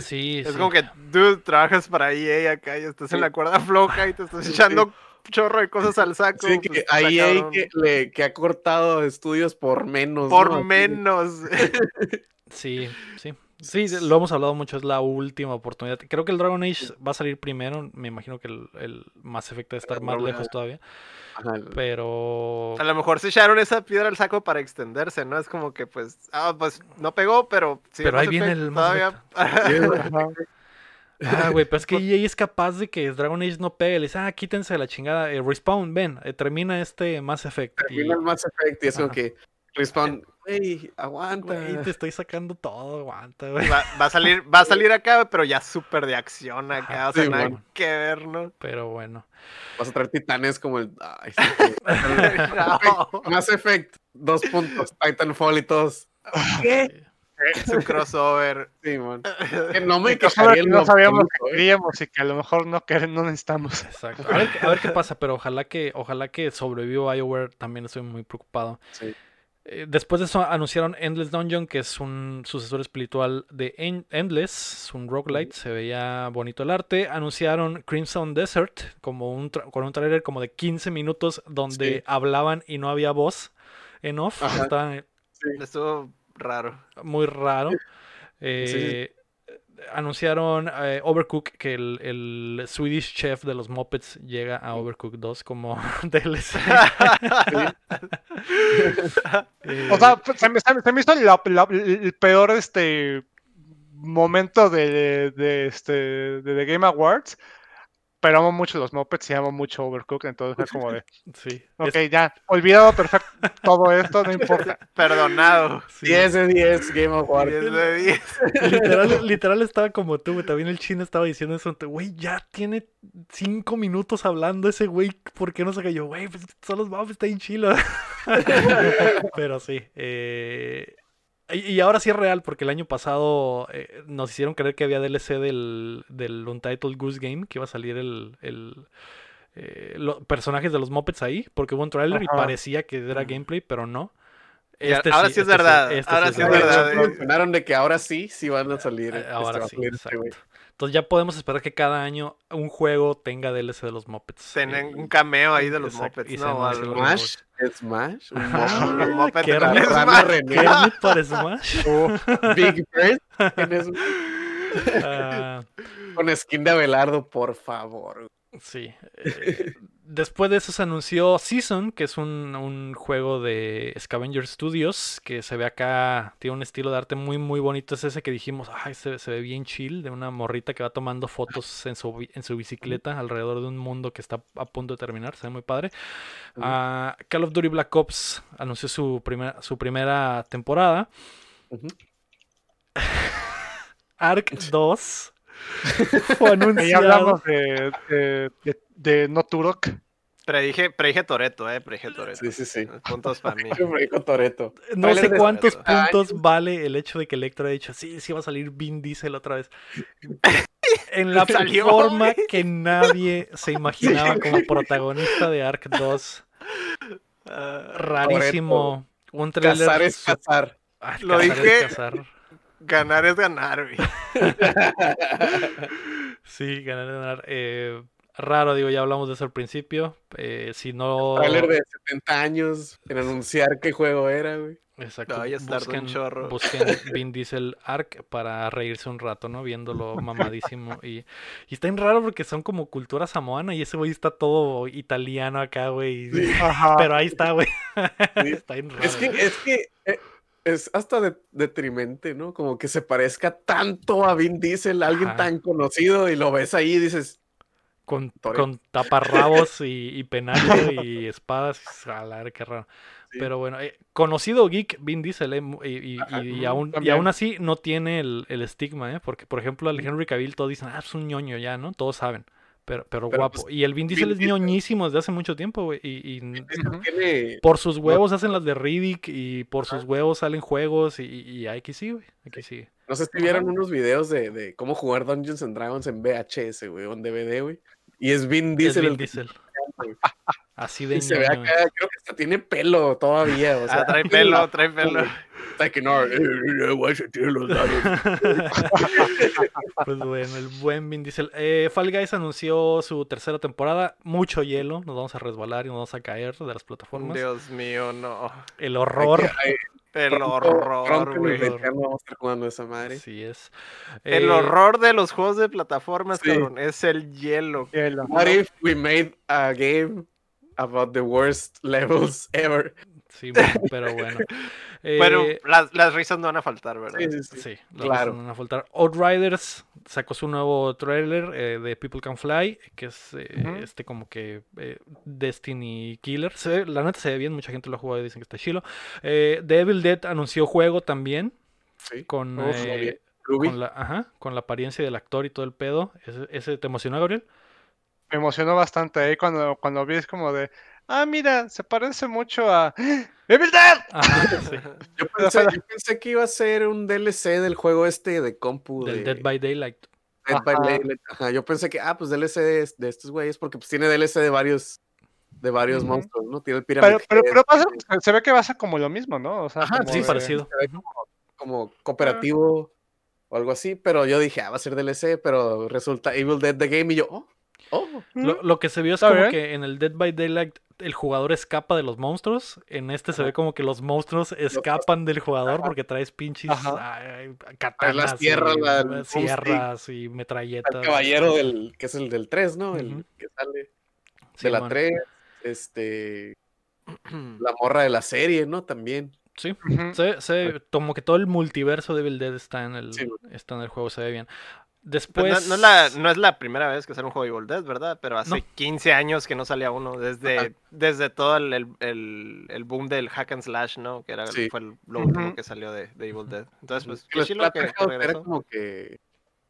Sí, Es sí. como que tú trabajas para EA acá y estás en la cuerda floja y te estás echando chorro de cosas al saco. Sí, pues, que ahí hay que, le- que ha cortado estudios por menos. Por menos. *laughs* Sí, sí. Sí, lo hemos hablado mucho, es la última oportunidad. Creo que el Dragon Age va a salir primero. Me imagino que el, el Mass Effect debe estar más lejos todavía. Ajá, Pero. A lo mejor se echaron esa piedra al saco para extenderse, ¿no? Es como que, pues, ah, pues no pegó, pero. sí, Pero ahí viene el Mass todavía. *laughs* Ah, güey, pero es que *laughs* EA es capaz de que Dragon Age no pegue. Le dice, ah, quítense de la chingada. eh, Respawn, ven, eh, termina este Mass Effect. Y, Termina el Mass Effect y es como que Respawn, hey, aguanta. güey, te estoy sacando todo, aguanta, güey. Va, va a salir, va a *laughs* salir acá, pero ya súper de acción acá. Ajá, O sea, sí, nada bueno. que ver, ¿no? Pero bueno. Vas a traer titanes como el. Ay, sí, *laughs* No, Mass Effect, dos puntos, Titanfall y todos. ¿Qué? *laughs* es un crossover. Sí, man. *laughs* Que no me Crossover quejaría que no sabíamos que ¿eh? queríamos y que a lo mejor no, no necesitamos. Exacto. A ver, a ver qué pasa, pero ojalá que, ojalá que sobreviva BioWare. También estoy muy preocupado. Sí. Eh, Después de eso anunciaron Endless Dungeon, que es un sucesor espiritual de En- Endless, es un roguelite, se veía bonito el arte. Anunciaron Crimson Desert como un con un trailer como de 15 minutos donde Sí. hablaban y no había voz en off. Ajá. Estaba Estuvo raro. muy raro. Eh, Anunciaron eh, Overcook que el, el Swedish chef de los Muppets llega a Overcook 2 como *laughs* DLC. Eh, O sea, se me, se me- se me hizo la- la- el peor este momento de, de, este de The Game Awards. Pero amo mucho los Muppets y amo mucho Overcooked, entonces fue como de, *laughs* sí, ok, es- ya, olvidado perfecto todo esto, no importa. *laughs* Perdonado. sí. 10 de 10 Game of War. 10 de 10. *laughs* Literal, literal estaba como tú, güey. También el chino estaba diciendo eso. Güey, ya tiene cinco minutos hablando ese güey. ¿Por qué no se cayó? Güey, pues son los Muppets, está bien chilo. Pero sí. eh, y, y ahora sí es real, porque el año pasado eh, nos hicieron creer que había DLC del, del Untitled Goose Game, que iba a salir el... el eh, los personajes de los Muppets ahí, porque hubo un trailer y parecía que era gameplay, pero no. Ahora sí es verdad, ahora sí es verdad, eh. mencionaron de que ahora sí, sí van a salir. Este, Ahora va a sí, salir este exacto. Entonces ya podemos esperar que cada año un juego tenga DLC de los Muppets. Tienen Y- un cameo ahí de los Exacto, Muppets, ¿no? los Smash, Smash, *laughs* un Muppet, Un Muppet qué de la la hermoso. rana Smash. René, Kermit para Smash. *laughs* Big Bird en Smash, Ah, con skin de Abelardo, por favor. sí. eh, después de eso se anunció Season, que es un, un juego de Scavenger Studios, que se ve acá, tiene un estilo de arte muy, muy bonito. Es ese que dijimos, ay, se, se ve bien chill, de una morrita que va tomando fotos en su, en su bicicleta alrededor de un mundo que está a punto de terminar. Se ve muy padre. Ah, Call of Duty Black Ops anunció su, primera su primera temporada. *laughs* Ark *laughs* 2 fue ya hablamos de, de, de, de No Turok. Predije, predije Toreto, eh, predije Toreto. Sí, sí, sí. Puntos para *laughs* mí. Me dijo Toreto. No sé cuántos 70 puntos vale el hecho de que Electra haya dicho, sí, sí va a salir Vin Diesel otra vez. *laughs* En la Salió, forma que nadie se imaginaba como protagonista de Ark 2. Ah, Rarísimo. Un trailer. Cazar es cazar. Ay, Lo cazar es dije. cazar. ganar es ganar, güey. *laughs* Sí, ganar, ganar. Eh, raro, digo, ya hablamos de eso al principio. Eh, si no. Trailer de 70 años en anunciar qué juego era, güey. Exacto. No, ya un busquen, chorro. busquen *laughs* Vin Diesel Arc para reírse un rato, ¿no? Viéndolo mamadísimo. Y, y está bien raro porque son como cultura samoana y ese güey está todo italiano acá, güey. Pero ahí está, güey. Sí. *laughs* está bien raro. Es que, es que eh, es hasta de- detrimente, ¿no? Como que se parezca tanto a Vin Diesel, alguien Ajá. tan conocido, y lo ves ahí y dices, Con, taparrabos *laughs* y, y penacho y *laughs* espadas. Verga, qué raro. Sí. Pero bueno, eh, conocido geek Vin Diesel, eh, y, y- Ajá, y ujú, aún, y aún así no tiene el, el estigma, ¿eh? Porque, por ejemplo, al Henry Cavill todos dicen, ah, es un ñoño ya, ¿no? Todos saben. Pero, pero, Pero, guapo. pues, y el Vin Diesel Vin es ñoñísimo desde hace mucho tiempo, güey. Y, tiene... por sus huevos hacen las de Riddick y por sus huevos salen juegos y, y aquí sí, güey. Aquí sí. No sé si vieron unos videos de, de cómo jugar Dungeons and Dragons en VHS, güey, o en DVD, güey. Y es Vin Es Diesel Vin el que Diesel. *laughs* Así de Y se ve acá, creo que hasta tiene pelo todavía. O sea, Ah, *laughs* trae pelo, trae pelo. Está que no, eh, eh, tiene los labios. *laughs* Pues bueno, el buen Vin Diesel. Eh, Fall Guys anunció su tercera temporada. Mucho hielo. Nos vamos a resbalar y nos vamos a caer de las plataformas. Dios mío, no. El horror. Ay, El pronto- horror, pronto el güey. invierno vamos a estar jugando esa madre. Así es. El Eh, horror de los juegos de plataformas, Sí. cabrón, es el hielo. Hielo. What if we made a game about the worst levels ever? Sí, pero bueno. *laughs* Eh, Bueno, las, las risas no van a faltar, ¿verdad? Sí, sí, sí. Sí, las Claro. no van a faltar. Outriders sacó su nuevo trailer eh, de People Can Fly, que es eh, este como que eh, Destiny Killer. Se la neta se ve bien, mucha gente lo ha jugado y dicen que está chilo. Eh, The Evil Dead anunció juego también Sí. con, eh. Ruby. con, la, ajá, con la apariencia del actor y todo el pedo. ¿Ese, ese te emocionó, Gabriel? Me emocionó bastante ahí cuando, cuando vi es como de, ah, mira, se parece mucho a *gasps* Evil Dead. Ajá, *laughs* sí. Yo pensé, yo pensé que iba a ser un DLC del juego este de compu. Del de Dead by Daylight. Dead by. Daylight. Ajá, yo pensé que, ah, pues DLC de, de estos güeyes, porque pues tiene DLC de varios, de varios monstruos, ¿no? Tiene el Pero, pero, pero pasa- se ve que va a ser como lo mismo, ¿no? O sea, Ajá, como Sí, de- parecido. se ve como, como cooperativo o algo así, pero yo dije, ah, va a ser DLC, pero resulta Evil Dead The Game y yo, oh, oh. Lo, lo que se vio es como bien. que en el Dead by Daylight el jugador escapa de los monstruos. En este se ve como que los monstruos escapan del jugador porque traes pinches ay, katanas, las sierras, y, la- el eh, sierras y El metralletas. caballero del, que es el del 3, ¿no? El que sale Sí, de la man. 3, este, *clears throat* la morra de la serie, ¿no? También. Sí, se, se- como que todo el multiverso de Evil Dead está en el, Sí, está en el juego, se ve bien. Pues Después... no, no es la, no es la primera vez que sale un juego de Evil Dead, ¿verdad? Pero hace No. 15 años que no salía uno, desde, Ajá. desde todo el, el- el- el boom del hack and slash, ¿no? Que era, Sí. fue el- lo último que salió de, de Evil Dead. Entonces, pues, qué chilo que, era regresó. como que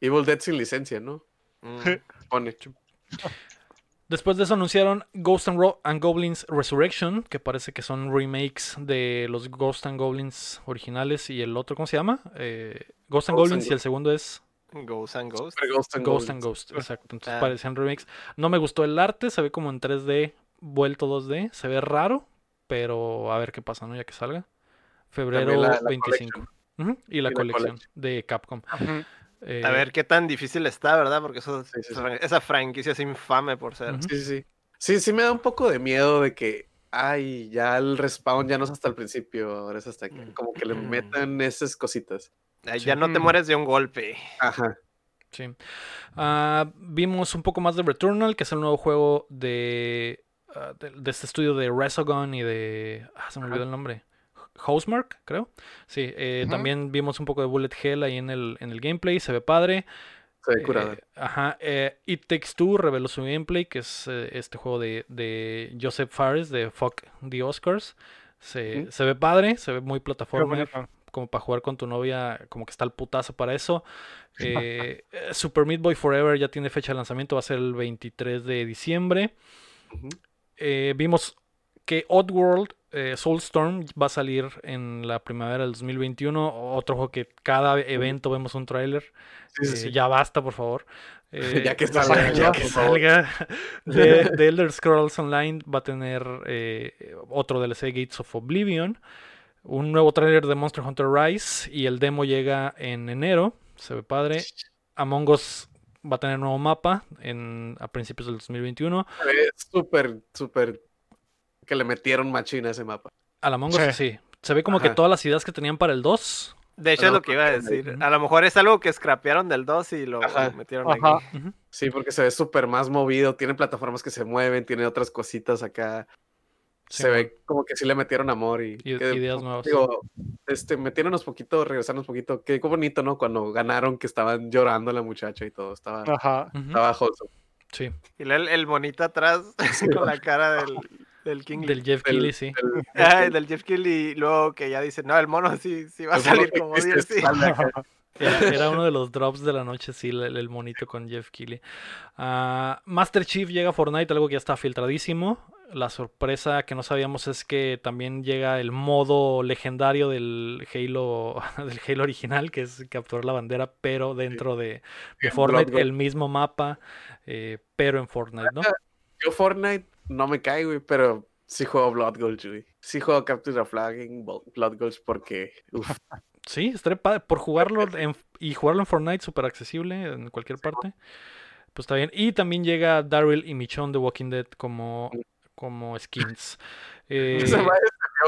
Evil Dead sin licencia, ¿no? Mm. *laughs* Después de eso anunciaron Ghost and, Ro- and Goblins Resurrection, que parece que son remakes de los Ghost and Goblins originales y el otro, ¿cómo se llama? Eh, Ghost and Ghost Goblins and y el segundo es Ghost and Ghost. Super Ghost and Ghost and Goblins. Ghost, exacto. Entonces Ah. parecían remakes. No me gustó el arte, se ve como en 3D vuelto 2D, se ve raro, pero a ver qué pasa, ¿no? Ya que salga. Febrero También la- la 25. Ujú, Y la Y la colección de Capcom. Eh, A ver qué tan difícil está, ¿verdad? Porque eso, Sí, sí, sí. esa- esa franquicia es infame por ser. Sí, sí, sí. Sí, sí me da un poco de miedo de que, ay, ya el respawn ya no es hasta el principio, ahora es hasta que, Mm. como que le metan esas cositas. Ay, Sí. Ya no te Mm. mueres de un golpe. Ajá. Sí. Ah, vimos un poco más de Returnal, que es el nuevo juego de, ah, de, de este estudio de Resogun y de... Ah, se me olvidó el nombre. Housemark, creo. Sí, eh, también vimos un poco de Bullet Hell ahí en el, en el gameplay, se ve padre. Se ve curada. Eh, ajá. eh, It Takes Two reveló su gameplay, que es eh, este juego de, de Joseph Fares de Fuck the Oscars. Se, Ujú. se ve padre, se ve muy plataforma. Como para jugar con tu novia, como que está el putazo para eso. *laughs* Eh, Super Meat Boy Forever ya tiene fecha de lanzamiento, va a ser el 23 de diciembre. Eh, vimos que Oddworld eh, Soulstorm va a salir en la primavera del 2021. Otro juego que cada evento vemos un tráiler. Sí, sí, Eh, sí. Ya basta, por favor. *laughs* Eh, Ya que *laughs* salga, ya que salga. De Elder Scrolls Online va a tener eh, otro DLC Gates of Oblivion. Un nuevo tráiler de Monster Hunter Rise y el demo llega en enero. Se ve padre. Among Us va a tener nuevo mapa en, a principios del 2021. Se ve súper, súper que le metieron machina a ese mapa. Al Among Us Sí. sí. Se ve como que todas las ideas que tenían para el 2. De hecho, es lo que iba a decir. A lo mejor es algo que scrapearon del 2 y lo, Ajá. metieron Ajá. aquí. Sí, porque se ve súper más movido, tiene plataformas que se mueven, tiene otras cositas acá. Sí, se ve como que sí le metieron amor y, I- que- ideas nuevas. Digo, este, metiéndonos poquito, regresarnos poquito. Qué, qué bonito, ¿no? Cuando ganaron que estaban llorando la muchacha y todo. Estaba, Ajá. Wholesome. Sí. Y el, el monito atrás *laughs* con la cara del, del King. Del Jeff Keighley, sí. del- Ay, del Jeff Kill y luego que ya dice, no, el mono sí, sí va a el salir como existe, DLC. *laughs* Era, era uno de los drops de la noche, sí, el, el monito con Jeff Keighley. Ah, Master Chief llega a Fortnite, algo que ya está filtradísimo. La sorpresa que no sabíamos es que también llega el modo legendario del Halo, *laughs* del Halo original, que es capturar la bandera, pero dentro de, de Fortnite, el mismo mapa, eh, pero en Fortnite, ¿no? *laughs* Yo Fortnite no me cae, güey, pero sí juego Blood Gulch, güey. Sí juego Capture the Flag en Blood Gulch porque, uf, *laughs* Sí, estaría padre. Por jugarlo en- y jugarlo en Fortnite, súper accesible en cualquier parte. Pues está bien. Y también llega Daryl y Michonne de Walking Dead como, como skins. *laughs* Eh, se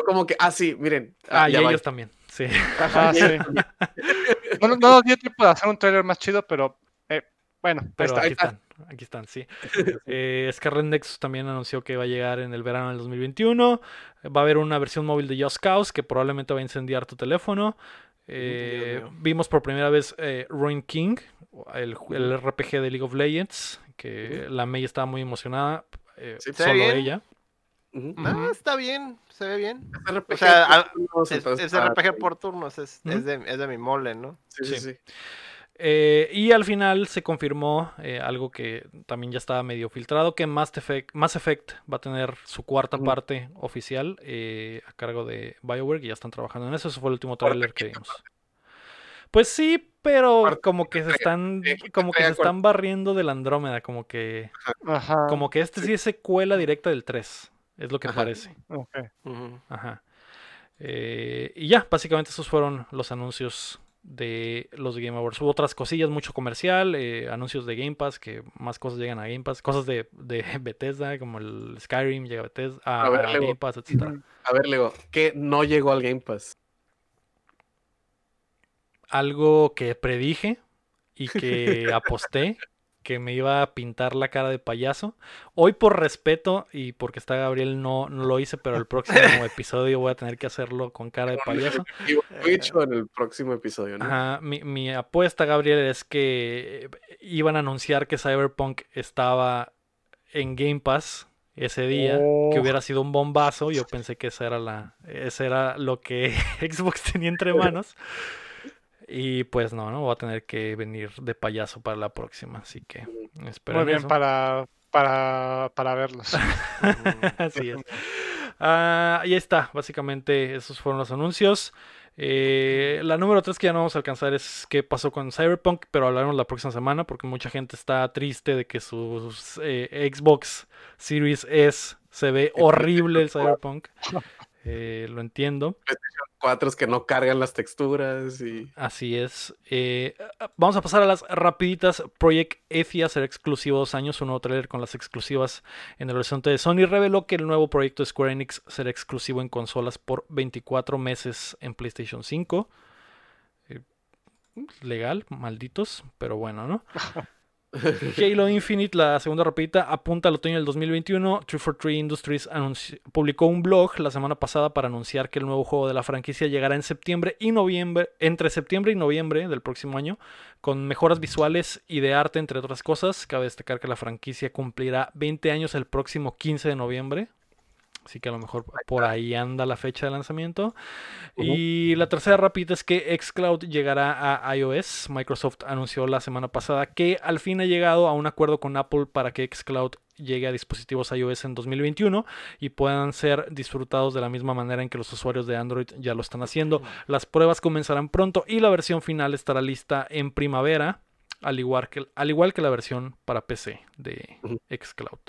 como que, ah, sí, miren. ah, y ellos también. Sí. Ah, sí. No, no nos dio tiempo de hacer un trailer más chido, pero eh, bueno, Pero está. aquí está. están. Aquí están, sí. *laughs* Eh, Scarlet Nexus también anunció que va a llegar en el verano del 2021. Va a haber una versión móvil de Just Cause que probablemente va a incendiar tu teléfono. Eh, vimos por primera vez eh, Ruin King, el, el RPG de League of Legends, que la May estaba muy emocionada. eh, Sí, solo bien. ella. Ah, está bien, se ve bien. Es RPG O sea, por ah, turnos, Es, entonces es RPG por turnos, es, es, de, es de mi mole, ¿no? Sí, sí, Sí. Eh, y al final se confirmó eh, algo que también ya estaba medio filtrado, que Mass Effect, Mass Effect va a tener su cuarta parte oficial eh, a cargo de BioWare, y ya están trabajando en eso. Ese fue el último tráiler que vimos. Pues sí, pero como que se están, que como que se están barriendo de la Andrómeda, como que, Ajá. como que este sí es secuela directa del 3, es lo que Ajá. parece. Ajá. Eh, y ya, básicamente esos fueron los anuncios de los Game Awards. Hubo otras cosillas, mucho comercial, eh, anuncios de Game Pass, que más cosas llegan a Game Pass, cosas de, de *laughs* Bethesda, como el Skyrim llega a Bethesda, a, A ver, a Lego. Game Pass, etc. A ver, Lego, ¿qué no llegó al Game Pass? Algo que predije y que *laughs* aposté que me iba a pintar la cara de payaso. Hoy por respeto y porque está Gabriel no, no lo hice, pero el próximo *laughs* episodio voy a tener que hacerlo con cara de payaso. He dicho en el próximo episodio, ¿no? Ajá, mi, mi apuesta, Gabriel, es que eh, iban a anunciar que Cyberpunk estaba en Game Pass ese día, que Oh. hubiera sido un bombazo. Yo pensé que esa era la, ese era lo que *laughs* Xbox tenía entre *laughs* manos. Y pues no, no voy a tener que venir de payaso para la próxima, así que espero Muy bien para, para, para verlos. *laughs* Así es. Ah, ahí está, básicamente esos fueron los anuncios. Eh, la número 3 que ya no vamos a alcanzar es qué pasó con Cyberpunk, pero hablaremos la próxima semana porque mucha gente está triste de que sus eh, Xbox Series S se ve *laughs* horrible el Cyberpunk. Eh, lo entiendo. Cuatros que no cargan las texturas y... Así es. Eh, vamos a pasar a las rapiditas. Project Efia será exclusivo dos años. Un nuevo trailer con las exclusivas en el horizonte de Sony reveló que el nuevo proyecto de Square Enix será exclusivo en consolas por 24 meses en PlayStation 5. Eh, legal, malditos, pero bueno, ¿no? *laughs* Halo Infinite, la segunda rapidita, apunta al otoño del 2021. 343 Industries publicó un blog la semana pasada para anunciar que el nuevo juego de la franquicia llegará en septiembre y noviembre, entre septiembre y noviembre del próximo año, con mejoras visuales y de arte, entre otras cosas. Cabe destacar que la franquicia cumplirá 20 años el próximo 15 de noviembre. Así que a lo mejor por ahí anda la fecha de lanzamiento. Y la tercera rápida es que Xcloud llegará a iOS. Microsoft anunció la semana pasada que al fin ha llegado a un acuerdo con Apple para que Xcloud llegue a dispositivos iOS en 2021 y puedan ser disfrutados de la misma manera en que los usuarios de Android ya lo están haciendo. Las pruebas comenzarán pronto y la versión final estará lista en primavera, al igual que, al igual que la versión para PC de. Xcloud.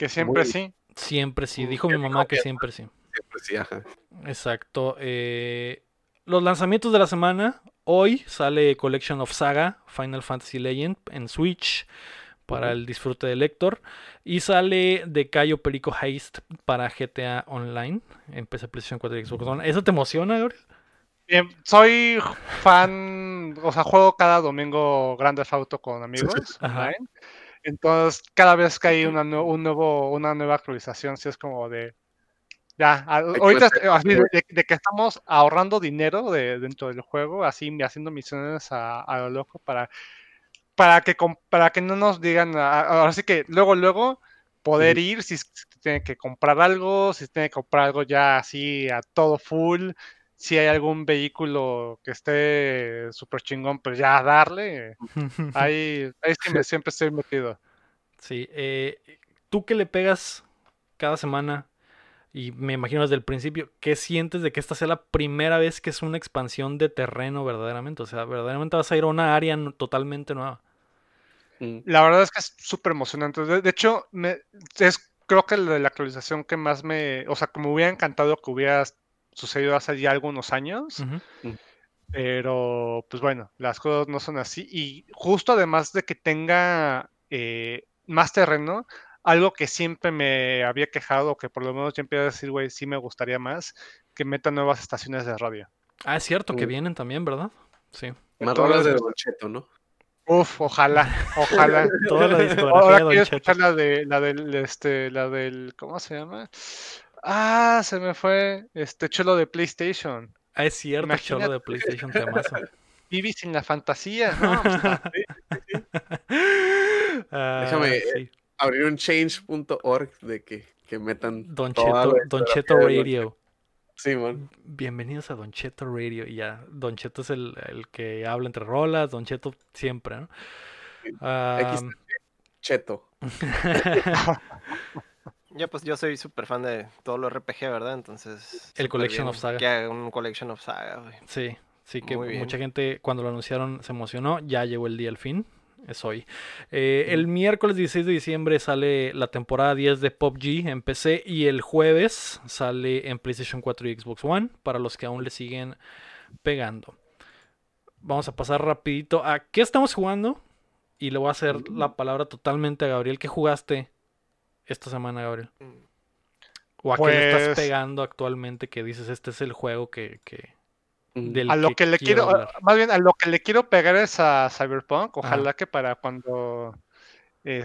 Que siempre Muy- sí. Siempre sí, dijo mi mamá que siempre sí. Pues sí, ajá. Exacto. eh, los lanzamientos de la semana. Hoy sale Collection of Saga, Final Fantasy Legend en Switch para el disfrute del lector. Y sale de Cayo Perico Heist para GTA Online en PC, PlayStation 4 y Xbox One. ¿Eso te emociona, Gabriel? Bien, soy fan, o sea, juego cada domingo Grand Theft Auto con amigos Ajá. online. Entonces, cada vez que hay una, nue- un nuevo, una nueva actualización, sí es como de. Ya, ahorita así de, que estamos ahorrando dinero de, dentro del juego, así haciendo misiones a, a lo loco para, para, que, para que no nos digan. Ahora sí que luego, luego poder ir si, si tiene que comprar algo, si tiene que comprar algo ya así a todo full, si hay algún vehículo que esté súper chingón, pues ya darle. *laughs* Ahí, ahí sí me- siempre estoy metido. Sí. eh, Tú que le pegas cada semana y me imagino desde el principio, ¿qué sientes de que esta sea la primera vez que es una expansión de terreno verdaderamente? O sea, verdaderamente vas a ir a una área totalmente nueva. Mm. La verdad es que es súper emocionante. De, de hecho, me, es creo que la, la actualización que más me, o sea, que me hubiera encantado que hubiera sucedido hace ya algunos años, pero pues bueno, las cosas no son así. Y justo además de que tenga eh, más terreno, algo que siempre me había quejado, que por lo menos yo empecé a decir, güey, sí me gustaría más, que meta nuevas estaciones de radio. Ah, es cierto que Mm. vienen también, ¿verdad? Sí. Más Todas rolas de las- Don Cheto, ¿no? Uf, ojalá, ojalá. *laughs* Toda la discografía Ahora de Don Cheto. la de la del este la del ¿cómo se llama? Ah, se me fue este cholo de PlayStation. Ah, es cierto, cholo Imagínate. de PlayStation temazo. *laughs* Vivi sin la fantasía. No, Déjame- sí. Abrir un change.org de que, que metan Don Cheto, Don Cheto Radio. Simón. Bienvenidos a Don Cheto Radio. Y ya, Don Cheto es el, el que habla entre rolas, Don Cheto siempre, ¿no? Sí. Ah, X- Cheto. *laughs* *laughs* Ya, pues yo soy súper fan de todo lo RPG, ¿verdad? Entonces. El Collection of Saga. Que haga un Collection of Saga, güey. sí, sí que mucha gente cuando lo anunciaron se emocionó. Ya llegó el día al fin. Es hoy. Eh, el miércoles 16 de diciembre sale la temporada 10 de PUBG en PC y el jueves sale en PlayStation 4 y Xbox One para los que aún le siguen pegando. Vamos a pasar rapidito a qué estamos jugando y le voy a hacer la palabra totalmente a Gabriel. ¿Qué jugaste esta semana, Gabriel? ¿O a qué le estás Pues- pegando actualmente que dices este es el juego que, que- Mm. del a lo que le quiero, hablar"? más bien a lo que le quiero pegar es a Cyberpunk. Ojalá que para cuando eh,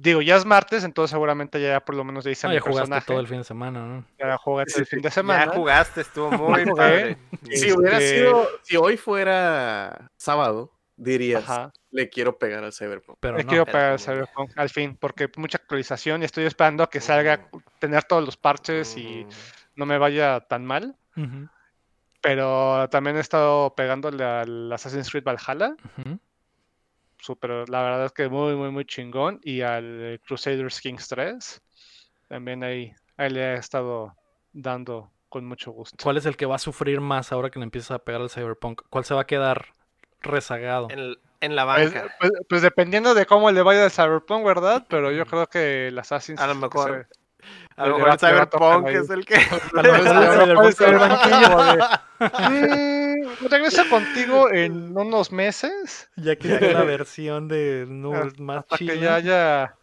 digo, ya es martes, entonces seguramente ya por lo menos ya hice Ah, mi ya jugaste personaje. todo el fin de semana, ¿no? Ya todo el fin de Ya semana. jugaste, estuvo *laughs* muy padre. Si hubiera Este- sido, si hoy fuera sábado, dirías, Ajá. le quiero pegar al Cyberpunk. Pero Le no. quiero Pero pegar no, a Cyberpunk al fin, porque mucha actualización y estoy esperando a que salga, tener todos los parches y no me vaya tan mal. Pero también he estado pegándole al Assassin's Creed Valhalla. ujú. Súper, la verdad es que muy, muy, muy chingón. Y al Crusaders Kings 3. También ahí, ahí le he estado dando con mucho gusto. ¿Cuál es el que va a sufrir más ahora que le empiezas a pegar al Cyberpunk? ¿Cuál se va a quedar rezagado? En, en la Pues, banca. pues- pues dependiendo de cómo le vaya al Cyberpunk, ¿verdad? Pero yo creo que el Assassin's A lo mejor. se- A lo mejor el Cyberpunk es el que. *laughs* A lo mejor el *laughs* Cyberpunk Puede ser se va a- banquillo de, "Mm, regreso contigo en unos meses. Ya que es la versión de no, Hasta más Hasta que ya haya.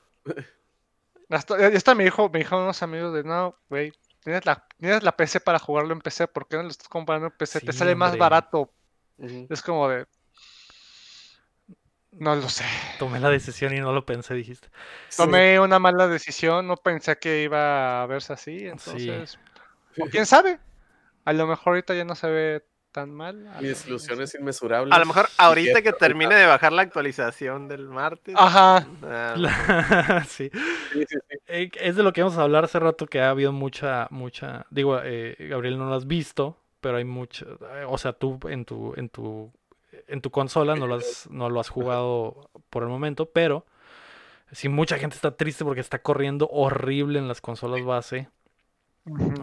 Hasta, ya está me dijo, me dijeron unos amigos de no, güey, tienes la, tienes la PC para jugarlo en PC, ¿por qué no lo estás comprando en PC? Te sale más barato. Es como de. No lo sé. Tomé la decisión y no lo pensé, dijiste. Tomé una mala decisión, no pensé que iba a verse así, entonces. o *laughs* quién sabe. A lo mejor ahorita ya no se ve tan mal. Mi lo- desilusión es inmesurable. A lo mejor *laughs* ahorita que termine de bajar la actualización del martes. Ajá. ah, La- *laughs* sí. Sí, sí, sí. Eh, Es de lo que vamos a hablar hace rato que ha habido mucha, mucha. Digo, eh, Gabriel no lo has visto, pero hay mucho. O sea, tú en tu, en tu, en tu consola no lo has, no lo has jugado por el momento, pero sí mucha gente está triste porque está corriendo horrible en las consolas base.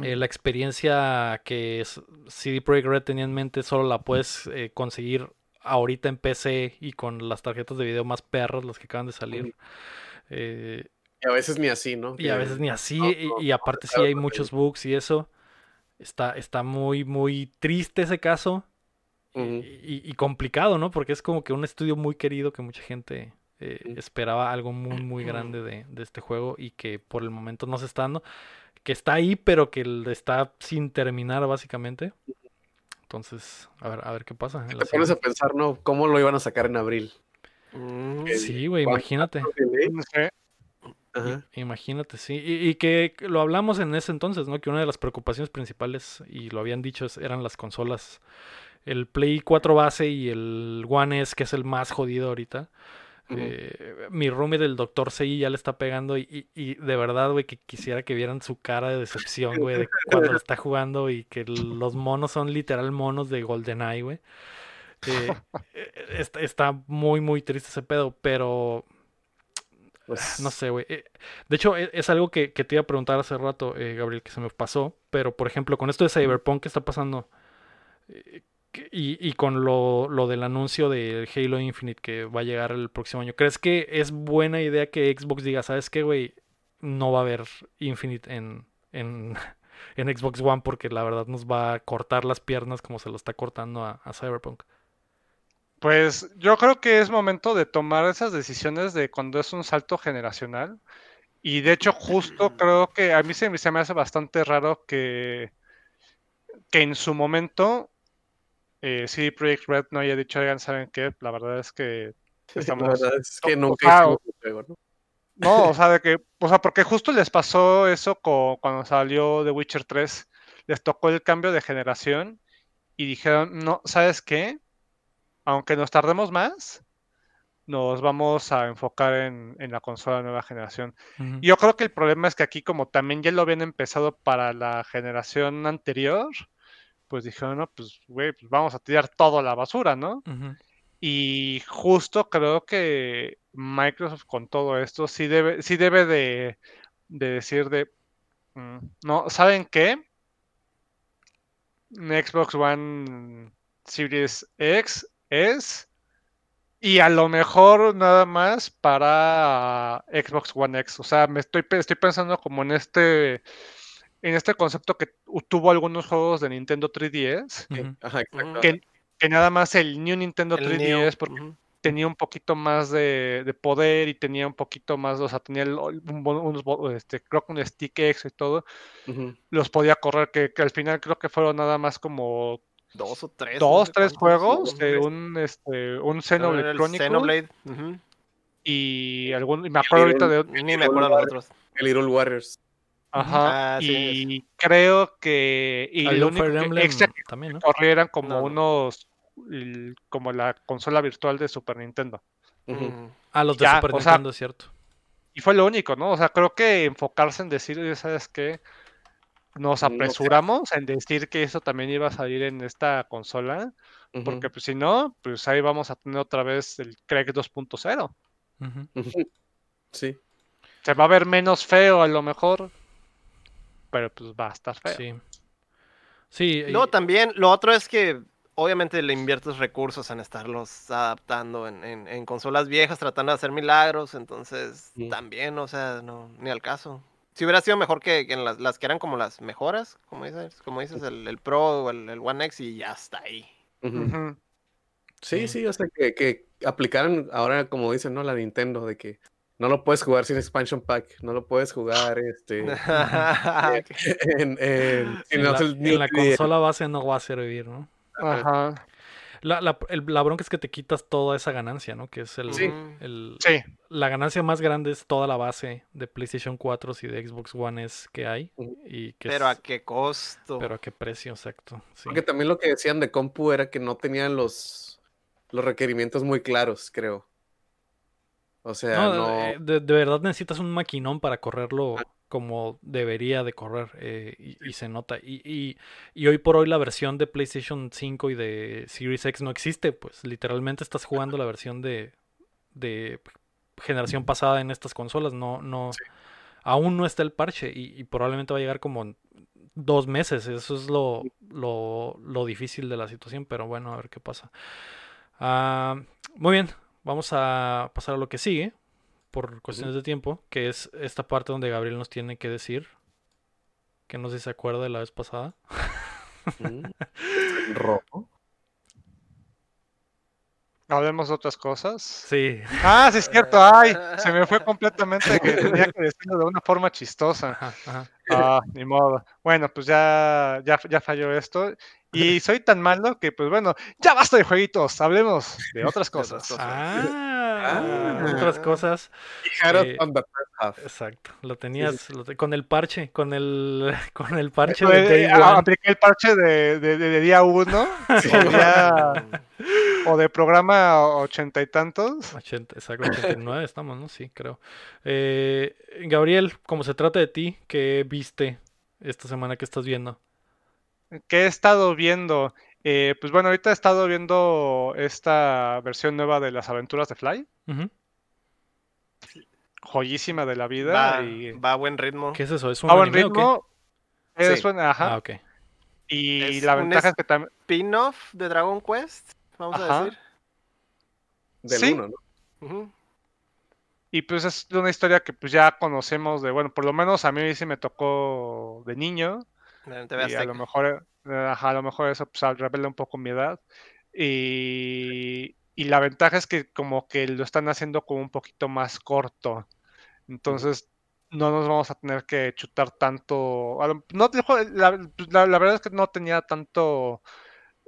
Eh, la experiencia que CD Projekt Red tenía en mente solo la puedes eh, conseguir ahorita en PC y con las tarjetas de video más perras, las que acaban de salir. Eh, Y a veces ni así, ¿no? y a veces ni así, no, y, no, y no, aparte sí hay muchos bugs y eso. Está, está muy, muy triste ese caso y, Ujú. y- y complicado, ¿no? Porque es como que un estudio muy querido que mucha gente eh, esperaba algo muy, muy grande *clears throat* de, de este juego y que por el momento no se está dando. Que está ahí, pero que está sin terminar, básicamente. Entonces, a ver, a ver qué pasa. Te pones a pensar, ¿no? ¿Cómo lo iban a sacar en abril? mm, Sí, güey, ¿Cuánto imagínate. Ajá. Imagínate, sí. Y, y que lo hablamos en ese entonces, ¿no? Que una de las preocupaciones principales, y lo habían dicho, eran las consolas. El Play 4 base y el One S, que es el más jodido ahorita. Eh, mi roomie del Dr. Sei ya le está pegando y, y- y de verdad, güey, que quisiera que vieran su cara de decepción, güey, de *laughs* cuando lo está jugando y que los monos son literal monos de GoldenEye, güey. Eh, *laughs* eh, está, está muy, muy triste ese pedo, pero Pues, *sighs* no sé, güey. Eh, De hecho, e- es, algo que, que te iba a preguntar hace rato, Gabriel, que se me pasó. Pero, por ejemplo, con esto de Cyberpunk, ¿qué está pasando? Y, y con lo, lo del anuncio del Halo Infinite que va a llegar el próximo año, ¿crees que es buena idea que Xbox diga, ¿sabes qué, güey? No va a haber Infinite en, en, *laughs* en Xbox One porque la verdad nos va a cortar las piernas como se lo está cortando a, a Cyberpunk. Pues yo creo que es momento de tomar esas decisiones de cuando es un salto generacional. Y de hecho, justo *clears throat* creo que a mí se, me- se me hace bastante raro que, que en su momento eh, CD Projekt Red no haya dicho, oigan, ¿saben qué? La verdad es que *laughs* La estamos... verdad es que No, nunca ah, hicimos un juego, ¿no? No, o *laughs* sea, de que, o sea, porque justo les pasó eso cuando salió The Witcher 3, les tocó el cambio de generación y dijeron, no, ¿sabes qué? Aunque nos tardemos más, nos vamos a enfocar en, en la consola de nueva generación. Y yo creo que el problema es que aquí, como también ya lo habían empezado para la generación anterior, pues dijeron, no, pues, güey, pues vamos a tirar todo a la basura, ¿no? Y justo creo que Microsoft con todo esto sí debe, sí debe de, de decir de, mm, no, ¿saben qué? Xbox One Series X es y a lo mejor nada más para Xbox One X. O sea, me estoy, estoy pensando como en este, en este concepto que tuvo algunos juegos de Nintendo 3DS, Ujú. Ajá, exacto. que, que nada más el New Nintendo El 3DS, Neo, porque ujú. tenía un poquito más de, de poder y tenía un poquito más, o sea, tenía el- un unos, bo- este, creo que un stick X y todo, los podía correr, que, que al final creo que fueron nada más como Dos o tres. dos, tres juegos, dos, de un, este, un Xenoblade el Chronicles Xenoblade, y algún, y me acuerdo ahorita de, Ni me acuerdo los otros. El Little Warriors. Ajá, Ah, sí, y creo que, y lo Fire único que extra que también, ¿no? corrieran como No, no. unos, el- como la consola virtual de Super Nintendo. Mm. Ah, los de Ya, Super o sea, Nintendo, es cierto. Y fue lo único, ¿no? O sea, creo que enfocarse en decir, "Oye, ¿sabes qué? Nos apresuramos en decir que eso también iba a salir en esta consola, porque pues si no, pues ahí vamos a tener otra vez el Craig 2.0. Ujú. Ujú. Sí. Se va a ver menos feo a lo mejor, pero pues va a estar feo. Sí. Sí, y- Luego también, lo otro es que obviamente le inviertes recursos en estarlos adaptando en, en- en consolas viejas, tratando de hacer milagros, entonces Sí. también, o sea, no, ni al caso. Si hubiera sido mejor que, que en las, las que eran como las mejoras, como dices, como dices el, el Pro o el, el One X y ya está ahí. Sí. sí, o sea, que, que aplicaran ahora, como dicen, ¿no? La Nintendo, de que no lo puedes jugar sin expansion pack, no lo puedes jugar, este, *laughs* *laughs* en, la, es el en New la 3DS. consola base no va a servir, ¿no? Ajá. La, la, el- la bronca es que te quitas toda esa ganancia, ¿no? Que es el, Sí. el- Sí, la ganancia más grande es toda la base de PlayStation 4 y de Xbox One es que hay. Y que Pero a qué costo. pero a qué precio, exacto. sí. Porque también lo que decían de compu era que no tenían los, los requerimientos muy claros, creo. O sea, No, no. eh, de, de verdad necesitas un maquinón para correrlo como debería de correr eh, y, y se nota. Y, y- y hoy por hoy la versión de PlayStation 5 y de Series X no existe, pues literalmente estás jugando la versión de, de generación pasada en estas consolas. No, no, aún no está el parche y, probablemente va a llegar como dos meses. Eso es lo, lo, lo difícil de la situación, pero bueno, a ver qué pasa. Ah, muy bien, vamos a pasar a lo que sigue por cuestiones de tiempo, que es esta parte donde Gabriel nos tiene que decir, que no sé si se acuerda de la vez pasada. *laughs* Rojo. hablemos de otras cosas. Sí, Ah, sí es cierto, *laughs* ay, se me fue completamente que tenía que decirlo de una forma chistosa. ajá, ajá. Ah, ni modo. Bueno, pues ya, ya, ya falló esto. Y soy tan malo que, pues bueno, ya basta de jueguitos, hablemos de otras cosas. Ah, Ah. otras cosas. Eh, on the first half. Exacto, lo tenías lo te- con el parche, con el *laughs* con el parche de Day eh, One. apliqué el parche de, de- de- de día uno *laughs* Sí, o, día- o de programa ochenta y tantos. 80, exacto, 89 estamos, ¿no? Sí, creo. Eh, Gabriel, como se trata de ti, ¿qué viste esta semana que estás viendo? ¿Qué he estado viendo? Eh, pues bueno, ahorita he estado viendo esta versión nueva de las aventuras de Fly, Ujú. joyísima de la vida. Va, y va a buen ritmo. ¿Qué es eso? ¿Es un a buen anime o qué? ritmo. Es Sí. un- ajá. Ah, ok. Y Es la ventaja es que también... Spin-off de Dragon Quest, vamos Ajá. a decir. Del Sí. 1, ¿no? Ujú. Y pues es una historia que pues ya conocemos de, bueno, por lo menos a mí sí me tocó de niño. Y a lo mejor, ajá, a lo mejor eso pues, revela un poco mi edad. Y, y la ventaja es que como que lo están haciendo como un poquito más corto. Entonces no nos vamos a tener que chutar tanto. No, te- la, la- la verdad es que no tenía tanto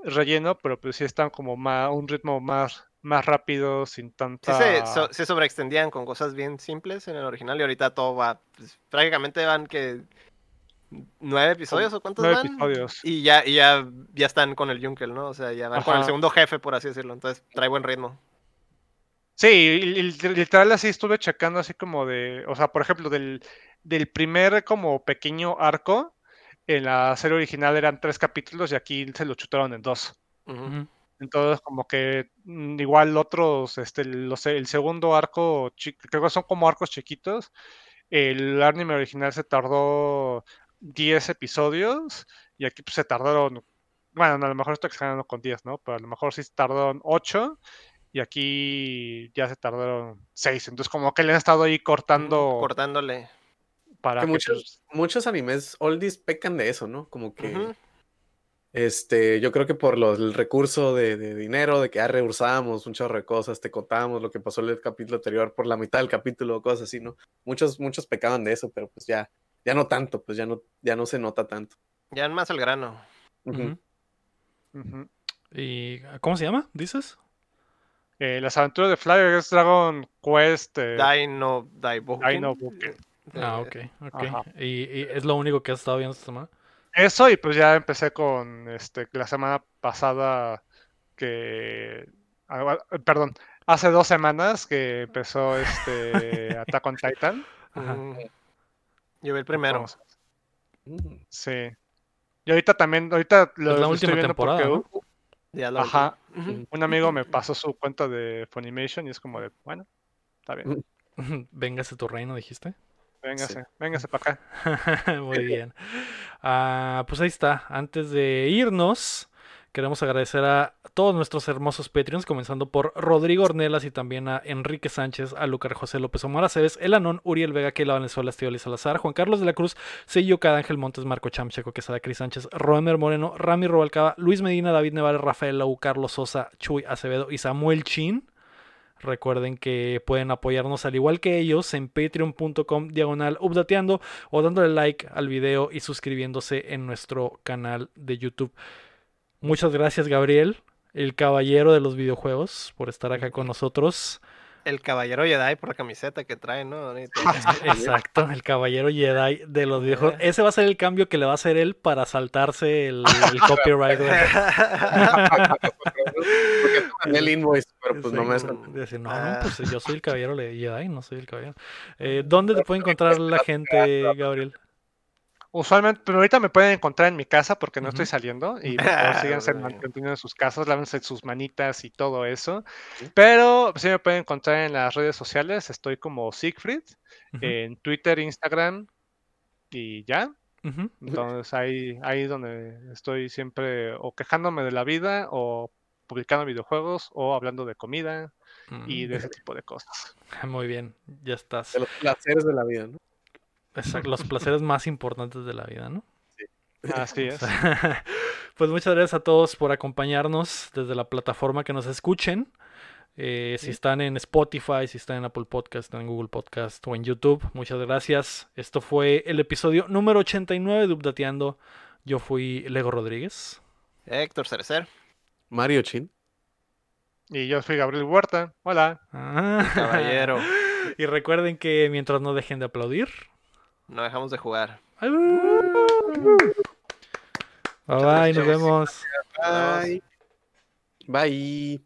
relleno, pero pues sí están como más, un ritmo más, más rápido, sin Sí tanta... se, so- se sobreextendían con cosas bien simples en el original y ahorita todo va, pues, prácticamente van que nueve episodios o cuántos nueve van episodios. y ya y ya ya están con el Junkel, ¿no? O sea, ya van con el segundo jefe por así decirlo, entonces trae buen ritmo. Sí, literal así estuve checando así como de, o sea, por ejemplo, del, del primer como pequeño arco, en la serie original eran tres capítulos y aquí se lo chutaron en dos. Entonces, como que mm, igual otros, este, los- el segundo arco, creo que son como arcos chiquitos. El anime original se tardó 10 episodios y aquí pues, se tardaron, bueno, a lo mejor estoy exagerando con 10, ¿no? Pero a lo mejor sí se tardaron 8 y aquí ya se tardaron 6. Entonces, como que le han estado ahí cortando cortándole. para Que que, muchos, pues, muchos animes oldies pecan de eso, ¿no? Como que, este, yo creo que por los, el recurso de, de dinero, de que ya rehusábamos un chorro de cosas, te contábamos lo que pasó en el capítulo anterior por la mitad del capítulo, cosas así, ¿no? Muchos, muchos pecaban de eso, pero pues ya, ya no tanto, pues ya no, ya no se nota tanto. Ya en más al grano. ¿Y cómo se llama? ¿Dices? Eh, las aventuras de Flyer es Dragon Quest. eh, Dino. Dino Buken. Ah, Eh, ok, ok. Ajá. ¿Y, y es lo único que has estado viendo esta semana? Eso, y pues ya empecé con este la semana pasada que. ah, ah, Perdón, hace dos semanas que empezó este *laughs* Attack on Titan. Ajá. mm. Yo vi el primero. Vamos, Mm. Sí. Y ahorita también, ahorita lo, Es la lo última viendo temporada, porque Ya la Ajá. un amigo me pasó su cuenta de Funimation y es como de, bueno, está bien, *laughs* Véngase tu reino, dijiste. véngase, véngase para acá. *laughs* Muy bien. Ah, pues ahí está. Antes de irnos, queremos agradecer a todos nuestros hermosos Patreons, comenzando por Rodrigo Ornelas y también a Enrique Sánchez, a Lucar José López Omar Aceves, El Anón, Uriel Vega, Keila Valenzuela, Estíbal y Salazar, Juan Carlos de la Cruz, Sello Ángel Montes, Marco Chamcheco, Quesada, Cris Sánchez, Roemer Moreno, Rami Robalcaba, Luis Medina, David Nevares, Rafael Lau, Carlos Sosa, Chuy Acevedo y Samuel Chin. Recuerden que pueden apoyarnos al igual que ellos en patreon.com diagonal updateando o dándole like al video y suscribiéndose en nuestro canal de YouTube. Muchas gracias Gabriel, el caballero de los videojuegos, por estar acá con nosotros. El caballero Jedi por la camiseta que trae, ¿no? *laughs* Exacto, el caballero Jedi de los videojuegos. *laughs* Ese va a ser el cambio que le va a hacer él para saltarse el, el *laughs* copyright. Porque el invoice, pero pues no me. Decir, no, no, Ah. pues yo soy el caballero de Jedi, no soy el caballero. Eh, ¿Dónde te puede encontrar la gente, Gabriel? Usualmente, pero ahorita me pueden encontrar en mi casa porque no estoy saliendo y *laughs* por favor, Ah, síganse bueno. manteniendo en sus casas, lávense sus manitas y todo eso. Sí. Pero sí me pueden encontrar en las redes sociales, estoy como Siegfried, en Twitter, Instagram y ya. Entonces ahí, ahí donde estoy siempre o quejándome de la vida o publicando videojuegos o hablando de comida y de ese *laughs* tipo de cosas. Muy bien, ya estás. De los placeres de la vida, ¿no? Exacto, los *laughs* placeres más importantes de la vida, ¿no? Así es. *laughs* Pues muchas gracias a todos por acompañarnos desde la plataforma que nos escuchen. Eh, si están en Spotify, si están en Apple Podcast, en Google Podcast o en YouTube, muchas gracias. Esto fue el episodio número 89 de Updateando. Yo fui Lego Rodríguez. Héctor Cerecer, Mario Chin. Y yo soy Gabriel Huerta. Hola. Ah. caballero. *laughs* Y recuerden que mientras no dejen de aplaudir. No dejamos de jugar. Bye bye, nos vemos. Bye. Bye.